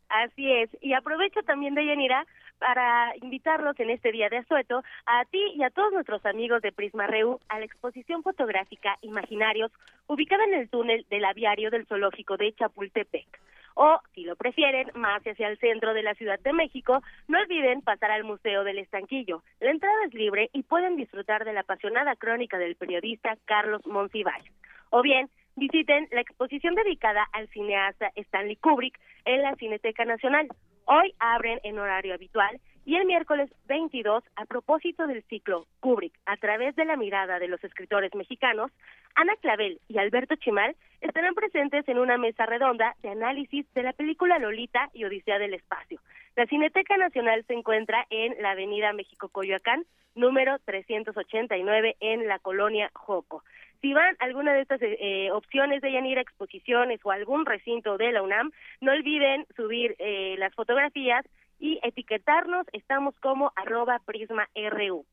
Así es, y aprovecho también, Deyanira, para invitarlos en este día de asueto a ti y a todos nuestros amigos de Prisma Reu a la exposición fotográfica Imaginarios, ubicada en el túnel del aviario del zoológico de Chapultepec. O, si lo prefieren, más hacia el centro de la Ciudad de México, no olviden pasar al Museo del Estanquillo. La entrada es libre y pueden disfrutar de la apasionada crónica del periodista Carlos Monsiváis. O bien, visiten la exposición dedicada al cineasta Stanley Kubrick en la Cineteca Nacional. Hoy abren en horario habitual y el miércoles 22, a propósito del ciclo Kubrick, a través de la mirada de los escritores mexicanos, Ana Clavel y Alberto Chimal estarán presentes en una mesa redonda de análisis de la película Lolita y Odisea del Espacio. La Cineteca Nacional se encuentra en la Avenida México Coyoacán, número 389, en la colonia Joco. Si van a alguna de estas eh, eh, opciones de ir a exposiciones o algún recinto de la UNAM, no olviden subir eh, las fotografías y etiquetarnos. Estamos como arroba prisma.ru.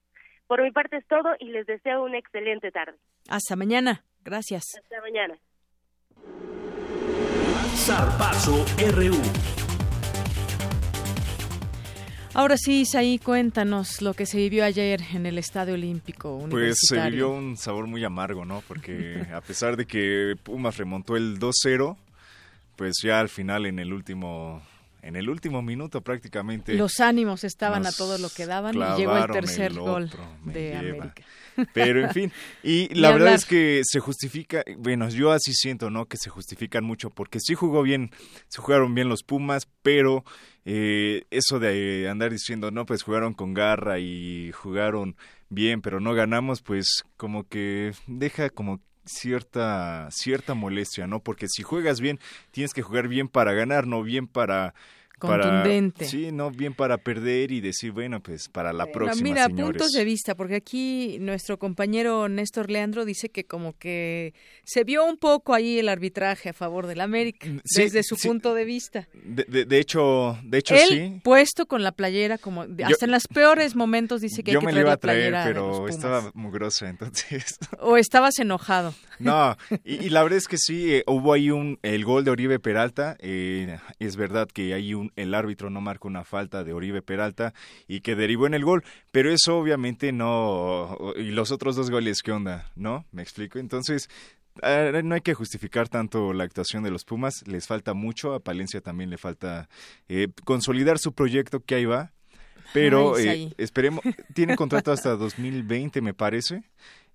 Por mi parte es todo y les deseo una excelente tarde. Hasta mañana. Gracias. Hasta mañana. Ahora sí, Isaí, cuéntanos lo que se vivió ayer en el Estadio Olímpico Universitario. Pues se vivió un sabor muy amargo, ¿no? Porque a pesar de que Pumas remontó el 2-0, pues ya al final en el último en el último minuto prácticamente los ánimos estaban a todo lo que daban y llegó el tercer gol de América. Pero en fin, y la verdad es que se justifica, bueno, yo así siento, ¿no? Que se justifican mucho porque sí jugó bien, se jugaron bien los Pumas, pero eh, eso de andar diciendo, no, pues jugaron con garra y jugaron bien, pero no ganamos, pues como que deja como cierta cierta molestia, ¿no? Porque si juegas bien, tienes que jugar bien para ganar, no bien para contundente. sí, no bien para perder y decir, bueno, pues para la próxima, Mira, señores. puntos de vista, porque aquí nuestro compañero Néstor Leandro dice que como que se vio un poco ahí el arbitraje a favor del América, mm, desde su punto de vista. De, de, hecho, de hecho Él, sí. puesto con la playera como hasta en los peores momentos dice que hay que traer la playera pero estaba mugrosa, entonces. O estabas enojado. No, y, la verdad es que sí, eh, hubo ahí un el gol de Oribe Peralta, eh, es verdad que hay un el árbitro no marcó una falta de Oribe Peralta y que derivó en el gol, pero eso obviamente no, y los otros dos goles, ¿qué onda? ¿No? ¿Me explico? Entonces, eh, no hay que justificar tanto la actuación de los Pumas, les falta mucho, a Palencia también le falta eh, consolidar su proyecto que ahí va, pero eh, esperemos, tiene contrato hasta 2020 me parece,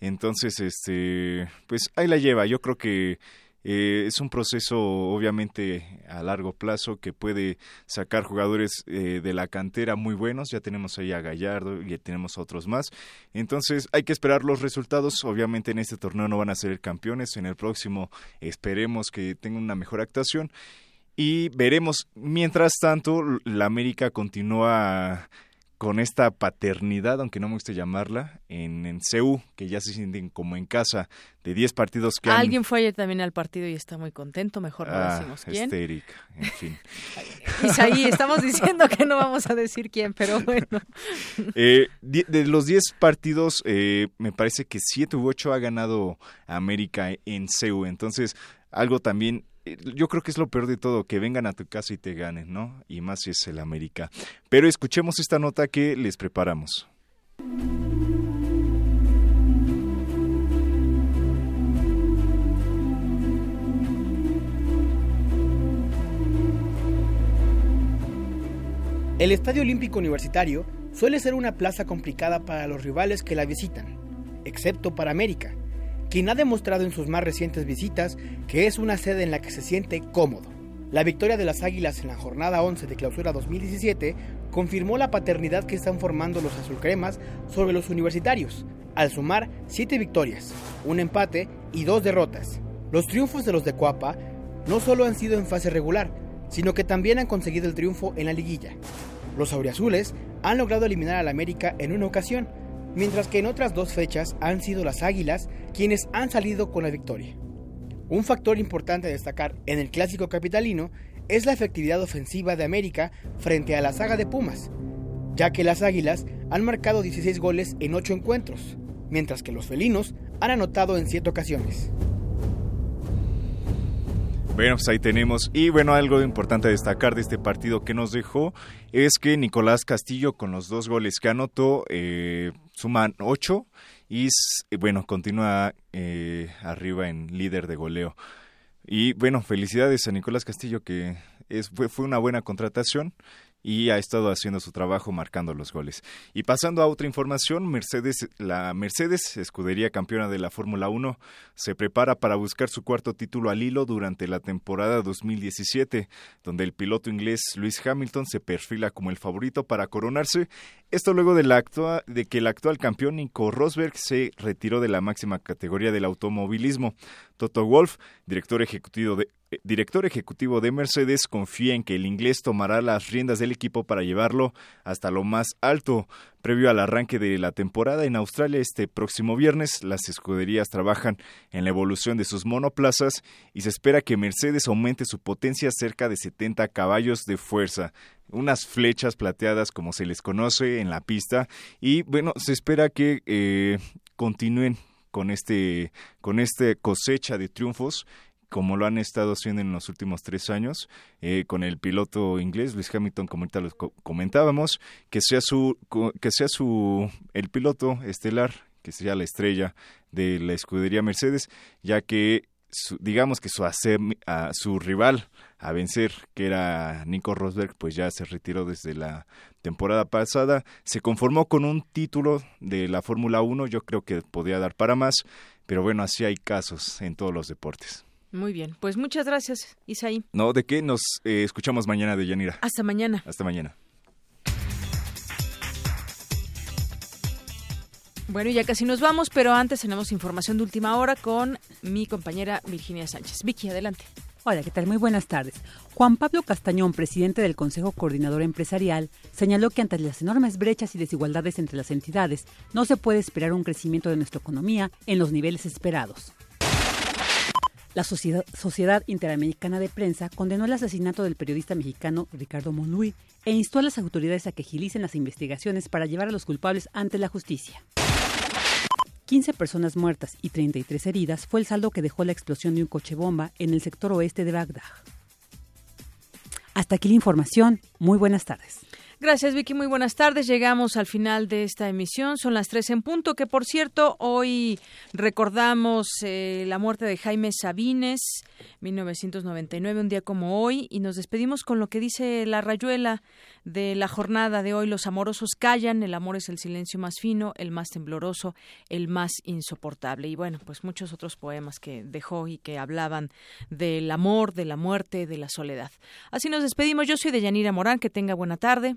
entonces este, pues ahí la lleva, yo creo que eh, es un proceso obviamente a largo plazo que puede sacar jugadores eh, de la cantera muy buenos. Ya tenemos ahí a Gallardo y tenemos otros más. Entonces hay que esperar los resultados. Obviamente en este torneo no van a ser campeones. En el próximo esperemos que tengan una mejor actuación. y veremos. Mientras tanto, la América continúa con esta paternidad, aunque no me guste llamarla, en, en CEU, que ya se sienten como en casa, de 10 partidos que Alguien fue ayer también al partido y está muy contento, mejor no ah, decimos quién. Estérica, en fin. Isaí, estamos diciendo que no vamos a decir quién, pero bueno. Eh, de los 10 partidos, eh, me parece que 7 u 8 ha ganado América en CEU, entonces algo también yo creo que es lo peor de todo, que vengan a tu casa y te ganen, ¿no? Y más si es el América. Pero escuchemos esta nota que les preparamos. El Estadio Olímpico Universitario suele ser una plaza complicada para los rivales que la visitan, excepto para América, quien ha demostrado en sus más recientes visitas que es una sede en la que se siente cómodo. La victoria de las Águilas en la jornada 11 de clausura 2017 confirmó la paternidad que están formando los azulcremas sobre los universitarios, al sumar 7 victorias, un empate y dos derrotas. Los triunfos de los de Cuapa no solo han sido en fase regular, sino que también han conseguido el triunfo en la liguilla. Los auriazules han logrado eliminar al América en una ocasión, mientras que en otras dos fechas han sido las Águilas quienes han salido con la victoria. Un factor importante a destacar en el clásico capitalino es la efectividad ofensiva de América frente a la saga de Pumas, ya que las Águilas han marcado 16 goles en 8 encuentros, mientras que los felinos han anotado en 7 ocasiones. Bueno, pues ahí tenemos. Y bueno, algo importante destacar de este partido que nos dejó es que Nicolás Castillo con los dos goles que anotó eh, suman ocho y bueno, continúa eh, arriba en líder de goleo. Y bueno, felicidades a Nicolás Castillo que es, fue, fue una buena contratación y ha estado haciendo su trabajo marcando los goles. Y pasando a otra información, Mercedes, la Mercedes, escudería campeona de la Fórmula 1, se prepara para buscar su cuarto título al hilo durante la temporada 2017, donde el piloto inglés Lewis Hamilton se perfila como el favorito para coronarse. Esto luego de, la de que el actual campeón Nico Rosberg se retiró de la máxima categoría del automovilismo. Toto Wolf, director ejecutivo de, eh, director ejecutivo de Mercedes, confía en que el inglés tomará las riendas del equipo para llevarlo hasta lo más alto. Previo al arranque de la temporada en Australia este próximo viernes, las escuderías trabajan en la evolución de sus monoplazas y se espera que Mercedes aumente su potencia cerca de 70 caballos de fuerza unas flechas plateadas como se les conoce en la pista y bueno se espera que eh, continúen con este con este cosecha de triunfos como lo han estado haciendo en los últimos tres años, eh, con el piloto inglés Luis Hamilton, como ahorita lo comentábamos, que sea su que sea su el piloto estelar, que sea la estrella de la escudería Mercedes, ya que digamos que su, a su rival a vencer, que era Nico Rosberg, pues ya se retiró desde la temporada pasada. Se conformó con un título de la Fórmula 1, yo creo que podía dar para más, pero bueno, así hay casos en todos los deportes. Muy bien, pues muchas gracias, Isaí. No, ¿de qué? Nos eh, escuchamos mañana de Yanira. Hasta mañana. Hasta mañana. Bueno, ya casi nos vamos, pero antes tenemos información de última hora con mi compañera Virginia Sánchez. Vicky, adelante. Hola, ¿qué tal? Muy buenas tardes. Juan Pablo Castañón, presidente del Consejo Coordinador Empresarial, señaló que ante las enormes brechas y desigualdades entre las entidades, no se puede esperar un crecimiento de nuestra economía en los niveles esperados. La Sociedad, Interamericana de Prensa condenó el asesinato del periodista mexicano Ricardo Monluy e instó a las autoridades a que agilicen las investigaciones para llevar a los culpables ante la justicia. 15 personas muertas y 33 heridas fue el saldo que dejó la explosión de un coche bomba en el sector oeste de Bagdad. Hasta aquí la información. Muy buenas tardes. Gracias, Vicky. Muy buenas tardes. Llegamos al final de esta emisión. Son las tres en punto, que por cierto, hoy recordamos eh, la muerte de Jaime Sabines, 1999, un día como hoy, y nos despedimos con lo que dice la rayuela de la jornada de hoy. Los amorosos callan, el amor es el silencio más fino, el más tembloroso, el más insoportable. Y bueno, pues muchos otros poemas que dejó y que hablaban del amor, de la muerte, de la soledad. Así nos despedimos. Yo soy de Yanira Morán. Que tenga buena tarde.